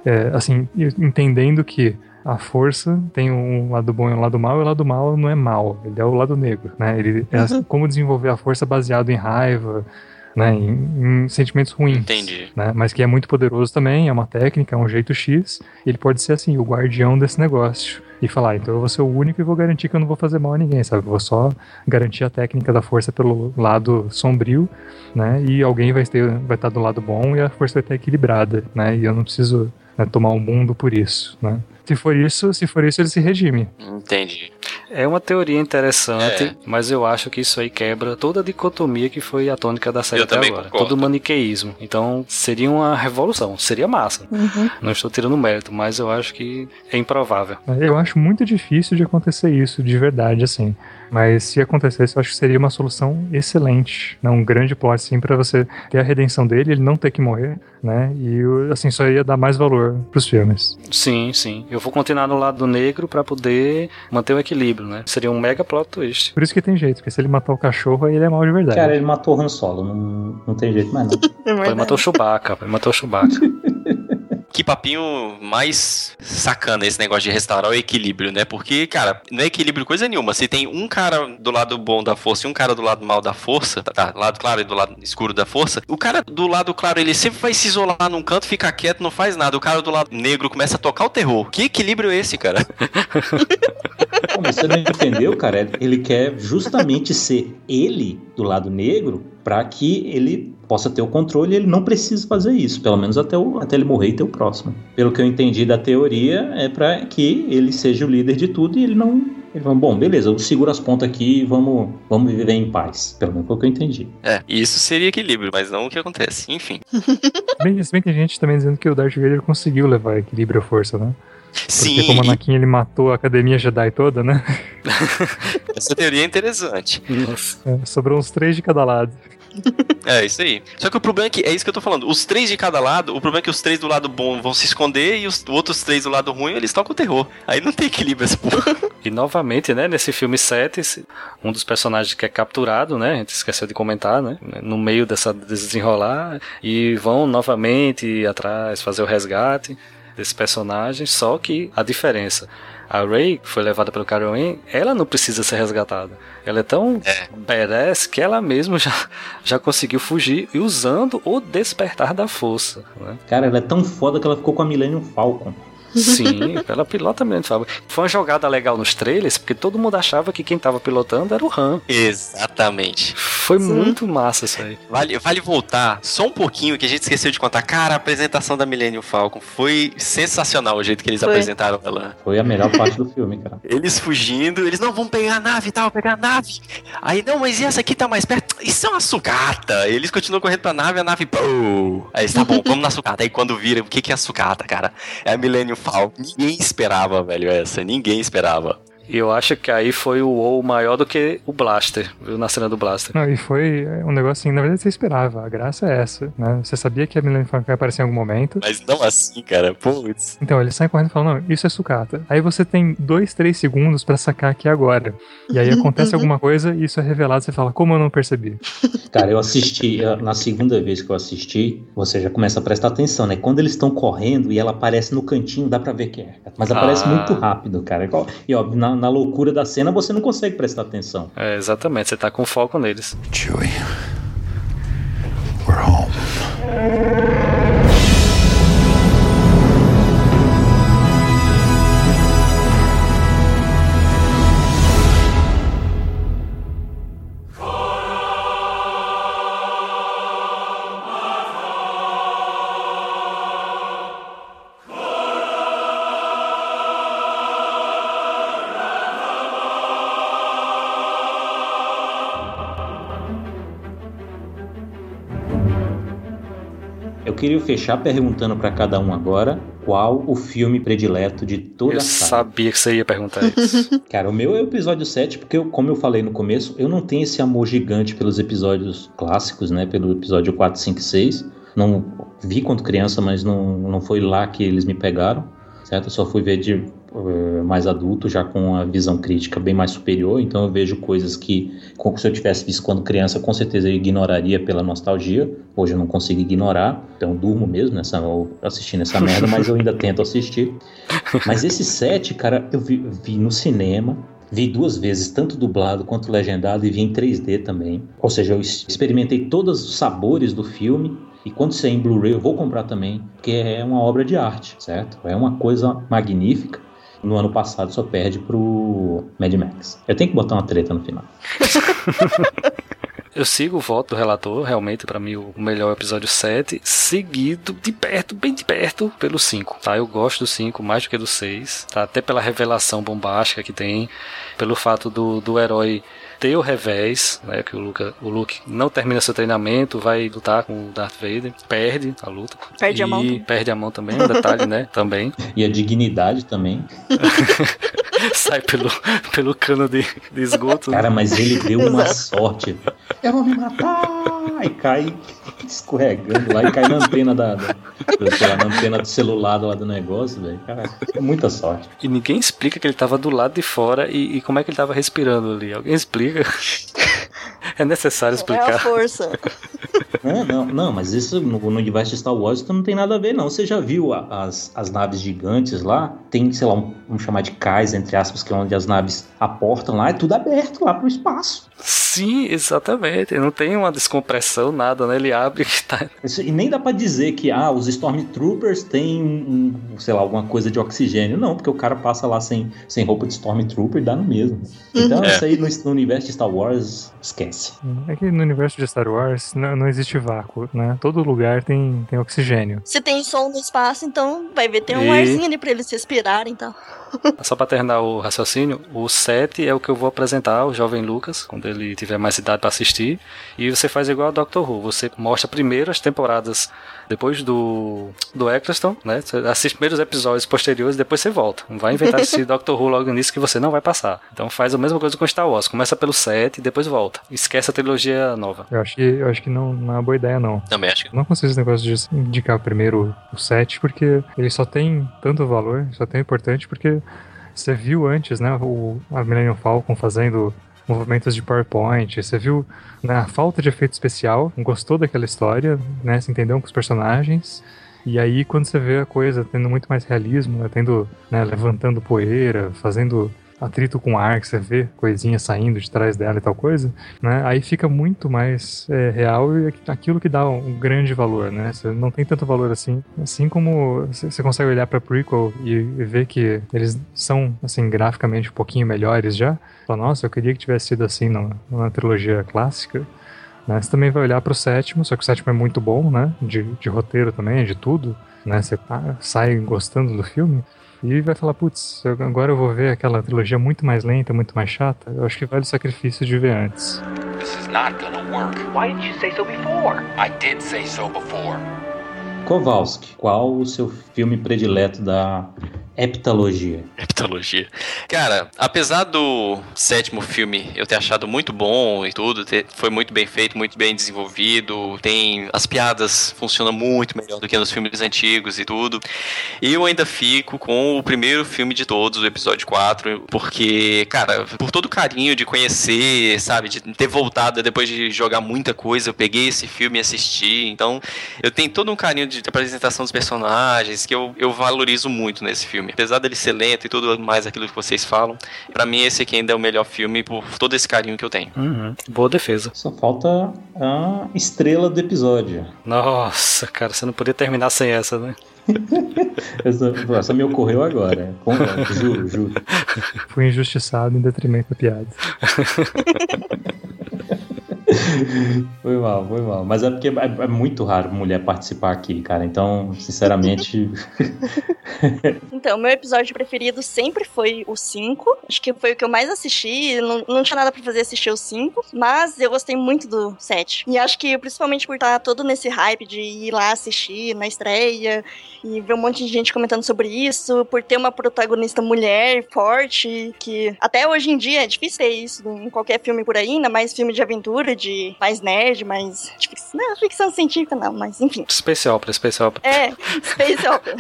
é, assim, entendendo que a força tem um lado bom e um lado mal, e o lado mal não é mal, ele é o lado negro, né? Ele é Uhum. como desenvolver a força baseado em raiva, né? Em, em sentimentos ruins. Entendi. Né? Mas que é muito poderoso também, é uma técnica, é um jeito X. Ele pode ser assim, o guardião desse negócio. E falar, então eu vou ser o único e vou garantir que eu não vou fazer mal a ninguém, sabe? Eu vou só garantir a técnica da força pelo lado sombrio, né? E alguém vai, ter, vai estar do lado bom e a força vai estar equilibrada, né? E eu não preciso né, tomar o mundo por isso, né? Se for isso, se for isso, ele se redime. Entendi. É uma teoria interessante, É. mas eu acho que isso aí quebra toda a dicotomia que foi a tônica da série Eu até agora. concordo. Todo o maniqueísmo. Então seria uma revolução, seria massa. Uhum. Não estou tirando mérito, mas eu acho que é improvável. Eu acho muito difícil de acontecer isso de verdade, assim. Mas se acontecesse, eu acho que seria uma solução excelente, né? Um grande plot, assim, pra você ter a redenção dele, ele não ter que morrer, né? E, assim, só ia dar mais valor pros filmes. Sim, sim. Eu vou continuar no lado negro pra poder manter o equilíbrio, né? Seria um mega plot twist. Por isso que tem jeito, porque se ele matar o cachorro, aí ele é mal de verdade. Cara, ele matou o Han Solo, não, não tem jeito mais não. Ele matou o Chewbacca, ele matou o Chewbacca. Que papinho mais sacana esse negócio de restaurar o equilíbrio, né? Porque, cara, não é equilíbrio coisa nenhuma. Se tem um cara do lado bom da força e um cara do lado mal da força, tá, tá, lado claro e do lado escuro da força, o cara do lado claro, ele sempre vai se isolar num canto, ficar quieto, não faz nada. O cara do lado negro começa a tocar o terror. Que equilíbrio é esse, cara? Pô, você não entendeu, cara? Ele quer justamente ser ele do lado negro para que ele possa ter o controle e ele não precisa fazer isso, pelo menos até, o, até ele morrer e ter o próximo. Pelo que eu entendi da teoria, é para que ele seja o líder de tudo e ele não. Ele fala, bom, beleza, eu seguro as pontas aqui e vamos, vamos viver em paz. Pelo menos foi o que eu entendi. É, isso seria equilíbrio, mas não o que acontece. Enfim. Bem, se bem que tem gente também dizendo que o Darth Vader conseguiu levar equilíbrio à força, né? Porque Sim, como o e- Anakin ele matou a Academia Jedi toda, né? essa teoria é interessante. Nossa. É, sobrou uns três de cada lado. É, isso aí. Só que o problema é que, é isso que eu tô falando, os três de cada lado, o problema é que os três do lado bom vão se esconder e os outros três do lado ruim, eles tocam o terror. Aí não tem equilíbrio essa porra. E novamente, né, nesse filme 7, esse- um dos personagens que é capturado, né, a gente esqueceu de comentar, né, no meio dessa desse desenrolar, e vão novamente atrás fazer o resgate desse personagem, só que a diferença, a Rey, que foi levada pelo Kylo Ren, ela não precisa ser resgatada. Ela é tão badass que ela mesma já, já conseguiu fugir e usando o despertar da força, né? Cara, ela é tão foda que ela ficou com a Millennium Falcon. Sim, ela pilota Millennium Falcon. Foi uma jogada legal nos trailers, porque todo mundo achava que quem tava pilotando era o Han. Exatamente. Foi Sim. muito massa isso aí. Vale, vale voltar só um pouquinho, que a gente esqueceu de contar. Cara, a apresentação da Millennium Falcon foi sensacional o jeito que eles foi. apresentaram ela. Foi a melhor parte do filme, cara. Eles fugindo, eles não vão pegar a nave e tal, pegar a nave. Aí, não, mas e essa aqui tá mais perto? Isso é uma sucata. Eles continuam correndo pra nave, a nave, pô. Aí, tá bom, vamos na sucata. Aí quando vira, o que que é a sucata, cara? É a Millennium Ninguém esperava, velho, essa. Ninguém esperava. E eu acho que aí foi o WoW maior do que o Blaster, viu? Na cena do Blaster. Não, e foi um negócio assim, na verdade você esperava, a graça é essa, né? Você sabia que a Millennium Falcon ia aparecer em algum momento. Mas não assim, cara, putz. Então, eles saem correndo e falam, não, isso é sucata. Aí você tem dois, três segundos para sacar aqui agora. E aí acontece alguma coisa e isso é revelado, você fala, como eu não percebi? Cara, eu assisti, na segunda vez que eu assisti, você já começa a prestar atenção, né? Quando eles estão correndo e ela aparece no cantinho, dá pra ver que é. Mas aparece ah. muito rápido, cara. E ó, na, na, loucura da cena você não consegue prestar atenção. É, exatamente, você tá com foco neles. Chewie, we're home. Queria fechar perguntando para cada um agora qual o filme predileto de toda eu a saga. sabia que você ia perguntar isso. Cara, o meu é o episódio 7, porque, eu, como eu falei no começo, eu não tenho esse amor gigante pelos episódios clássicos, né? Pelo episódio 4, 5 e 6. Não vi quando criança, mas não, não foi lá que eles me pegaram, certo? Eu só fui ver de eh, mais adulto, já com a visão crítica bem mais superior, então eu vejo coisas que, se eu tivesse visto quando criança, com certeza eu ignoraria pela nostalgia. Hoje eu não consigo ignorar, então eu durmo mesmo nessa, assistindo essa merda, mas eu ainda tento assistir. Mas esse set, cara, eu vi, vi no cinema, Vi duas vezes, tanto dublado quanto legendado, e vi em 3D também. Ou seja, eu experimentei todos os sabores do filme. E quando sair em Blu-ray, eu vou comprar também, porque é uma obra de arte, certo? É uma coisa magnífica no ano passado só perde pro Mad Max. Eu tenho que botar uma treta no final. Eu sigo o voto do relator, realmente, para mim, o melhor episódio 7, seguido de perto, bem de perto, pelo 5, tá? Eu gosto do 5 mais do que do 6, tá? Até pela revelação bombástica que tem, pelo fato do, do herói ter o revés, né, que o Luke, o Luke não termina seu treinamento, vai lutar com o Darth Vader, perde a luta. Perde a mão. Perde a mão também, um detalhe, né, também. E a dignidade também. Sai pelo, pelo cano de, de esgoto. Cara, mas ele deu uma sorte. Eu vou me matar! E cai escorregando lá e cai na antena da, da, lá, na antena do celular lá do negócio, velho. Cara, muita sorte. E ninguém explica que ele tava do lado de fora e, e como é que ele tava respirando ali. Alguém explica? é necessário explicar. É a força. Não, não, não, mas isso no, no universo de Star Wars não tem nada a ver, não. Você já viu a, as, as naves gigantes lá? Tem, sei lá, um, vamos chamar de cais, entre aspas, que é onde as naves aportam lá, é tudo aberto lá pro espaço. Sim, exatamente. Não tem uma descompressão, nada, né? Ele abre e tá. E nem dá para dizer que ah, os Stormtroopers têm um, sei lá, alguma coisa de oxigênio. Não, porque o cara passa lá sem, sem roupa de Stormtrooper e dá no mesmo. Então, é. isso aí no, no, universo de Star Wars, esquece. É que no universo de Star Wars não, não existe vácuo, né? Todo lugar tem, tem oxigênio. Se tem som no espaço, então vai ver, tem um e... arzinho ali pra eles respirarem então. Só para terminar o raciocínio, o 7 é o que eu vou apresentar ao jovem Lucas, quando ele tiver mais idade para assistir. E você faz igual a Doctor Who, você mostra primeiro as temporadas depois do, do Eccleston, né? Você assiste primeiro os episódios posteriores, depois você volta. Não vai inventar esse Doctor Who logo nisso que você não vai passar. Então faz a mesma coisa com Star Wars. Começa pelo 7 e depois volta. Esquece a trilogia nova. Eu acho que, eu acho que não, não é uma boa ideia, não. Também acho que não. consigo esse negócio de indicar primeiro o 7, porque ele só tem tanto valor, só tem importante, porque você viu antes, né, o, a Millennium Falcon fazendo movimentos de PowerPoint, você viu né, a falta de efeito especial, gostou daquela história, né, se entendeu com os personagens, e aí quando você vê a coisa tendo muito mais realismo, né, tendo, né, levantando poeira, fazendo atrito com ar, que você vê coisinha saindo de trás dela e tal coisa, né? Aí fica muito mais é, real e aquilo que dá um grande valor, né? Você não tem tanto valor assim. Assim como você consegue olhar pra prequel e ver que eles são, assim, graficamente um pouquinho melhores já. Fala, nossa, eu queria que tivesse sido assim na, na trilogia clássica. Né? Você também vai olhar pro sétimo, só que o sétimo é muito bom, né? De, de roteiro também, de tudo. Né? Você ah, sai gostando do filme. E vai falar, putz, agora eu vou ver aquela trilogia muito mais lenta, muito mais chata. Eu acho que vale o sacrifício de ver antes. This is not gonna work. Why didn't you say so before? I did say so before. Kowalski, qual o seu filme predileto da heptalogia? Heptalogia. Cara, apesar do sétimo filme eu ter achado muito bom e tudo, ter, foi muito bem feito, muito bem desenvolvido, tem as piadas funcionam muito melhor do que nos filmes antigos e tudo. Eu ainda fico com o primeiro filme de todos, o episódio 4, porque, cara, por todo o carinho de conhecer, sabe, de ter voltado depois de jogar muita coisa, eu peguei esse filme e assisti, então eu tenho todo um carinho de apresentação dos personagens que eu, eu valorizo muito nesse filme. Apesar dele ser lento e tudo mais aquilo que vocês falam, para mim esse aqui ainda é o melhor filme por todo esse carinho que eu tenho. Uhum. Boa defesa. Só falta a estrela do episódio. Nossa, cara, você não podia terminar sem essa, né? essa, essa, me ocorreu agora. Juro, juro. Fui injustiçado em detrimento da piada. foi mal, foi mal. Mas é porque é, é, muito raro mulher participar aqui, cara. Então, sinceramente. então, meu episódio preferido sempre foi o 5. Acho que foi o que eu mais assisti. Não, não tinha nada pra fazer assistir o 5. Mas eu gostei muito do 7. E acho que principalmente por estar todo nesse hype de ir lá assistir na estreia e ver um monte de gente comentando sobre isso, por ter uma protagonista mulher forte, que até hoje em dia é difícil ter isso em qualquer filme por aí, ainda mais filme de aventura, de mais nerd, mais. De ficção, não, ficção científica não, mas enfim. Opera, Space Opera. É, Opera.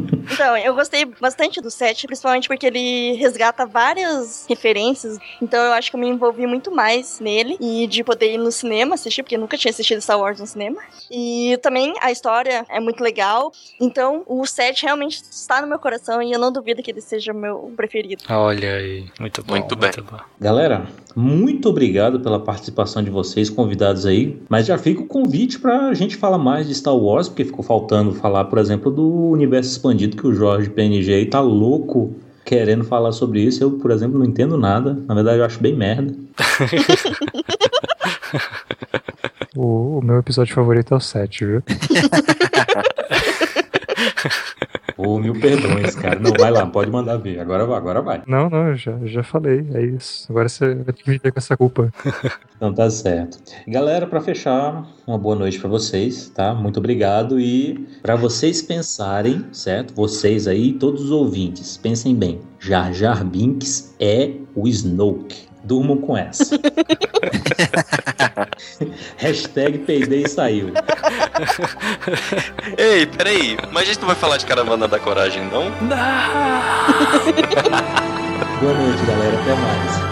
Então, eu gostei bastante do set, principalmente porque ele resgata várias referências. Então, eu acho que eu me envolvi muito mais nele e de poder ir no cinema assistir, porque eu nunca tinha assistido Star Wars no cinema. E também a história é muito legal. Então, o set realmente está no meu coração e eu não duvido que ele seja o meu preferido. Olha aí, muito bom. Muito bem. Muito bom. Galera, muito obrigado pela participação de vocês, convidados aí. Mas já fica o convite para a gente falar mais de Star Wars, porque ficou faltando falar, por exemplo, do universo expandido que o Jorge PNG tá louco querendo falar sobre isso. Eu, por exemplo, não entendo nada. Na verdade, eu acho bem merda. o, o meu episódio favorito é o 7, viu? Mil perdões, cara. Não, vai lá, pode mandar ver. Agora vai, agora vai. Não, não, já, já falei, é isso. Agora você vai ter que viver com essa culpa. Então tá certo. Galera, para fechar, uma boa noite para vocês, tá? Muito obrigado e para vocês pensarem, certo? Vocês aí, todos os ouvintes, pensem bem. Jar Jar Binks é o Snoke. Durmam com essa. Hashtag peidei e saiu. Ei, peraí. Mas a gente não vai falar de Caravana da Coragem, não? Não! Boa noite, galera. Até mais.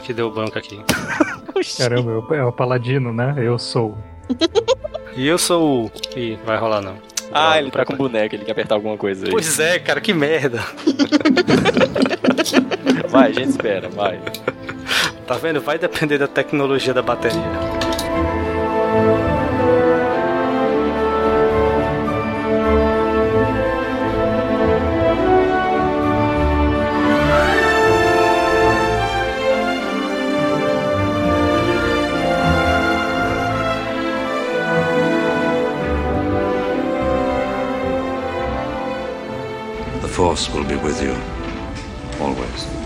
Calma que deu branco aqui. Caramba, é o paladino, né? Eu sou. E eu sou o. Ih, vai rolar não. Ah, ele tá com boneco, ele quer apertar alguma coisa aí. Pois é, cara, que merda. vai, a gente espera, vai. Tá vendo? Vai depender da tecnologia da bateria. Force will be with you always.